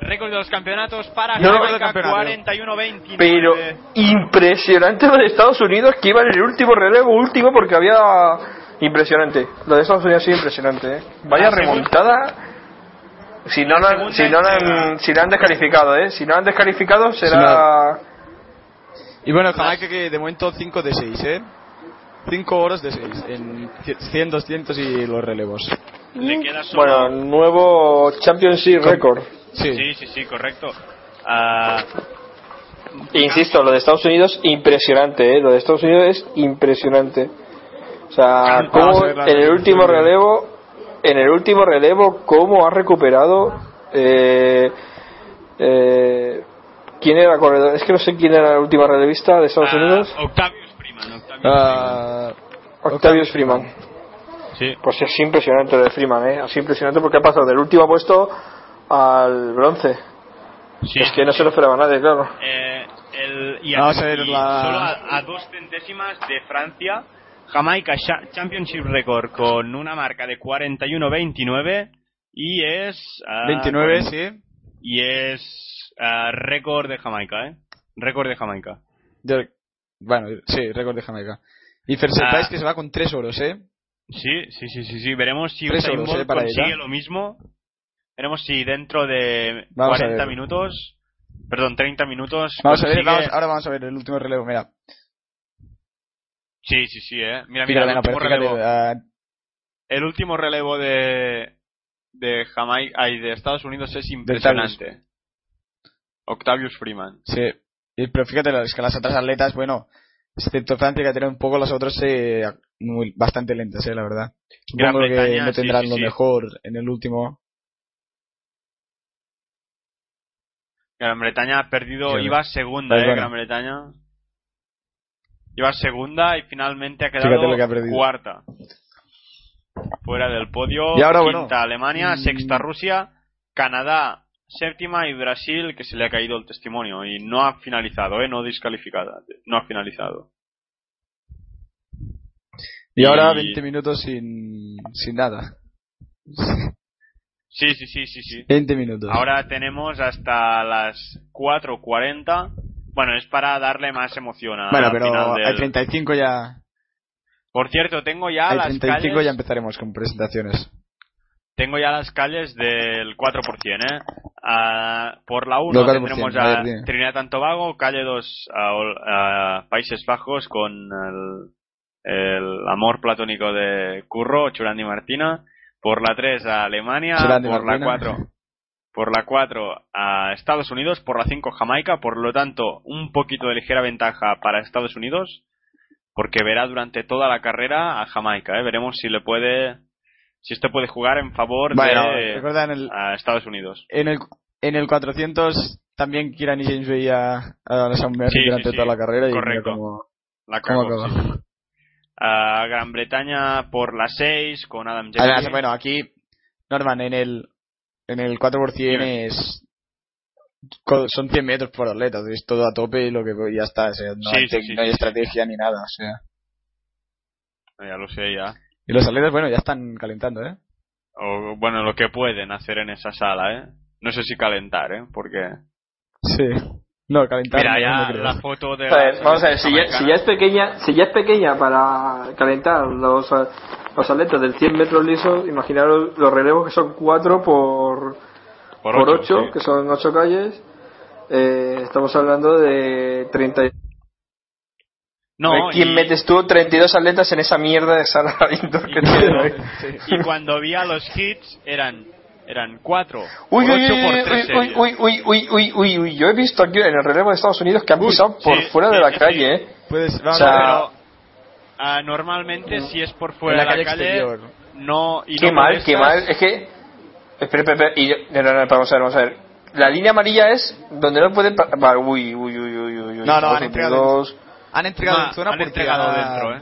Récord de los campeonatos para No, Jamaica, campeonato. 41-29. Pero impresionante lo de Estados Unidos que iba en el último relevo, último, porque había. Impresionante. Lo de Estados Unidos sí, impresionante, ¿eh? Vaya La segunda- remontada. Si no, La si, no la han, si la han descalificado, ¿eh? Si no la han descalificado será. Y bueno, Jamaica que de momento 5 de 6, ¿eh? 5 oros de 6 en 100, 200 y los relevos. Le queda solo... Bueno, nuevo Championship Record. Sí. Sí, sí, sí, correcto. Ah, E insisto, lo de Estados Unidos, impresionante, ¿eh? Lo de Estados Unidos es impresionante. O sea, Vamos a cómo en el último relevo, en el último relevo, cómo ha recuperado. Eh, eh, ¿Quién era corredor? Es que no sé quién era la última relevista de Estados ah, Unidos. Octavius Freeman. Octavius Ah, Octavius. Freeman. Sí. Pues es impresionante lo de Freeman, ¿eh? Es impresionante porque ha pasado del último puesto al bronce. sí. Es que no se lo esperaba nadie, claro. Eh, el, y Vamos a, y la- solo a, a dos centésimas de Francia, Jamaica Cha- Championship Record con una marca de 41-29 y es... ah, 29, con- sí. Y es ah, récord de Jamaica, ¿eh? Récord de Jamaica. De- bueno, sí, récord de Jamaica. Y Ah. Price que se va con 3 oros, ¿eh? Sí, sí, sí, sí, sí. Veremos si Tres Usain Bolt eh, para consigue ella. lo mismo. Veremos si dentro de Vamos a 40 ver. minutos, perdón, 30 minutos. Vamos a ver, vamos, ahora vamos a ver el último relevo, mira. Sí, sí, sí, eh. Mira, mira, Fíjate, el no, último fíjate, relevo. ah, El último relevo de de Jamaica, ay, de Estados Unidos es impresionante. Octavius Freeman. Sí. Pero fíjate, es que las otras atletas, bueno, excepto Francia, que tiene un poco las otras eh, muy, bastante lentas, eh, la verdad. Gran Supongo que Bretaña, no sí, tendrán sí, lo sí. mejor en el último. Gran Bretaña ha perdido, Sí, iba segunda, eh. Gran Bretaña. Iba segunda y finalmente ha quedado que ha cuarta. Fuera del podio, Y ahora, quinta bueno, Alemania, mm. sexta Rusia, Canadá, séptima y Brasil, que se le ha caído el testimonio y no ha finalizado, eh, no descalificada, no ha finalizado. Y, ahora Y- 20 minutos sin, sin nada. Sí, sí, sí, sí, sí. 20 minutos. Ahora tenemos hasta las 4.40. Bueno, es para darle más emoción a bueno, pero final del- al 35 ya, Por cierto, tengo ya al las 35 calles, ya empezaremos con presentaciones. tengo ya las calles del 4%, ¿eh? Ah, por la 1 Del 4%, tendremos a ver. Trinidad and Tobago, calle 2 a, a Países Bajos con el, el amor platónico de Curro, Churandi Martina, por la 3 a Alemania, por la Martina. 4 por la 4 a Estados Unidos, por la 5 Jamaica, por lo tanto un poquito de ligera ventaja para Estados Unidos, porque verá durante toda la carrera a Jamaica, ¿eh? veremos si le puede, si esto puede jugar en favor Bueno, de recuerda en el, a Estados Unidos. en el, en el 400 también Kieran y James veía a la Sam Sí, durante sí. toda la carrera y Correcto. cómo, La cómo sí. A Gran Bretaña por la 6 con Adam Además, bueno, aquí, Norman, en el, en el 4% Dime. es, son 100 metros por atleta, es todo a tope y lo que ya está, o sea, no, Sí, hay, sí, sí, no hay sí, sí. estrategia ni nada, o sea. Ya lo sé ya. Y los atletas, bueno, ya están calentando, ¿eh? O, bueno, lo que pueden hacer en esa sala, ¿eh? No sé si calentar, ¿eh? Porque... Sí. No, calentar Mira, ya no creo. la foto de... A ver, la vamos a ver, si ya, si ya es pequeña, si ya es pequeña para calentar los, los atletas del 100 metros lisos, imaginaros los relevos que son 4 por, por ocho, 8, sí. que son 8 calles. Eh, estamos hablando de 30. y- No, ¿Quién y- metes tú 32 atletas en esa mierda de sala <laughs> indoor que y tiene? cuando, ahí? y cuando vi a los hits eran eran 4 Uy, por uy, 8 uy, por uy, 3 uy, uy, uy, uy, uy, uy, uy, yo he visto aquí en el relevo de Estados Unidos que han pisado por sí, fuera de sí, la sí, calle, ¿eh? Puedes, O vamos sea, pero ah, normalmente si es por fuera la de la calle exterior. no y Qué no mal, qué mal. Es que. Espera, espera, espera. Y yo- no, no, no, vamos a ver, vamos a ver. La línea amarilla es donde no puede. pa- Vale, uy, uy, uy, uy, uy. uy, No, no, han entregado-. Han entregado en zona han entregado dentro, ¿eh?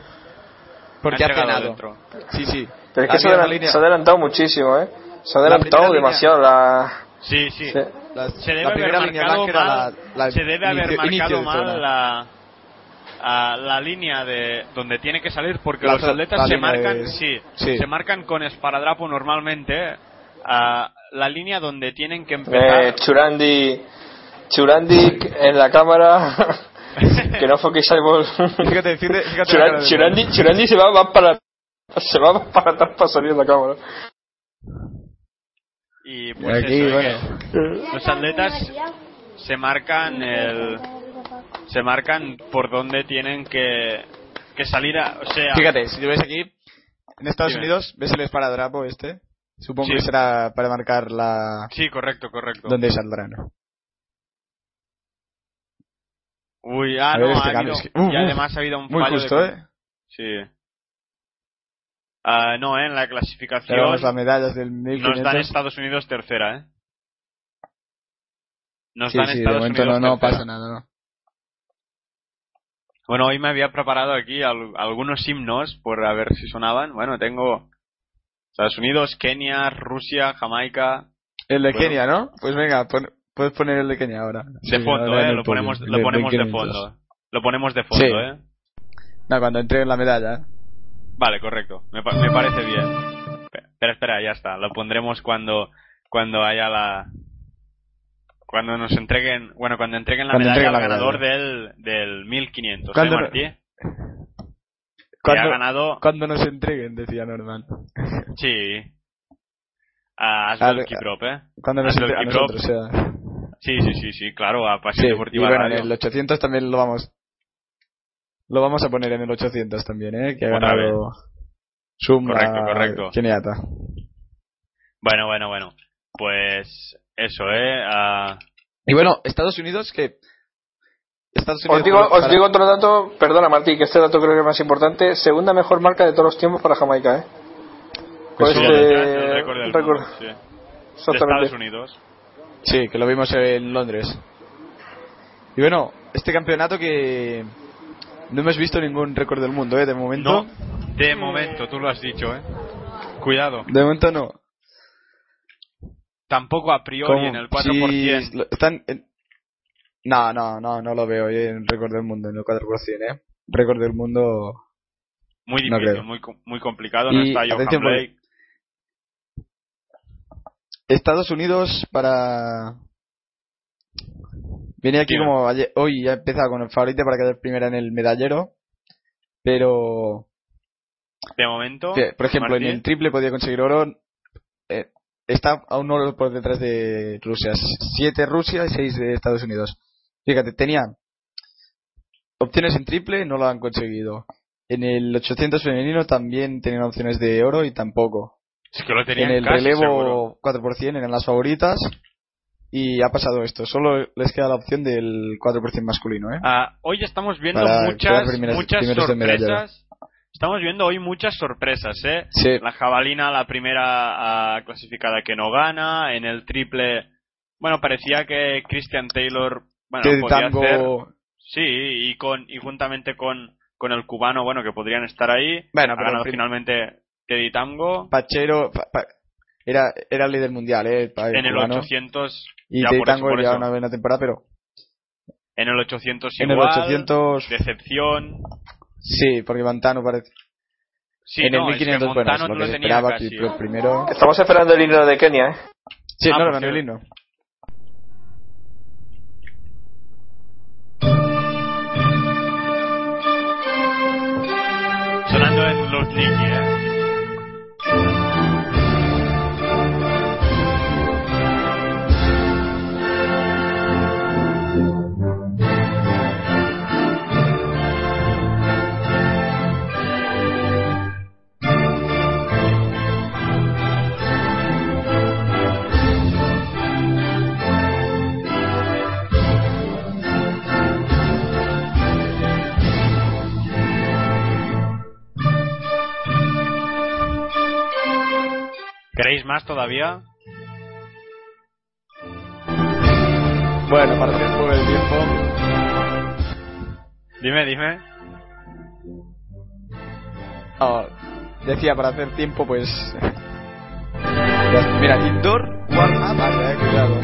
Porque ha dentro. Sí, sí. Pero es que se ha adelantado muchísimo, ¿eh? Se ha La adelantado demasiado la. Sí, sí. Sí. la- Se debe la haber primera línea marcado mal, la, la se debe haber inicio- marcado de mal la a la línea de donde tiene que salir porque La los atletas se marcan de- sí, sí. se marcan con esparadrapo normalmente a la línea donde tienen que empezar Eh, Churandi. Churandi en la cámara. <laughs> que no foquizamos. Fíjate, fíjate, fíjate Churandi, de- Churandi, Churandi se va, va para. Se va para atrás para salir en la cámara. Y Y pues aquí, eso, bueno. que los atletas se marcan el se marcan por donde tienen que que salir a, o sea Fíjate, si lo ves aquí, en Estados Dime. Unidos, ¿ves el esparadrapo este? Supongo Sí. que será para marcar la... sí correcto correcto dónde saldrán. uy ah no este ha habido, es que- uh, y uh, además ha habido un Muy fallo justo, de, ¿eh? Sí. Ah, no, ¿eh? en la clasificación vamos medallas del nos 1500. dan Estados Unidos tercera, ¿eh? Nos Sí, dan sí, de Estados momento Unidos no, pasa nada, ¿no? Bueno, hoy me había preparado aquí al- algunos himnos por a ver si sonaban. Bueno, tengo Estados Unidos, Kenia, Rusia, Jamaica. El de Bueno. Kenia, ¿no? Pues venga, pon- puedes poner el de Kenia ahora. De Sí, fondo, ahora en ¿eh? Lo ponemos, lo ponemos de 1500. fondo. Lo ponemos de fondo. ¿eh? No, cuando entreguen la medalla. Vale, correcto. Me, pa- me parece bien. Espera, espera, ya está. Lo pondremos cuando cuando haya la cuando nos entreguen, bueno, cuando entreguen la Cuando medalla entreguen al la ganador del del 1500, ¿eh, Cuando- Martí? Cuando, ha ganado, cuando nos entreguen, decía Norman. <laughs> sí. A Asbel Kiprop, ¿eh? Cuando nos entreguen a Kiprop. nosotros, o sea. Sí, sí, sí, sí, claro, a Pasión Sí, y Deportiva bueno, en el 800 también lo vamos. Lo vamos a poner en el 800 también, ¿eh? Que ha Otra ganado Suma Correcto, correcto. Keniata. Bueno, bueno, bueno. Pues eso, ¿eh? Y bueno, Estados Unidos que... Estados Os digo, para- os digo otro dato, perdona Martí, que este dato creo que es más importante. Segunda mejor marca de todos los tiempos para Jamaica, ¿eh? Con Pues sí, este del récord del récord. mundo, sí. De. Estados Unidos. Sí, que lo vimos en Londres. Y bueno, este campeonato que... No hemos visto ningún récord del mundo, ¿eh? De momento. No, de momento, tú lo has dicho, ¿eh? Cuidado. De momento no. Tampoco a priori ¿Cómo? en el 4%. Sí, están en- No, no, no, no lo veo eh, en récord del mundo, en el 4%, ¿eh? Récord del mundo... Muy No difícil, creo. muy, muy complicado. No Y, está Johan Blake. Estados Unidos para... Viene aquí como ayer- hoy ya ha empezado con el favorito para quedar primera en el medallero, pero De momento. por ejemplo en el triple podía conseguir oro, eh, está a un oro por detrás de Rusia, siete Rusia y seis de Estados Unidos. Fíjate, tenían opciones en triple, no lo han conseguido. En el 800 femenino también tenían opciones de oro y tampoco. Es que lo tenían en el casi seguro. relevo 4% eran las favoritas y ha pasado esto. Solo les queda la opción del 4% masculino, ¿eh? Ah, hoy estamos viendo Para muchas, primeras- muchas sorpresas. Estamos viendo hoy muchas sorpresas, ¿eh? Sí, La jabalina, la primera ah, clasificada que no gana. En el triple, bueno, parecía que Christian Taylor, bueno, que podía tango hacer. Sí, y con y juntamente con, con el cubano, bueno, que podrían estar ahí. Bueno, ha pero ganado el finalmente Teddy Tango. Pachero pa- pa- era, era el líder mundial, ¿eh? pa- En el cubano. 800, Y ya tango por ya eso. una buena temporada, pero en el 800 en el igual, 800 decepción. sí, porque Montano parece. Sí, en no, el es que 1500 bueno, es lo no que lo tenía esperaba casi. que el primero. Estamos esperando el himno de Kenia, ¿eh? Sí, Ah, no, por ganó el himno. ¿Queréis más todavía? Bueno, para hacer un poco de tiempo. Dime, dime. decía, para hacer tiempo, pues. <laughs> Mira, indoor, warm up, vale, eh, cuidado.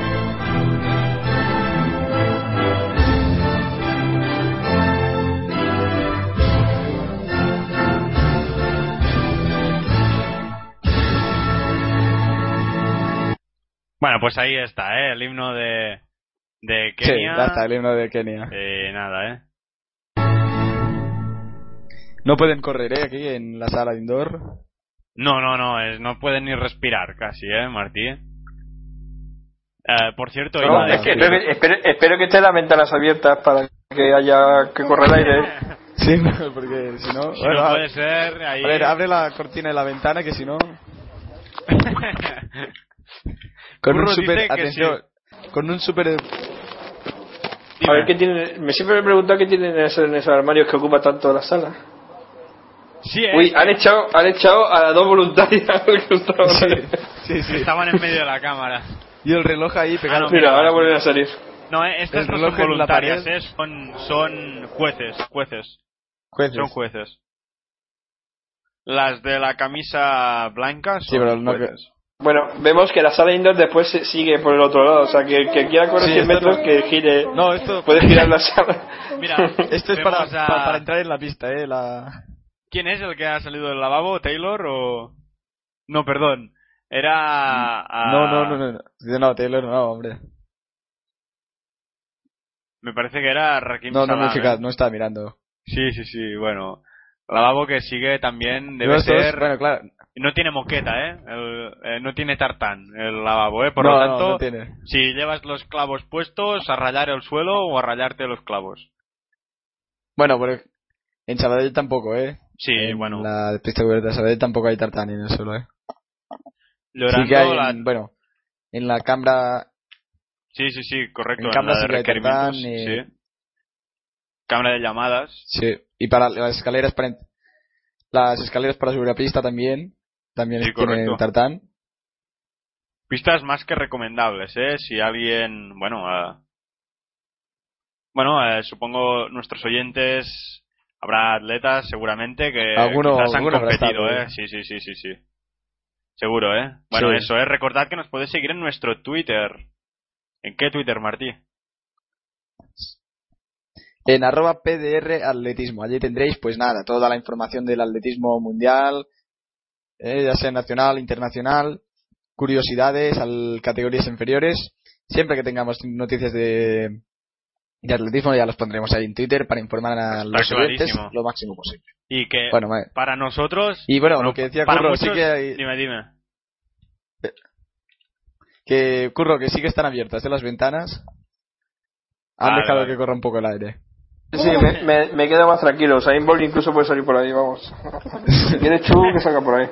Bueno, pues ahí está, ¿eh? El himno de, de Sí, Kenia. ya está, el himno de Kenia. Eh, nada, ¿eh? No pueden correr, ¿eh? Aquí en la sala de indoor. No, no, no, es, no pueden ni respirar casi, ¿eh, Martí? Eh, por cierto, No, iba a es que decir- espero, que, espero, espero que estén las ventanas abiertas para que haya que <laughs> correr el aire. Sí, porque si no. Si bueno, no a- puede ser, ahí... A ver, abre la cortina de la ventana que si no. <laughs> Con un super. Atención. Con un super. A ver qué tienen. Me siempre me he preguntado qué tienen en esos, en esos armarios que ocupa tanto la sala. Sí, ¿eh? Uy, han echado, han echado a las dos voluntarias que <laughs> estaban Sí, sí, sí. Estaban en medio de la cámara. Y el reloj ahí pegado. Ah, no, Mira, ahora vuelven a salir. No, eh, estas El no reloj son voluntarias. ¿eh? Son, son jueces, jueces. Jueces. Son jueces. Las de la camisa blanca son Sí, pero no jueces. Bueno, vemos que la sala indoor después se- sigue por el otro lado. O sea, que, que quiera correr Sí, 100 esto metros, no- que gire. No, esto. Puede <laughs> girar la sala. Mira, <laughs> Esto es para, a- entrar en la pista, eh. La... ¿Quién es el que ha salido del lavabo? ¿Taylor o...? No, perdón. Era... a- No, no, no, no. No, no Taylor, no, hombre. Me parece que era Rakim No, no fijado, ¿eh? no está mirando. Sí, sí, sí, bueno. Lavabo que sigue también debe No, ser... Bueno, claro. No tiene moqueta, ¿eh? El- eh, No tiene tartán el lavabo, ¿eh? Por no, lo tanto, no tiene. si llevas los clavos puestos, a rayar el suelo o a rayarte los clavos. Bueno, pero en Sabadell tampoco, eh. Sí, en bueno. La pista cubierta de Sabadell tampoco hay tartán en el suelo, eh. Llorando Sí que hay, la- en, bueno, en la cámara, Sí, sí, sí, correcto. En En, cámara la de sí hay tartán, eh, sí. Cámara de llamadas. sí, y para las escaleras para, las escaleras para subir a pista también, también Sí, tartán. Pistas más que recomendables, ¿eh? Si alguien, bueno, eh, bueno, eh, supongo nuestros oyentes habrá atletas seguramente que Alguno- quizás han competido, estado, ¿eh? Sí, sí, sí, sí, sí. Seguro, ¿eh? Bueno, Sí. eso, ¿eh? Recordad que nos podéis seguir en nuestro Twitter. ¿En qué Twitter, Martí? En arroba PDR Atletismo. Allí tendréis, pues nada, toda la información del atletismo mundial, eh, ya sea nacional, internacional, curiosidades, al, categorías inferiores. Siempre que tengamos noticias de, de atletismo ya los pondremos ahí en Twitter para informar a los clarísimo. lo máximo posible. Y que Bueno, para nosotros... y bueno, lo que decía para Curro, muchos- sí que hay- Dime, dime. que Curro, que sí que están abiertas de las ventanas. Han Vale, dejado vale. que corra un poco el aire. Sí, me, me, me quedo más tranquilo. Usain Bolt incluso puede salir por ahí, vamos. <laughs> Si quiere Chu, que salga por ahí.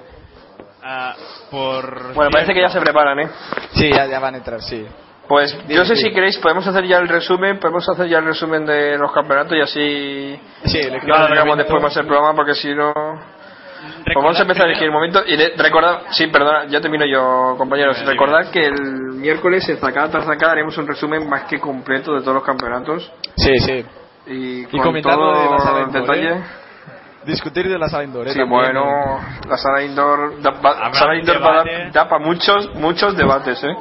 Ah, por... Bueno, parece que ya se preparan, ¿eh? Sí, ya, ya van a entrar, sí. Pues yo sé si queréis, podemos hacer ya el resumen, podemos hacer ya el resumen de los campeonatos y así Sí, el no alargamos después más el programa porque si no... Pues vamos a empezar a elegir el momento y recordad, sí, perdona, ya termino yo, compañeros. Dime, Recordad que el miércoles en Zacada tras Zacada haremos un resumen más que completo de todos los campeonatos Sí, sí. Y con comentar lo de la todo sala indoor, detalle. ¿eh? Discutir de la sala indoor, ¿eh? Sí, También, bueno, la sala indoor da, va- sala indoor va da para muchos, muchos debates, ¿eh?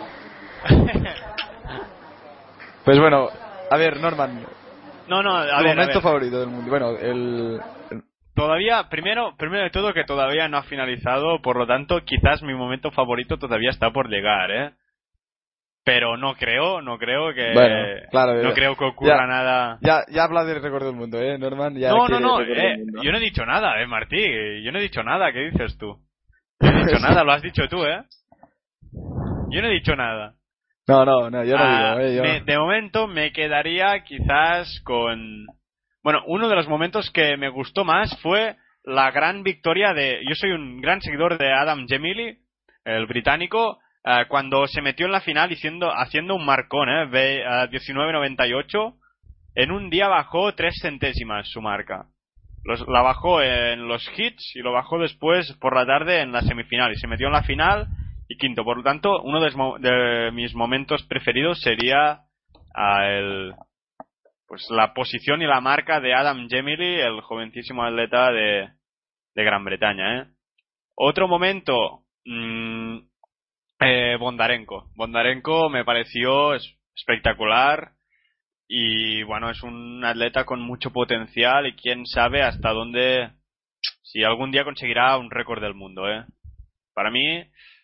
<laughs> Pues bueno, a ver, Norman, No, no, a tu ver, a momento ver. favorito del mundo. Bueno, el, el- Todavía, primero, primero de todo que todavía no ha finalizado, por lo tanto, quizás mi momento favorito todavía está por llegar, ¿eh? Pero no creo, no creo que... Bueno, claro, no ya- creo que ocurra ya- nada... ya, ya habla del récord del mundo, ¿eh, Norman? Ya no, no, no, eh, yo no he dicho nada, eh, Martí, yo no he dicho nada, ¿qué dices tú? Yo no he dicho <laughs> nada, lo has dicho tú, ¿eh? Yo no he dicho nada. No, no, no, yo no Ah, digo, ¿eh? Yo... me- de momento me quedaría quizás con... Bueno, uno de los momentos que me gustó más fue la gran victoria de... Yo soy un gran seguidor de Adam Gemili, el británico, eh, cuando se metió en la final haciendo, un marcón, ¿eh? Ve- eh, 19.98. En un día bajó tres centésimas su marca. Los- la bajó en los hits y lo bajó después por la tarde en la semifinal. Y se metió en la final y quinto. Por lo tanto, uno de, de mis momentos preferidos sería ah, el, pues la posición y la marca de Adam Gemili, el jovencísimo atleta de, de Gran Bretaña. ¿eh? Otro momento, mm, eh, Bondarenko. Bondarenko me pareció es- espectacular y bueno, es un atleta con mucho potencial y quién sabe hasta dónde, si algún día conseguirá un récord del mundo. ¿eh? Para mí,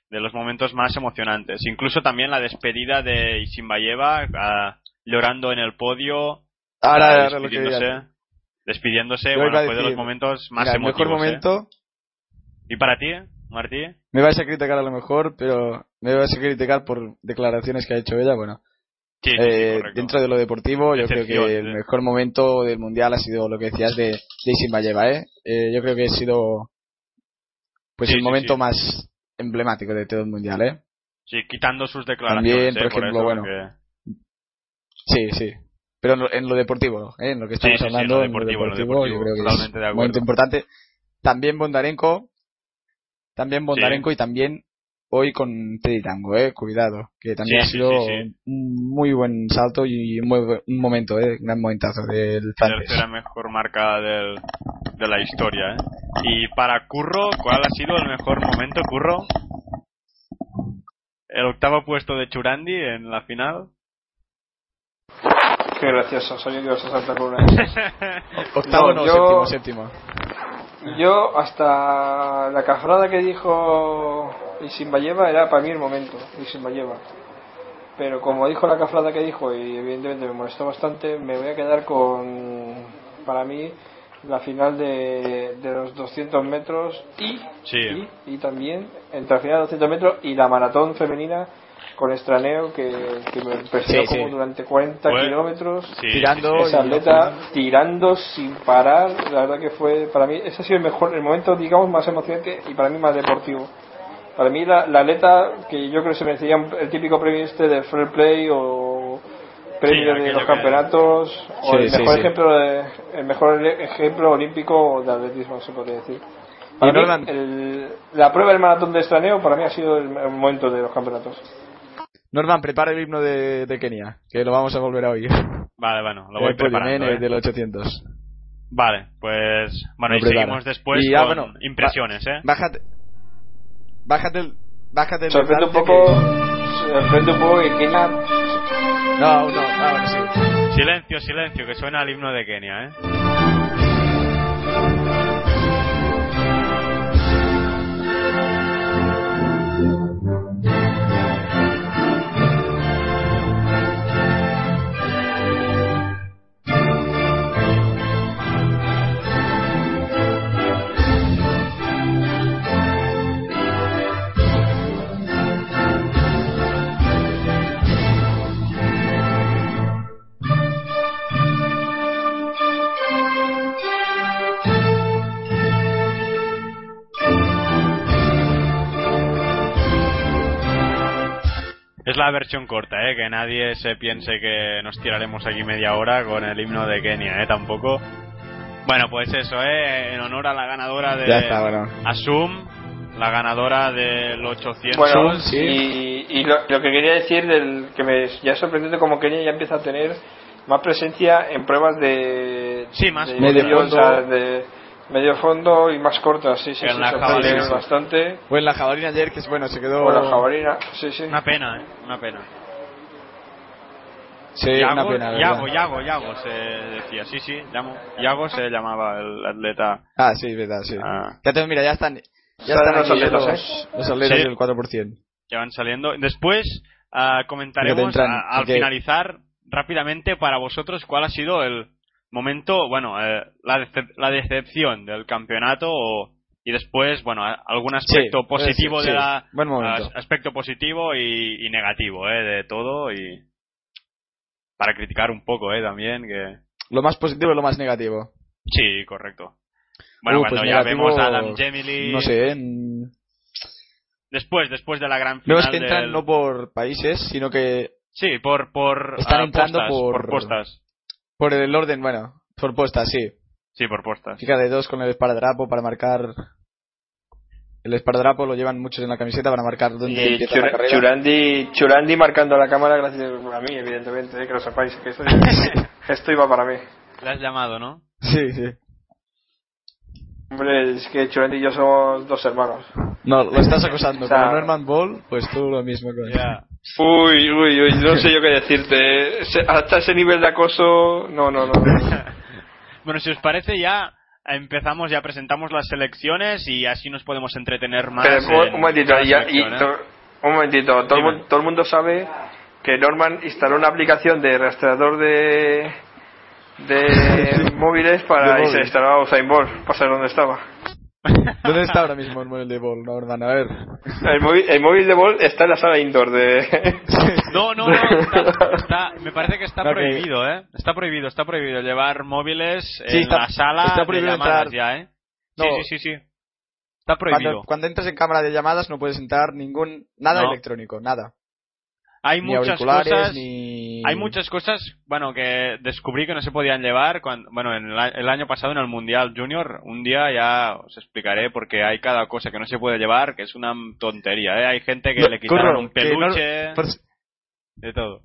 de los momentos más emocionantes. Incluso también la despedida de Isimbayeva ah, llorando en el podio, Ahora, ah, ahora lo que despidiéndose, despidiéndose, Yo bueno, fue de los momentos más Mira, el emotivos. mejor ¿eh? momento, ¿Y para ti, Martí? me vais a criticar a lo mejor, pero me vais a criticar por declaraciones que ha hecho ella, bueno. Sí, sí, sí, Eh, dentro de lo deportivo, yo creo que el mejor momento del mundial ha sido lo que decías de, de Isimbayeva, ¿eh? Eh, Yo creo que ha sido pues Sí, el momento más emblemático de todo el mundial, ¿eh? Sí, quitando sus declaraciones. También, por ¿eh? ejemplo, eso bueno, Sí, sí. Pero en lo, en lo deportivo, ¿eh? en lo que estamos hablando, en lo deportivo, yo creo que es un momento importante. También Bondarenko, también Bondarenko y también hoy con Teddy Tango, ¿eh? Cuidado, que también Sí, ha sido sí, sí. un muy buen salto y un, muy un momento, ¿eh? Un gran momentazo del francés. tercera mejor marca del, de la historia. ¿eh? Y para Curro, ¿cuál ha sido el mejor momento, Curro? El octavo puesto de Churandi en la final. Qué gracioso, sabía que ibas a saltar con una. Octavo No, no, yo- séptimo, séptimo. Yo, hasta la cafrada que dijo Isimbayeva era para mí el momento, Isimbayeva. Pero como dijo la cafrada que dijo, y evidentemente me molestó bastante, me voy a quedar con, para mí, la final de, de los 200 metros y, Sí. y, y también entre la final de 200 metros y la maratón femenina con Estraneo, que, que me Sí, sí. como durante 40 Fue- kilómetros Sí, Tirando sí, esa atleta tirando sin parar, la verdad que fue para mí ese ha sido el mejor el momento digamos más emocionante y para mí más deportivo Para mí la, la atleta que yo creo que se merecía el típico premio este de Fair Play o premio de los que- campeonatos o Sí, el mejor sí. ejemplo de- el mejor ejemplo olímpico de atletismo se podría decir. Para mí, el- la prueba del maratón de estraneo para mí ha sido el, el momento de los campeonatos. Norman, prepara el himno de, de Kenia, que lo vamos a volver a oír. Vale, bueno, lo <laughs> voy El podium, preparando. ¿eh? ¿eh? del 800. Vale, pues bueno, Lo y prepara. seguimos después Y ya, con bueno, impresiones, ¿eh? Bájate. Bájate el. Bájate el. Sorprende un poco, que- sorprende un poco que Kenia No, no, ah, bueno, sí. Silencio, silencio, que suena el himno de Kenia, ¿eh? Es la versión corta, ¿eh? Que nadie se piense que nos tiraremos aquí media hora con el himno de Kenia, ¿eh? Tampoco. Bueno, pues eso, ¿eh? En honor a la ganadora de Ya está, bueno. Asum, la ganadora del 800. Bueno, sí. y, y lo, lo que quería decir del que me ya es sorprendente como Kenia ya empieza a tener más presencia en pruebas de Sí, más de Medio medio, fondo. o sea, de medio fondo y más cortas, sí, sí, En sí, la sorprende jabalina. bastante. Pues la jabalina ayer, que es bueno, se quedó. O la jabalina, sí, sí. Una pena, ¿eh? Una pena. Sí, una Yago, pena. la Yago. Yago, Yago se decía. Sí, sí, llamo. Yago se llamaba el atleta. Ah, sí, verdad, sí. Ah. Ya te, mira, ya están. Ya Están los atletas, los, los atletas Sí. del 4%. que van saliendo. Después Fíjate, comentaremos entran, a- al porque- finalizar rápidamente para vosotros cuál ha sido el momento, bueno, eh, la, decep- la decepción del campeonato o- y después, bueno, algún aspecto Sí, positivo sí, de sí. la Buen aspecto positivo y, y negativo, eh, de todo y para criticar un poco, eh, también que Lo más positivo y lo más negativo. sí, correcto. Bueno, Uh, cuando pues ya negativo, vemos a Adam Gemily No sé, ¿eh? Después después de la gran No final es que entran del- no por países, sino que sí, por por Están ah, entrando postas, por- por postas. Por el orden, bueno, por postas, sí. Sí, por postas. Fíjate, dos con el esparadrapo para marcar. El esparadrapo lo llevan muchos en la camiseta para marcar dónde Y empieza la carrera. Churandi, Churandi marcando a la cámara gracias a mí, evidentemente, eh, que lo sepáis, que esto, <laughs> esto iba para mí. Le has llamado, ¿no? Sí, sí. Hombre, es que Churandi y yo somos dos hermanos. No, lo estás acosando. O sea- Norman Ball, pues tú lo mismo. Con... Ya. Uy, uy, uy, no sé yo qué decirte. Ese- Hasta ese nivel de acoso, no, no, no. <laughs> Bueno, si os parece ya empezamos, ya presentamos las selecciones y así nos podemos entretener más. Pero, un- en un momentito, ya- y ¿eh? to- un momentito. Todo Dime. todo el mundo sabe que Norman instaló una aplicación de rastreador de de <laughs> móviles para De y se instalaba Usain Bolt para saber dónde estaba. ¿Dónde está ahora mismo el móvil de Ball, Norman? A ver. El móvil, el móvil de Bolt está en la sala indoor de <laughs> No, no, no, está- está- me parece que está No, que- prohibido, ¿eh? Está prohibido, está prohibido llevar móviles Sí, en está- la sala está de prohibido llamadas entrar- ya, ¿eh? No. Sí, sí, sí, sí. Está prohibido. Cuando, cuando entras en cámara de llamadas no puedes entrar ningún. Nada No. electrónico, nada. Hay ni muchas cosas... ni. Hay muchas cosas, bueno, que descubrí que no se podían llevar, cuando, bueno, en el, el año pasado en el Mundial Junior, un día ya os explicaré porque hay cada cosa que no se puede llevar, que es una tontería, ¿eh? Hay gente que No, le quitaron Curro, un no- peluche, por- de todo.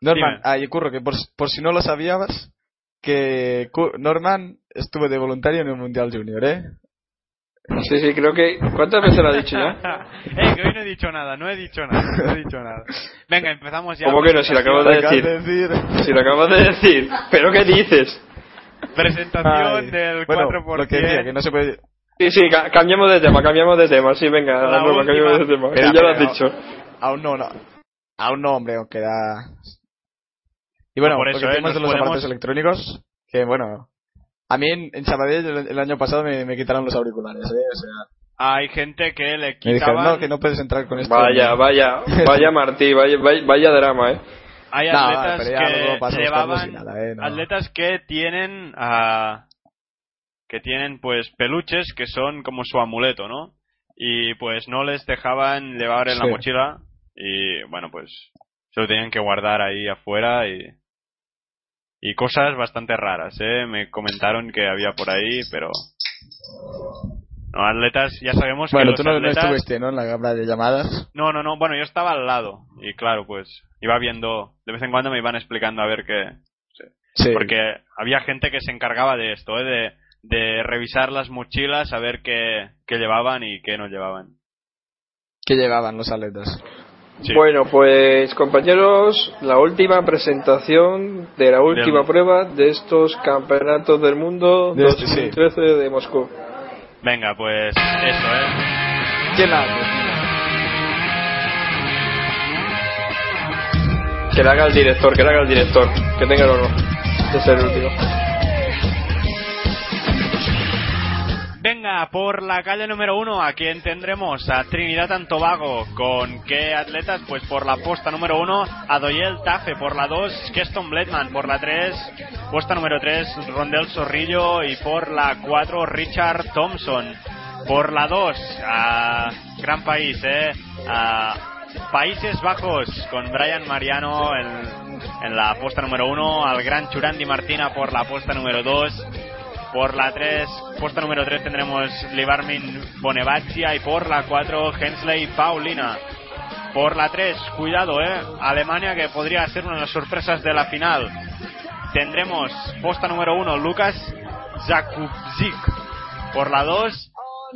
Norman, Dime. ah, Curro, que por, por si no lo sabías, que Norman estuvo de voluntario en el Mundial Junior, ¿eh? Sí, sí, creo que ¿cuántas veces lo ha dicho ya? <laughs> eh, que hoy no he dicho nada, no he dicho nada, no he dicho nada. Venga, empezamos ya. ¿Cómo que no? Si lo acabo de Acabas decir. de decir. Si lo acabas de decir, ¿pero qué dices? Presentación Ay, del bueno, 4%. Lo que decía, que no se puede. Sí, sí, ca- cambiamos de tema, cambiamos de tema, sí, venga, La Norma, última- cambiamos de tema, Espera, ya lo has dicho. Aún no, no. Aún no, hombre, aunque da. Y bueno, Por lo eso, ¿eh? tenemos de nos los podemos- aparatos electrónicos, que bueno. A mí en, en Sabadell el, el año pasado me, me quitaron los auriculares, ¿eh? O sea, Hay gente que le me dijeron, quitaban... no, que no puedes entrar con esto. Vaya, <laughs> vaya, vaya Martí, vaya, vaya, vaya drama, eh. Hay No, atletas que llevaban nada, ¿eh? No. atletas que tienen ah, que tienen pues peluches que son como su amuleto, ¿no? y pues no les dejaban llevar en la mochila y bueno, pues se lo tenían que guardar ahí afuera y y cosas bastante raras, ¿eh? Me comentaron que había por ahí, pero no, atletas, ya sabemos Bueno, que tú los no, no atletas... estuviste, ¿no? En la cámara de llamadas. No, no, no, bueno, yo estaba al lado y claro, pues iba viendo, de vez en cuando me iban explicando a ver qué, Sí. porque había gente que se encargaba de esto, ¿eh? de, de revisar las mochilas, a ver qué, qué llevaban y qué no llevaban. ¿Qué llevaban los atletas? Sí. Bueno, pues compañeros, la última presentación de la última prueba de estos campeonatos del mundo De este, sí. 2013 de Moscú. Venga, pues eso, ¿eh? ¿Quién la Que la haga el director, que la haga el director, que tenga el honor de ser el último. Por la calle número uno, ¿a quién tendremos? A Trinidad and Tobago. ¿Con qué atletas? Pues por la posta número uno, a Doyel Tafe. Por la dos, Keston Bledman. Por la tres, posta número tres, Rondel Zorrillo. Y por la cuatro, Richard Thompson. Por la dos, a gran país, ¿eh? A Países Bajos, con Brian Mariano en, en la posta número uno, al gran Churandi Martina por la posta número dos. Por la 3, puesta número 3 tendremos Libarmin Bonevazia y por la 4 Hensley Paulina. Por la 3, cuidado, eh, Alemania que podría ser una de las sorpresas de la final. Tendremos posta número 1 Lucas Zakubzik. Por la 2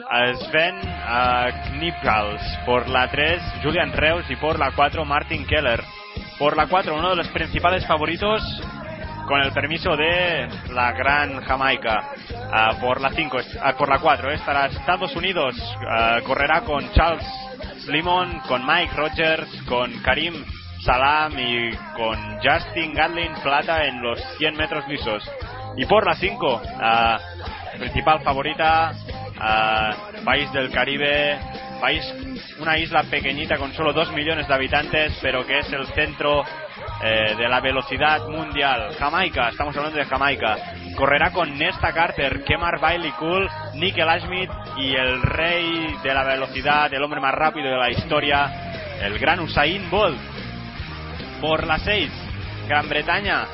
a Sven a Knipals. Por la 3 Julian Reus y por la 4 Martin Keller. Por la 4 uno de los principales favoritos con el permiso de la gran Jamaica. Ah, por la 5, por la 4 estará Estados Unidos, ah, correrá con Charles Slimon, con Mike Rogers, con Karim Salam y con Justin Gatlin plata en los 100 metros lisos. Y por la 5, ah, principal favorita, ah, país del Caribe, país, una isla pequeñita con solo 2 millones de habitantes, pero que es el centro eh, de la velocidad mundial. Jamaica, estamos hablando de Jamaica. Correrá con Nesta Carter, Kemar Bailey Cool, Nickel Ashmit y el rey de la velocidad, el hombre más rápido de la historia, el gran Usain Bolt. Por la 6, Gran Bretaña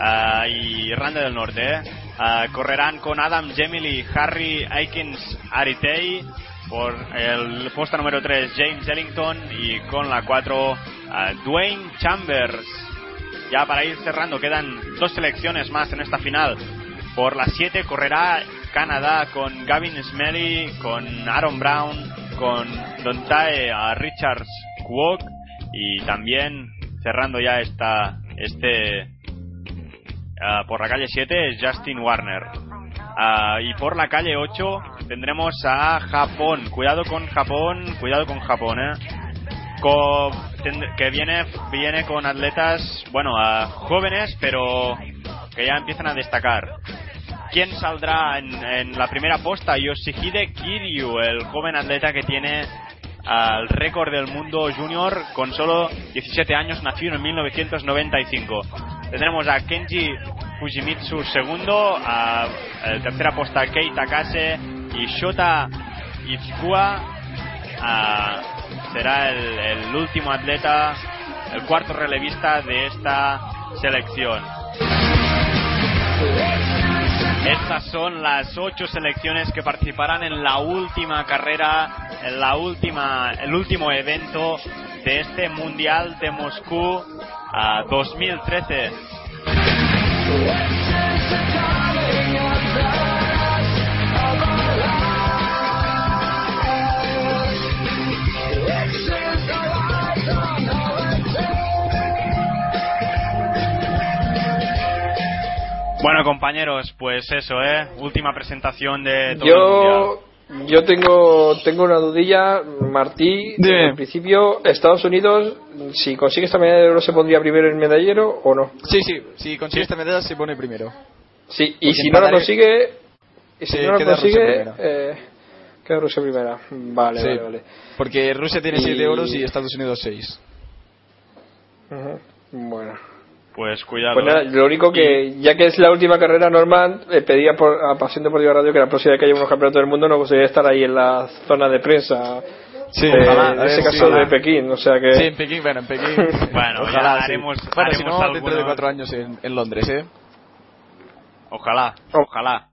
ah, y Irlanda del Norte. eh. Ah, correrán con Adam Gemily, Harry Aikens Aritei. Por el puesto número 3, James Ellington. Y con la 4, ah, Dwayne Chambers. Ya para ir cerrando, quedan dos selecciones más en esta final. Por la 7 correrá Canadá con Gavin Smelly, con Aaron Brown, con Dontae a Richards Kwok y también cerrando ya esta este ah, por la calle 7 es Justin Warner. Ah, y por la calle 8 tendremos a Japón. Cuidado con Japón, cuidado con Japón, eh. Co- tend- que viene viene con atletas, bueno, a jóvenes, pero que ya empiezan a destacar. ¿Quién saldrá en, en la primera posta? Yoshihide Kiryu, el joven atleta que tiene al récord del mundo junior con solo 17 años, nacido en 1995. Tendremos a Kenji Fujimitsu segundo, a, a tercera posta Kei Takase y Shota Itzkua a- será el, último atleta, el cuarto relevista de esta selección. Estas son las ocho selecciones que participarán en la última carrera, en la última, el último evento de este Mundial de Moscú ah, 2013. Bueno, compañeros, pues eso, ¿eh? Última presentación de todo el Yo, Mundial. yo tengo, tengo una dudilla, Martí. Dime. En principio, Estados Unidos, si consigue esta medalla de oro, ¿se pondría primero en medallero o no? Sí, sí, si consigue esta medalla se pone primero. Sí, y Porque si no la consigue, y si Sí, no la consigue, primera. eh, queda Rusia primera. Vale, Sí. vale, vale. Porque Rusia tiene Y- 7 oros y Estados Unidos 6. Ujú, Bueno. Pues cuidado. Pues nada, ¿eh? lo único que, ya que es la última carrera normal, eh, pedía por, a Pasión Deportiva Radio que la próxima vez que haya unos campeonatos del mundo no gustaría estar ahí en la zona de prensa. Sí, de, ojalá, en ese ver, caso sí, de Pekín, o sea que. Sí, en Pekín, bueno, en Pekín. <laughs> Bueno, ya Ojalá, sí. haremos- Bueno, si haremos no, dentro de cuatro años en, en Londres, ¿eh? Ojalá, Oh. ojalá.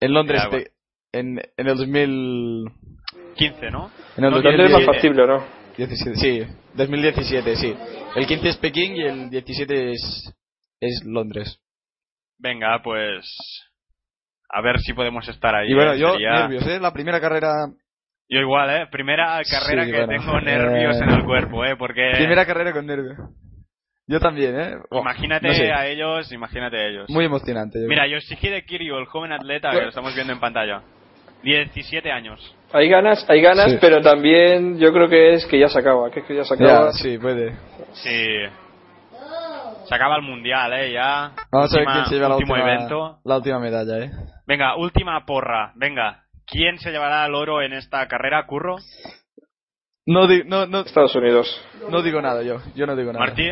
En Londres, Ya, te- en, en el 2000... 15, ¿no? En el No, Londres es más 2017. factible, ¿no? 17, sí, 2017, sí. El 15 es Pekín y el 17 es, es Londres. Venga, pues. A ver si podemos estar ahí. Y bueno, ¿eh? yo, Sería- nervios, ¿eh? La primera carrera... Yo igual, ¿eh? Primera carrera Sí, que bueno, tengo <laughs> nervios eh, en el cuerpo, ¿eh? Porque. Primera carrera con nervios. Yo también, ¿eh? Oh, Imagínate no sé, a ellos, imagínate a ellos. Muy emocionante. yo Mira, Yoshihide Kiryu, el joven atleta que lo estamos viendo en pantalla. 17 años. Hay ganas, hay ganas, Sí. pero también yo creo que es que ya se acaba, que es que ya se acaba. Ya, sí, puede. Sí. Se acaba el mundial, ¿eh? Ya. Vamos a ver quién se lleva la último última, evento. la última medalla, ¿eh? Venga, última porra. Venga. ¿Quién se llevará el oro en esta carrera, Curro? No, di- no, no, Estados Unidos. no digo nada yo. Yo no digo nada. ¿Martí?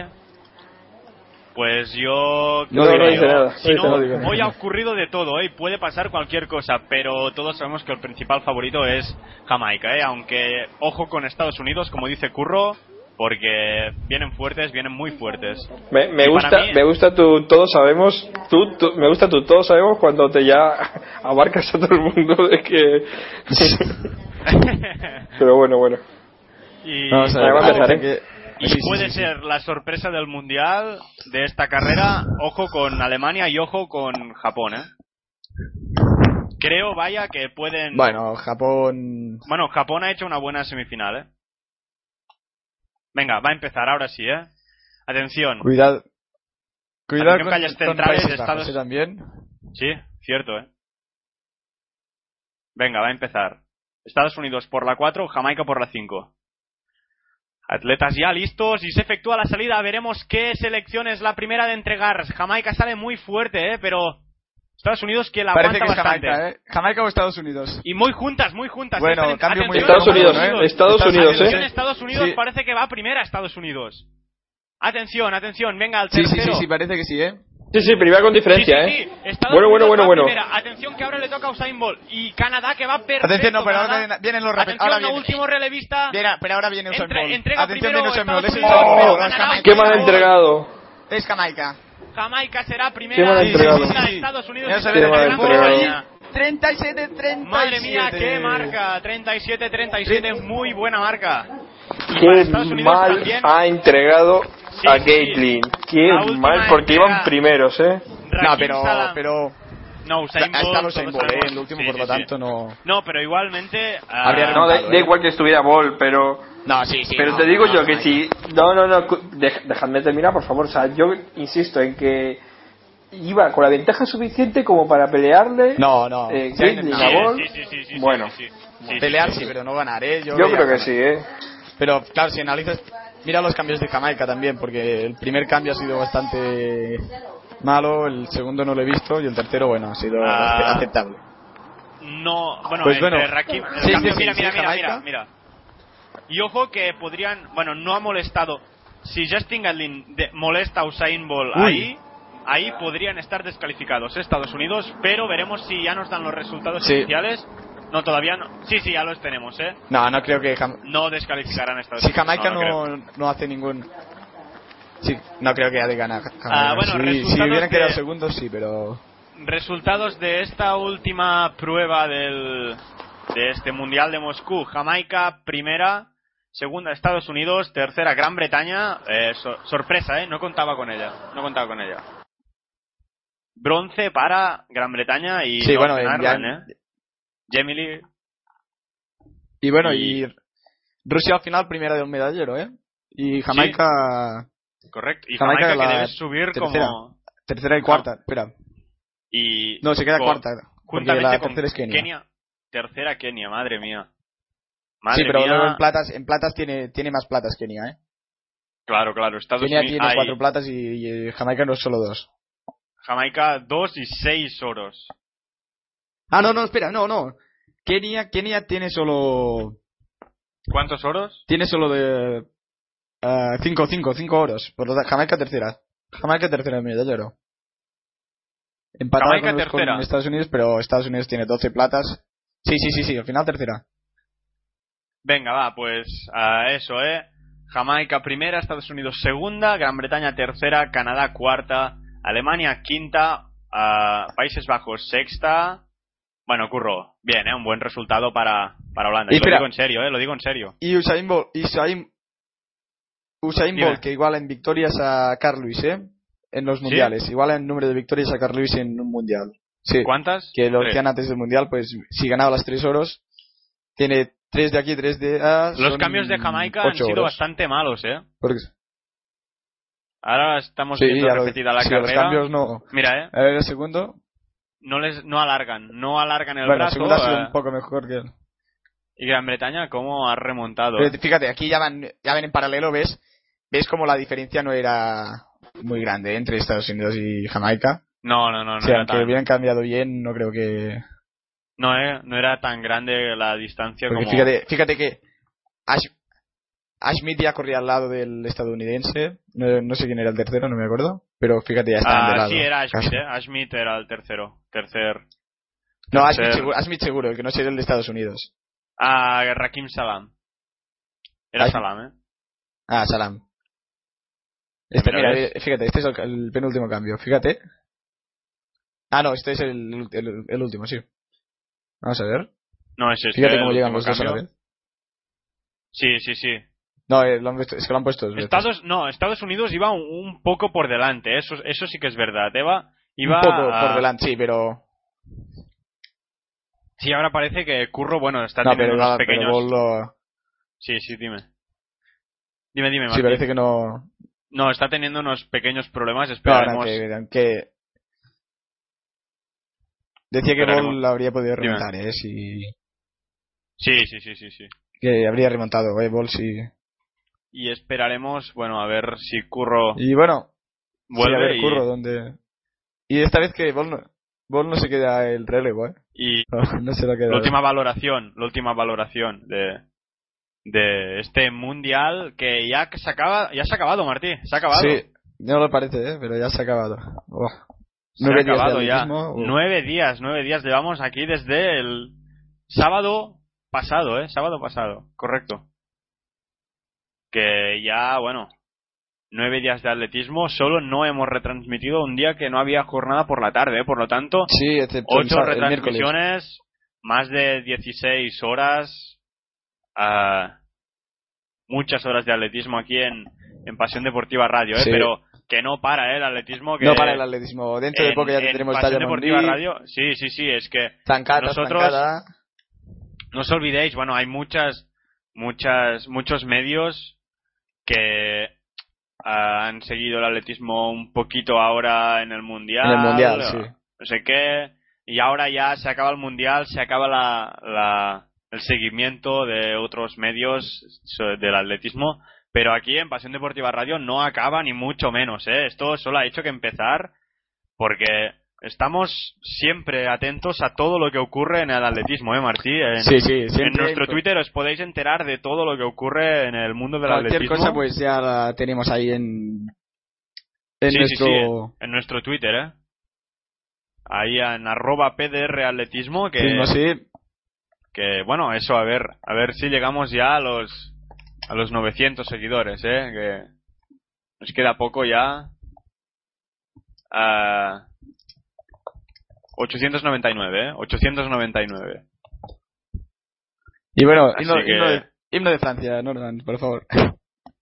Pues yo... No, creo no que dice nada, Si no no, dice nada. digo nada. hoy ha ocurrido de todo, ¿eh? Puede pasar cualquier cosa, pero todos sabemos que el principal favorito es Jamaica, ¿eh? Aunque, ojo con Estados Unidos, como dice Curro, porque vienen fuertes, vienen muy fuertes. Me, me gusta, mí- me gusta tu todos sabemos, tú, tú- me gusta tu todos sabemos cuando te ya <laughs> abarcas a todo el mundo de que. <laughs> Pero bueno, bueno. y Vamos a ver. Además, y sí, puede sí, sí. ser la sorpresa del mundial de esta carrera. Ojo con Alemania y ojo con Japón, ¿eh? Creo, vaya, que pueden. Bueno, Japón... Bueno, Japón ha hecho una buena semifinal, ¿eh? Venga, va a empezar ahora sí, ¿eh? Atención. Cuidado. Cuidado con, calles con centrales Países de Bajos, Estados- ¿eh? también. Sí, cierto, ¿eh? Venga, va a empezar. Estados Unidos por la 4, Jamaica por la 5. Atletas ya listos y se efectúa la salida. Veremos qué selección es la primera de entregar. Jamaica sale muy fuerte, ¿eh? Pero Estados Unidos que la Parece aguanta que es bastante. Jamaica, ¿eh? Jamaica o Estados Unidos. Y muy juntas, muy juntas. Bueno, cambio muy atención, Estados Unidos, ¿eh? Estados Unidos, Atención, ¿eh? Estados Unidos Sí. parece que va primera Estados Unidos. Atención, atención, venga al Sí, tercero. sí, sí, sí, parece que sí, ¿eh? Sí, sí, primera con diferencia, Sí, sí, ¿eh? sí. Estados Bueno, bueno, Unidos bueno, bueno. primera. Atención que ahora le toca a Usain Bolt. Y Canadá que va perfecto. Atención, no, pero ahora Canadá. vienen- vienen los Atención, ahora viene- último relevista. Viene- pero ahora viene Usain Entre- Bolt. entrega Atención, primero viene Usain Bolt. Unidos, primero Bolt. Canadá, Qué mal entregado. Es Jamaica. Jamaica será Qué primera. mal y entregado. segunda Sí, sí. Estados Unidos. Se Qué ve mal tercera el entregado. España. 37, 37. Madre mía, qué marca. 37, 37, muy buena marca. Qué mal también, ha entregado Sí, a sí. Gaitlin. Qué mal, porque iban primeros, ¿eh? No, pero, Salam. pero No, Usain Bolt, estado Usain Bolt, ¿eh? El último, sí, por lo sí, sí. tanto, no... No, pero igualmente. ah, Habría No, da, ¿eh? igual que estuviera Ball, pero. No, sí, sí. Pero no, te digo no, yo no, que no. si. No, no, no. dej- dejadme terminar, por favor. O sea, yo insisto en que. Iba con la ventaja suficiente como para pelearle. No, no. Eh, Sí, no. a Ball. Sí, sí, sí, sí, Bueno. sí, sí, sí, sí, Pelear sí, sí, pero no ganar, ¿eh? Yo creo que ganar. sí, ¿eh? Pero claro, si analizas, mira los cambios de Jamaica también, porque el primer cambio ha sido bastante malo, el segundo no lo he visto y el tercero, bueno, ha sido Ah. aceptable. No, bueno, Pues bueno. Rakim- el Sí, cambio- sí, sí, mira, mira, mira, mira, mira. Y ojo que podrían, bueno, no ha molestado. Si Justin Gatlin de- molesta a Usain Bolt Uy. ahí, ahí podrían estar descalificados. Estados Unidos, pero veremos si ya nos dan los resultados Sí. oficiales. No, todavía no. Sí, sí, ya los tenemos, ¿eh? No, no creo que Jam- No descalificarán a Estados si Unidos. Jamaica no, no, hace ningún... Sí, no creo que haya de ganar. Ah, bueno, si, si hubieran quedado de- segundos, sí, pero... Resultados de esta última prueba del, de este Mundial de Moscú. Jamaica, primera. Segunda, Estados Unidos. Tercera, Gran Bretaña. Eh, so- sorpresa, ¿eh? No contaba con ella. No contaba con ella. Bronce para Gran Bretaña y Sí, bueno, ya- Ireland, Gemily. Y bueno, Y- y... Rusia al final primera de un medallero, ¿eh? Y Jamaica Correcto. Y Jamaica que debe subir tercera. como... tercera y cuarta, espera. Y No, se queda con- cuarta. Juntamente la con tercera es Kenia. Tercera Kenia, madre mía. Madre sí, pero mía. luego en platas, en platas tiene, tiene más platas Kenia, ¿eh? Claro, claro. Estados Kenia Unidos... tiene cuatro platas y, y Jamaica no solo dos. Jamaica dos y seis oros. Ah, no, no, espera, no, no. Kenia, Kenia tiene solo, ¿Cuántos oros? tiene solo de, ah, cinco, cinco, cinco oros. Por lo tanto, Jamaica tercera. Jamaica tercera en medallero. Empatada Jamaica con, los- con tercera. Estados Unidos, pero Estados Unidos tiene 12 platas. Sí, sí, sí, sí, al final tercera. Venga, va, pues a eso, ¿eh? Jamaica primera, Estados Unidos segunda, Gran Bretaña tercera, Canadá cuarta, Alemania quinta, ah, Países Bajos sexta. Bueno, curro, bien, ¿eh? Un buen resultado para, para Holanda. Y Y lo digo en serio, ¿eh? Lo digo en serio. Y Usain Bolt, Usain, Usain. Bolt que iguala en victorias a Carl Lewis, ¿eh? En los mundiales. Iguala en número de victorias a Carl Lewis en un mundial. Sí. ¿Cuántas? Que lo decían antes del mundial, pues si ganaba las tres oros, tiene tres de aquí, tres de allá. Los cambios de Jamaica han sido oros. bastante malos, ¿eh? Porque- Ahora estamos sí, viendo lo- repetida la sí, los carrera. cambios no. Mira, ¿eh? A ver, el segundo. No les no alargan, no alargan el bueno, el brazo. segundo ha sido eh, un poco mejor que él. Y Gran Bretaña, ¿cómo ha remontado? Pero fíjate, aquí ya van, ya ven en paralelo, ¿ves? ¿Ves como la diferencia no era muy grande entre Estados Unidos y Jamaica? No, no, no, no o sea, era aunque tan... hubieran cambiado bien, no creo que... No, eh, no era tan grande la distancia Porque como... fíjate, fíjate que Ash, Ashmith ya corría al lado del estadounidense. No, no sé quién era el tercero, no me acuerdo. Pero fíjate, ya de Ah, lado. sí, era Ashmith, casi. eh. Ashmith era el tercero. Tercer. No, tercer- Ashmith seguro, el que no sería el de Estados Unidos. Ah, Rakim Salam. Era. Salam, eh. Ah, Salam. Este, Mira, fíjate, este es el, el penúltimo cambio. Fíjate. Ah, no, este es el, el, el último, sí. Vamos a ver. No, es este. Fíjate cómo llegan los dos a la vez. Sí, sí, sí. No, eh, lo han puesto- es que lo han puesto dos veces. Estados, no, Estados Unidos iba un, un poco por delante, eso, eso sí que es verdad. Iba, iba Un poco a- por delante, sí, pero... Sí, ahora parece que Curro, bueno, está No, teniendo pero, unos pero pequeños... Lo- Sí, sí, dime. Dime, dime, Sí, Martín. parece que no... No, está teniendo unos pequeños problemas, No, esperaremos... aunque- Decía que. Ball habría podido Dime. remontar, ¿eh? Si... Sí, sí, sí, sí, sí. Que habría remontado, ¿eh? Ball sí. Y esperaremos, bueno, a ver si Curro Y bueno, vuelve sí, a ver, y, curro, ¿dónde...? Y esta vez que Ball no, Ball no se queda el relevo, ¿eh? y No, <laughs> no se lo queda. la última valoración, la última valoración de de este mundial que ya se acaba, ya se ha acabado, Martí, se ha acabado. Sí, no lo parece, ¿eh? Pero ya se ha acabado. Se ha días acabado ya. Nueve días, nueve días llevamos aquí desde el sábado pasado, eh, sábado pasado, correcto. Que ya, bueno, nueve días de atletismo, solo no hemos retransmitido un día que no había jornada por la tarde, eh, por lo tanto, Sí, ocho retransmisiones, más de 16 horas, ah, muchas horas de atletismo aquí en, en Pasión Deportiva Radio, ¿eh? Sí. pero que no para ¿eh? el atletismo. Que No para el atletismo. Dentro de poco ya en tendremos Pasión Deportiva Radio, sí, sí, sí, es que nosotros- no os olvidéis, bueno, hay muchas, muchas, muchos medios que ah, han seguido el atletismo un poquito ahora en el mundial. En el Mundial, o sí. No sé qué. Y ahora ya se acaba el mundial, se acaba la, la- el seguimiento de otros medios del atletismo. Pero aquí en Pasión Deportiva Radio no acaba ni mucho menos, ¿eh? Esto solo ha hecho que empezar porque estamos siempre atentos a todo lo que ocurre en el atletismo, ¿eh, Martí? En, Sí, sí, en nuestro Twitter os podéis enterar de todo lo que ocurre en el mundo del Cualquier atletismo. cosa, pues ya la tenemos ahí en. En Sí, sí, nuestro. sí, en nuestro Twitter, ¿eh? Ahí en arroba PDR Atletismo, que, Sí, no que, bueno, eso, a ver, a ver si llegamos ya a los, a los 900 seguidores, ¿eh? Que nos queda poco ya. Ah, 899, ¿eh? 899. Y bueno, himno, que- himno de, himno de Francia, Norman, por favor.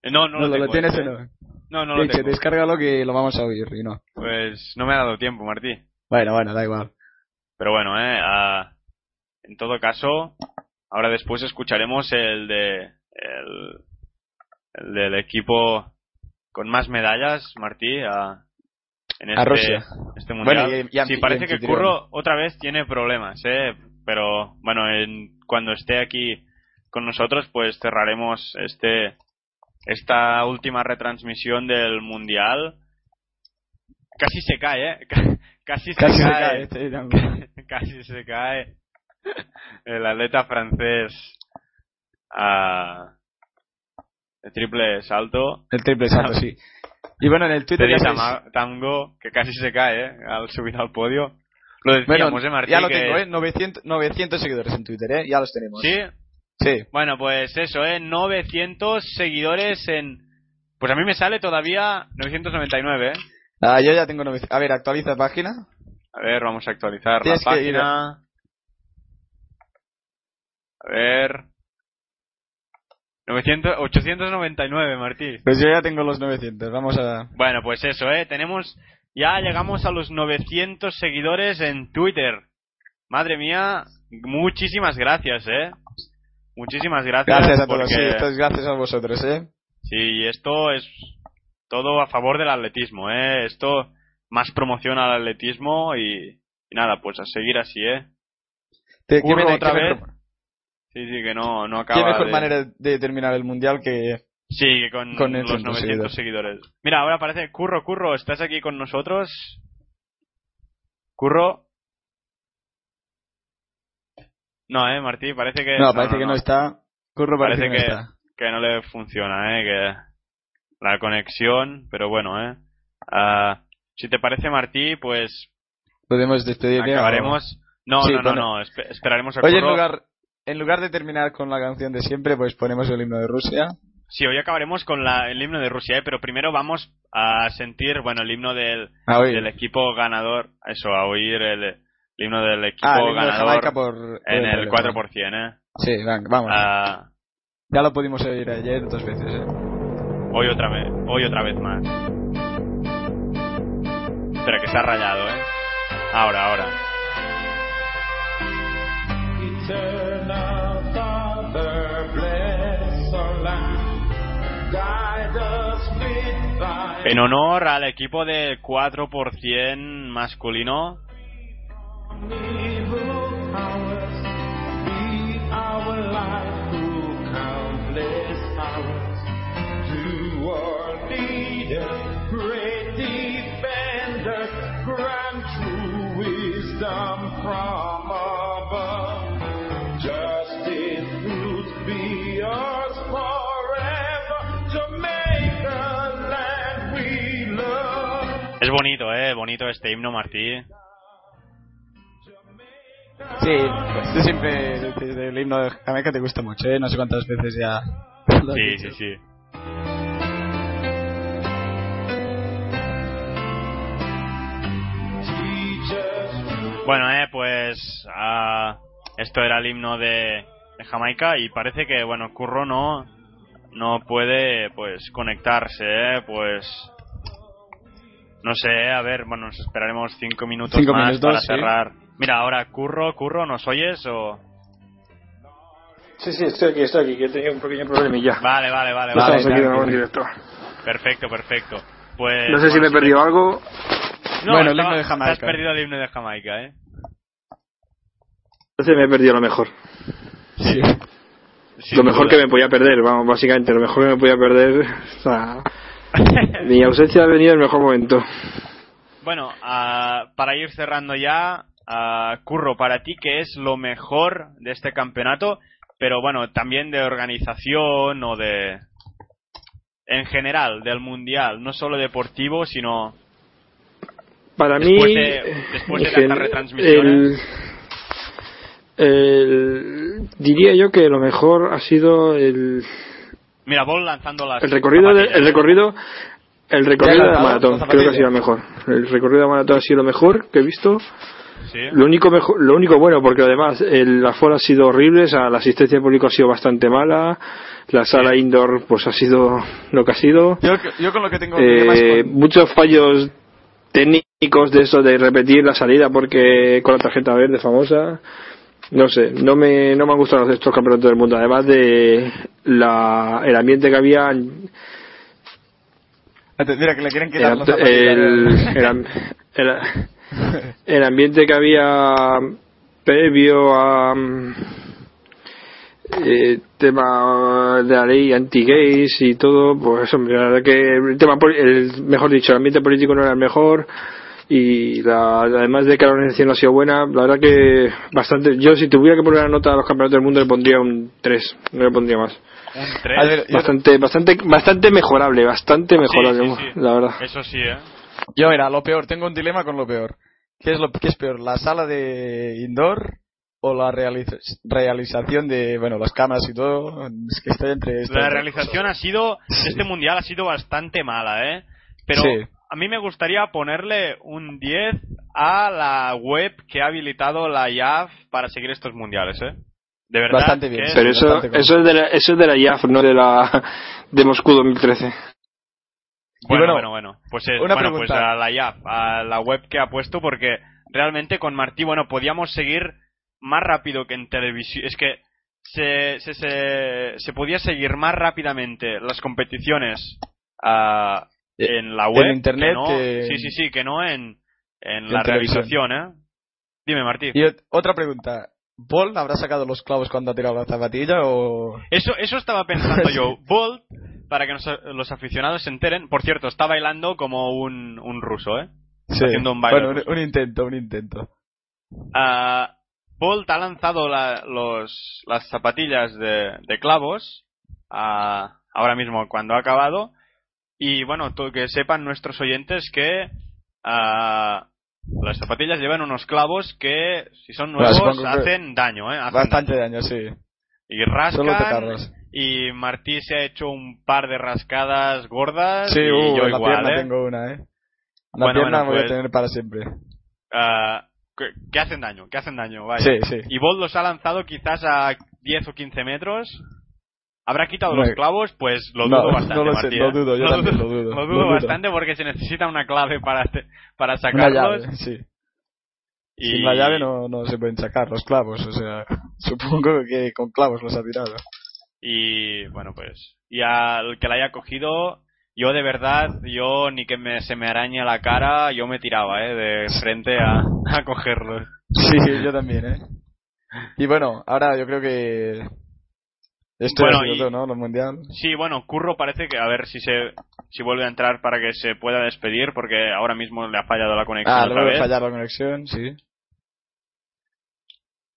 Eh, No, no, <laughs> No, lo, lo, tengo lo tienes ¿eh? no. No, no lo Dice, tengo. descárgalo que lo vamos a oír y no. Pues no me ha dado tiempo, Martí. Bueno, bueno, da igual. Pero bueno, eh, ah, en todo caso, ahora después escucharemos el de el, el del equipo con más medallas, Martí, a, en este, A Rusia. este mundial. Bueno, y- y- sí, y parece que. Curro otra vez tiene problemas, eh, pero bueno, en, cuando esté aquí con nosotros, pues cerraremos este esta última retransmisión del mundial. Casi se cae, eh. <laughs> Casi se Casi se cae. cae. este, también. <laughs> casi se cae <laughs> el atleta francés a de triple salto. El triple salto, sí. Y bueno, en el Twitter Tango, que casi se cae, ¿eh? Al subir al podio. Lo decíamos, Bueno, ¿eh, Martín? ya lo que- tengo, ¿eh? 900, 900 seguidores en Twitter, ¿eh? Ya los tenemos. ¿Sí? Sí. Bueno, pues eso, ¿eh? 900 seguidores en... Pues a mí me sale todavía 999, ¿eh? Ah, yo ya tengo 900. A ver, actualiza página. A ver, vamos a actualizar Tienes la que ir página. A ver... 900, 899, Martí. Pues yo ya tengo los 900. Vamos a. Bueno, pues eso, ¿eh? Tenemos... Ya llegamos a los 900 seguidores en Twitter. Madre mía, muchísimas gracias, ¿eh? Muchísimas gracias. Gracias a todos. porque- Sí, esto es gracias a vosotros, ¿eh? Sí, esto es todo a favor del atletismo, ¿eh? Esto más promoción al atletismo y, y nada, pues a seguir así, ¿eh? ¿Qué, Curro qué- otra vez. Sí, sí, que no, no qué acaba mejor de... manera de terminar el mundial que. Sí, que con, con los 900 900 seguidores. Mira, ahora parece... Curro, Curro, ¿estás aquí con nosotros? Curro... No, eh, Martí, parece que... No, parece que no está. Curro parece, Parece que, que- no está. que no le funciona, ¿eh? Que la conexión, pero bueno, ¿eh? Ah, si te parece, Martí, pues Podemos despedir ya, acabaremos... No, Sí, no, no, bueno. no, espe- esperaremos a o- Oye, en Curro. lugar, en lugar de terminar con la canción de siempre, pues ponemos el himno de Rusia. Sí, hoy acabaremos con la- el himno de Rusia, ¿eh? pero primero vamos a sentir, bueno, el himno del, equipo ganador, eso, a oír el, el himno del equipo Ah, el himno de ganador Jamaica por. en el problema. 4%, ¿eh? Sí, venga, vamos. Ah, Ya lo pudimos oír ayer dos veces, ¿eh? hoy otra vez, hoy otra vez más. Espera, que se ha rayado, ¿eh? Ahora, ahora. En honor al equipo del 4% masculino, bonito, ¿eh? Bonito este himno, Martí. Sí, pues tú siempre el himno de Jamaica te gusta mucho, ¿eh? No sé cuántas veces ya. lo has Sí, dicho. sí, sí. Bueno, eh, pues ah, esto era el himno de, de Jamaica y parece que, bueno, Curro no, no puede, pues, conectarse, eh, pues... No sé, eh, a ver, bueno, nos esperaremos cinco minutos Cinco más minutos, para sí. cerrar. Mira, ahora, Curro, Curro, ¿nos oyes o...? Sí, sí, estoy aquí, estoy aquí, que he tenido un pequeño problemilla. Vale, vale, vale, No vale. estamos aquí de nuevo en directo. Perfecto, perfecto. Pues... No sé si me he te- perdido algo. No, Bueno, el himno de Jamaica. Te has perdido el himno de Jamaica, ¿eh? Entonces me he perdido lo mejor. Sí. Sin lo mejor duda. que me podía perder, vamos, básicamente, lo mejor que me podía perder. <laughs> O sea, <laughs> mi ausencia ha venido en el mejor momento. Bueno, ah, para ir cerrando ya, ah, Curro, para ti, ¿qué es lo mejor de este campeonato? Pero bueno, también de organización o de... En general, del mundial, no solo deportivo, sino... Para Después mí, de- después de tantas retransmisiones. el- el- diría yo que lo mejor ha sido el, Mira, Bol lanzando las... el recorrido, de- el recorrido, el recorrido ¿Ya de la maratón. Creo que ha sido mejor. El recorrido de la maratón ha sido lo mejor que he visto. Sí. Lo único mejor, lo único bueno, porque además el aforo ha sido horrible, o sea, la asistencia de público ha sido bastante mala, la sala indoor pues ha sido lo que ha sido. Yo, yo con lo que tengo Eh, con- muchos fallos técnicos de eso de repetir la salida porque con la tarjeta verde famosa no sé no me no me han gustado estos campeonatos del mundo. Además de la el ambiente que había Mira, que le quieren el, quitar el, el el- el ambiente que había previo a eh, tema de la ley anti-gays y todo, pues hombre, la verdad que el tema, el, mejor dicho, el ambiente político no era el mejor, y la, además de que la organización ha sido buena, la verdad que bastante. Yo, si tuviera que poner una nota a los campeonatos del mundo, le pondría un 3, no le pondría más. Un 3. A ver, yo- Bastante, bastante, bastante mejorable, bastante mejorable, sí, sí. la verdad. Eso sí, ¿eh? Yo, mira, lo peor, tengo un dilema con lo peor. ¿Qué es lo qué es peor, la sala de indoor o la realiza- realización de, bueno, las cámaras y todo? Es que estoy entre La realización ha sido, este mundial ha sido bastante mala, ¿eh? Pero Sí. A mí me gustaría ponerle un 10 a la web que ha habilitado la IAF para seguir estos mundiales, ¿eh? De verdad. Bastante bien, es- Pero eso, bastante eso es de la, eso es de la IAF, no de la de Moscú 2013. Bueno, bueno, bueno, bueno. Pues, es- una bueno, pues pregunta. a la IAF, a la web que ha puesto, porque realmente con Martí, bueno, podíamos seguir más rápido que en televisión. Es que se, se, se, se podía seguir más rápidamente las competiciones ah, Eh, en la web. en internet que no- que- Sí, sí, sí, que no en, en la realización, ¿eh? Dime, Martí. Y ot- otra pregunta. ¿Bolt habrá sacado los clavos cuando ha tirado la zapatilla o...? Eso, eso estaba pensando yo. <laughs> Bolt, para que nos- los aficionados se enteren, por cierto, está bailando como un, un ruso, ¿eh? Sí. haciendo un baile Bueno, un, intento, un intento. Ah, Bolt ha lanzado la- los, las zapatillas de, de clavos ah, ahora mismo cuando ha acabado. Y bueno, que sepan nuestros oyentes que ah, las zapatillas llevan unos clavos que, si son nuevos, hacen daño, ¿eh? Hacen Bastante daño. daño, sí. Y rascan. Y Martí se ha hecho un par de rascadas gordas. Sí, y uh, yo en la igual, pierna ¿eh? tengo una, ¿eh? La Bueno, pierna bueno, voy pues- a tener para siempre. Que, que hacen daño, que hacen daño, vaya. Sí, sí. Y Bolt los ha lanzado quizás a 10 o 15 metros. ¿Habrá quitado No, los clavos? Pues lo no, dudo bastante, no lo sé, lo ¿eh? dudo, yo también lo dudo, Lo dudo dudo. bastante porque se necesita una clave para, te- para Una sacarlos. llave, sí. y... Sin la llave no, no se pueden sacar los clavos, o sea, <laughs> supongo que con clavos los ha tirado. Y bueno, pues. Y al que la haya cogido, yo de verdad, yo ni que me, se me arañe la cara, yo me tiraba, ¿eh? De frente a, <laughs> a cogerlos. Sí, yo también, ¿eh? Y bueno, ahora yo creo que... Esto Bueno, y- todo, ¿no? Lo mundial. Sí, bueno, Curro parece que a ver si se si vuelve a entrar para que se pueda despedir porque ahora mismo le ha fallado la conexión Ah, luego de vez. fallar la conexión, sí.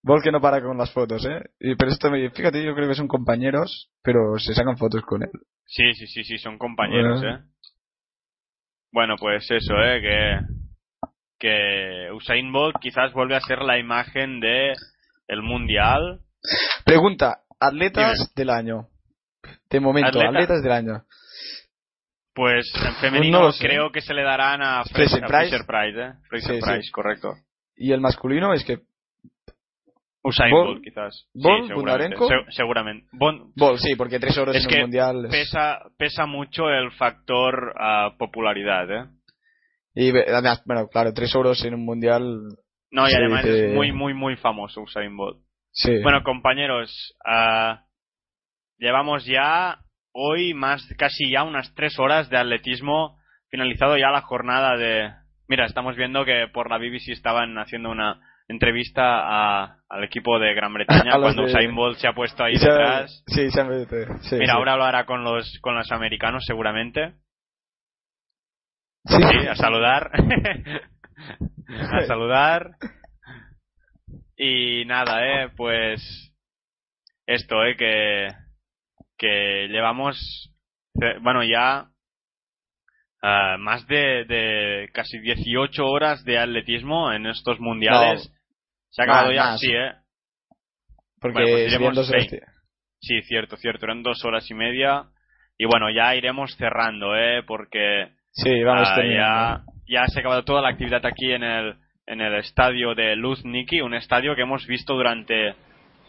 Vol que no para con las fotos, ¿eh? Y, pero esto, me- fíjate, yo creo que son compañeros, pero se sacan fotos con él. Sí, sí, sí, sí, son compañeros, Bueno. ¿eh? Bueno, pues eso, ¿eh? Que que Usain Bolt quizás vuelve a ser la imagen de el mundial. Pregunta, atletas del año. De momento, Atleta- atletas del año. Pues en femenino No creo que se le darán a, Fraser Price. Fraser Price, ¿eh? Fraser Sí, sí. Price, correcto. Y el masculino es que Usain Bolt- Bolt, quizás. Bolt, sí, seguramente. Bondarenko. Se- seguramente. Bon- Vol, sí, porque tres Es en que el mundial. es- pesa, pesa mucho el factor ah, popularidad, ¿eh? Y bueno, claro, tres euros en un mundial. No, y además es muy, muy, muy famoso Usain Bolt. Sí. Bueno, compañeros, ah, llevamos ya hoy más, casi ya unas tres horas de atletismo, finalizado ya la jornada de... Mira, estamos viendo que por la BBC estaban haciendo una entrevista a- al equipo de Gran Bretaña <laughs> cuando de- Usain Bolt se ha puesto ahí detrás. Sí, se han- sí, Mira, sí. ahora hablará con los, con los americanos seguramente. Sí. Sí, a saludar. <laughs> a saludar. <laughs> Y nada, eh, pues esto, eh, que, que llevamos, bueno, ya ah, más de, de casi 18 horas de atletismo en estos mundiales. Se ha acabado Más, ya, más. sí, eh. Porque Bueno, pues seis. Sí, cierto, cierto. Eran dos horas y media. Y bueno, ya iremos cerrando, ¿eh? Porque Sí, vamos ah, terminando. ya, ya se ha acabado toda la actividad aquí en el, en el estadio de Luzniki, un estadio que hemos visto durante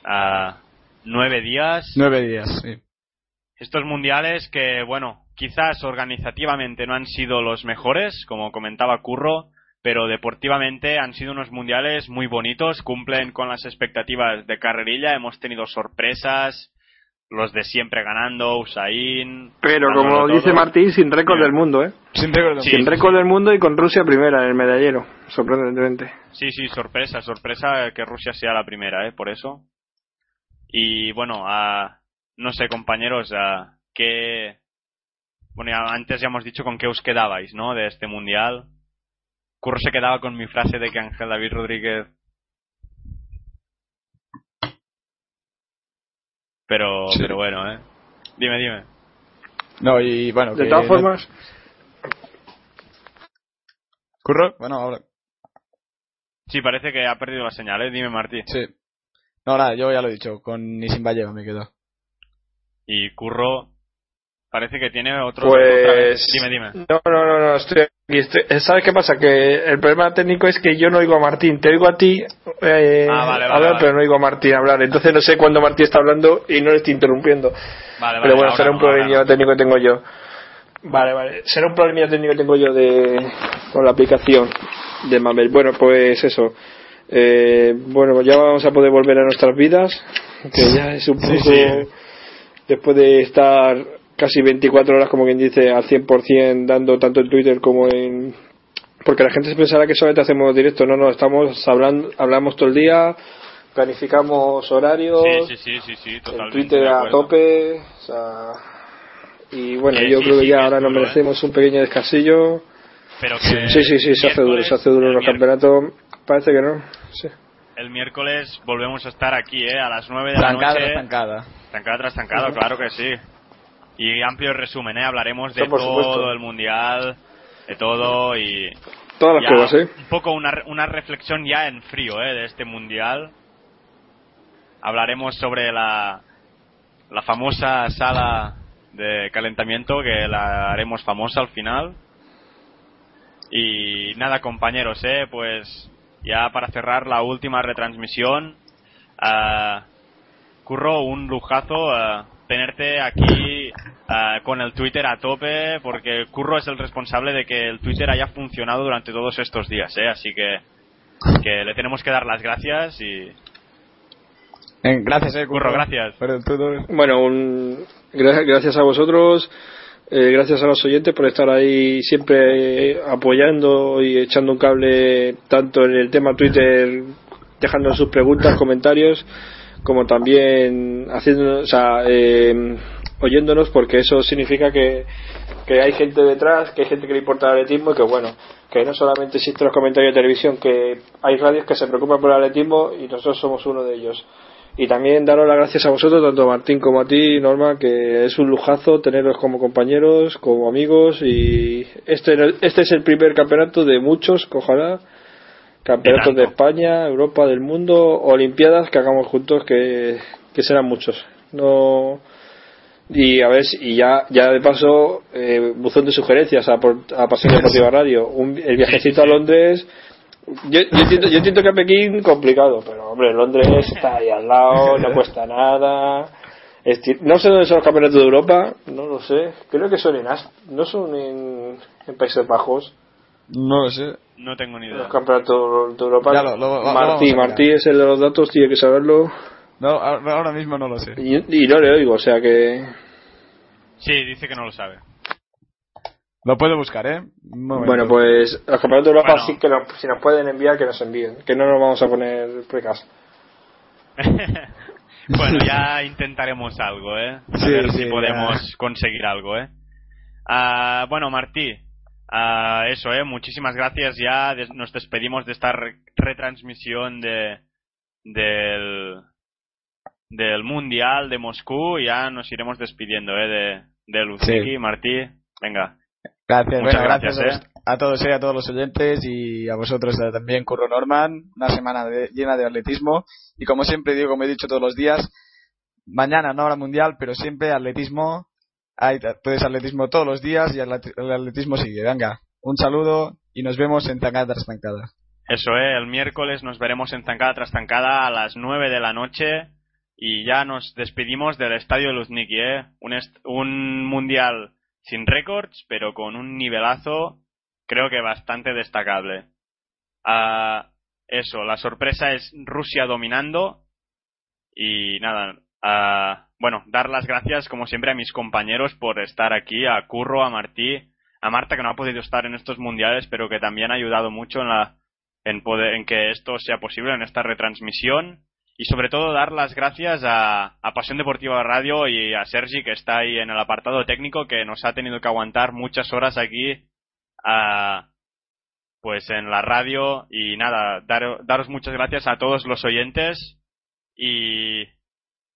ah, nueve días. Nueve días, sí. Estos mundiales que, bueno, quizás organizativamente no han sido los mejores, como comentaba Curro, pero deportivamente han sido unos mundiales muy bonitos, cumplen con las expectativas de carrerilla, hemos tenido sorpresas, los de siempre ganando, Usain. Pero como todo. dice Martín, sin récord del mundo, ¿eh? Sin récord. Sí, sin récord sí. del mundo y con Rusia primera en el medallero, sorprendentemente. Sí, sí, sorpresa, sorpresa que Rusia sea la primera, ¿eh? Por eso. Y bueno, ah, no sé, compañeros, ah, ¿qué... Bueno, ya antes ya hemos dicho con qué os quedabais, ¿no? De este mundial. Curro se quedaba con mi frase de que Ángel David Rodríguez. Pero, Sí. pero bueno, ¿eh? Dime, dime. No, y bueno. De que todas formas, Curro, bueno, ahora. Sí, parece que ha perdido la señal, ¿eh? Dime, Martí. Sí. No, nada, yo ya lo he dicho, con ni sin Vallega me quedo. Y Curro parece que tiene otro. Pues- otra vez. Dime, dime. No, no, no, no, estoy aquí. estoy- ¿Sabes qué pasa? Que el problema técnico es que yo no oigo a Martín. Te oigo a ti eh, Ah, vale, vale, hablar, vale. pero no oigo a Martín hablar. Entonces no sé cuándo Martín está hablando y no le estoy interrumpiendo. Vale, vale. pero bueno, será un problema no. técnico que tengo yo. Vale, vale. Será un problema técnico que tengo yo de con la aplicación de Mamel. Bueno, pues eso. Eh, bueno, ya vamos a poder volver a nuestras vidas, que ya es un Sí, poco sí. después de estar casi 24 horas, como quien dice, al 100% dando tanto en Twitter como en... Porque la gente se pensará que solamente hacemos directo, no, no, estamos hablando, hablamos todo el día, planificamos horarios, Sí, sí, sí, sí, totalmente. Twitter a tope, o sea... Y bueno, yo sí, creo que sí, ya ahora nos ¿eh? merecemos un pequeño descansillo. Pero que Sí, sí, sí, se hace duro, se hace duro el los campeonatos. Parece que no. Sí. El miércoles volvemos a estar aquí, ¿eh? A las 9 de la noche. trancada. Tancada tras tancada, claro que sí. Y amplio resumen, ¿eh? Hablaremos de todo supuesto. el mundial, de todo y. Todas las pruebas, ¿eh? Un poco una, una reflexión ya en frío, ¿eh? De este mundial. Hablaremos sobre la, la famosa sala de calentamiento que la haremos famosa al final. Y nada, compañeros, ¿eh? Pues ya para cerrar la última retransmisión. ah, Curro, un lujazo ah, tenerte aquí ah, con el Twitter a tope, porque Curro es el responsable de que el Twitter haya funcionado durante todos estos días, ¿eh? Así que, que le tenemos que dar las gracias y... Eh, gracias, eh, Curro, gracias. Bueno, un, gra- gracias a vosotros, eh, gracias a los oyentes por estar ahí siempre eh, apoyando y echando un cable tanto en el tema Twitter, dejando sus preguntas, comentarios, como también o sea, eh, oyéndonos, porque eso significa que, que hay gente detrás, que hay gente que le importa el atletismo y que bueno, que no solamente existen los comentarios de televisión, que hay radios que se preocupan por el atletismo y nosotros somos uno de ellos. Y también daros las gracias a vosotros, tanto Martín como a ti, Norma, que es un lujazo teneros como compañeros, como amigos. Y este, este es el primer campeonato de muchos, ojalá. Campeonatos de. España, Europa, del mundo, Olimpiadas que hagamos juntos, que, que serán muchos. No. Y a ver, si- y ya, ya de paso, eh, buzón de sugerencias a, por- a Pasión <laughs> Deportiva Radio. Un, el viajecito a Londres. Yo, yo, entiendo, yo entiendo que a Pekín complicado, pero hombre, Londres está ahí al lado, no <laughs> cuesta nada. Esti- No sé dónde son los campeonatos de Europa, no lo sé. Creo que son en As- no son en, en Países Bajos. No lo sé. No tengo ni idea. Los campeonatos de Europa. Ya lo- lo- lo- lo Martí. Martí es el de los datos, tiene que saberlo. No, ahora mismo no lo sé. Y, y no le oigo, o sea que. Sí, dice que no lo sabe. Lo puedo buscar, ¿eh? Bueno, pues los campeonatos de Europa Bueno. sí que nos- si nos pueden enviar, que nos envíen. Que no nos vamos a poner precas. <laughs> bueno, ya intentaremos algo, ¿eh? A Sí, ver sí, si ya. podemos conseguir algo, ¿eh? Ah, bueno, Martí, ah, eso, ¿eh? Muchísimas gracias. Ya des- nos despedimos de esta re- retransmisión de del del Mundial de Moscú. Ya nos iremos despidiendo, ¿eh? De, de. Sí. Martí, venga. Gracias, Muchas bueno, gracias, gracias, a, a todos, eh, a todos los oyentes y a vosotros eh, también, Curro Norman. Una semana de- llena de atletismo. Y como siempre digo, como he dicho todos los días, mañana no habrá mundial, pero siempre atletismo. Hay, puedes atletismo todos los días y el atle- el atletismo sigue. Venga, un saludo y nos vemos en Tancada tras Tancada. Eso, ¿eh? El miércoles nos veremos en Zancada tras Zancada a las 9 de la noche y ya nos despedimos del Estadio de Luzhniki, ¿eh? Un, un mundial sin récords, pero con un nivelazo creo que bastante destacable. Ah, eso, la sorpresa es Rusia dominando y nada, ah, bueno, dar las gracias como siempre a mis compañeros por estar aquí, a Curro, a Martí, a Marta que no ha podido estar en estos mundiales, pero que también ha ayudado mucho en la en poder en que esto sea posible en esta retransmisión. Y sobre todo dar las gracias a, Pasión Deportiva Radio y a Sergi que está ahí en el apartado técnico que nos ha tenido que aguantar muchas horas aquí a pues en la radio. Y nada, dar- daros muchas gracias a todos los oyentes. Y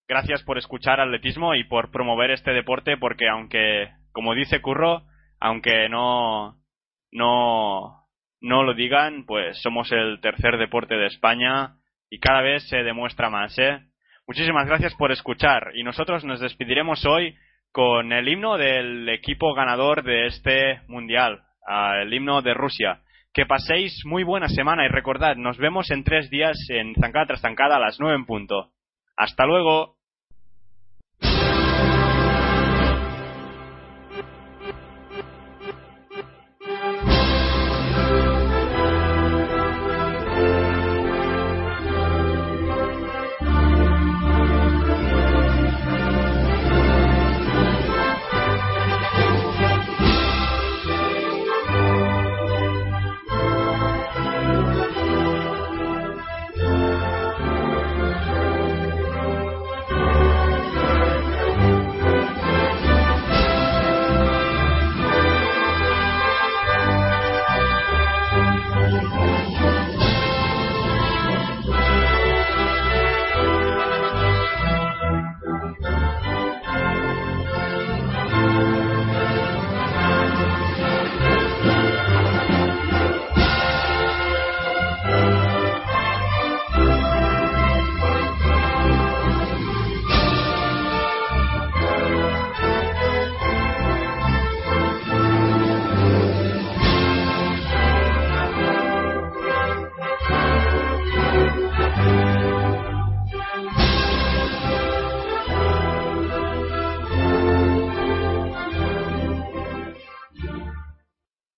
gracias por escuchar atletismo y por promover este deporte porque aunque, como dice Curro, aunque no, no, no lo digan, pues somos el tercer deporte de España y cada vez se demuestra más, ¿eh? Muchísimas gracias por escuchar y nosotros nos despediremos hoy con el himno del equipo ganador de este mundial, el himno de Rusia. Que paséis muy buena semana y recordad, nos vemos en tres días en Zancada tras Zancada a las nueve en punto. Hasta luego.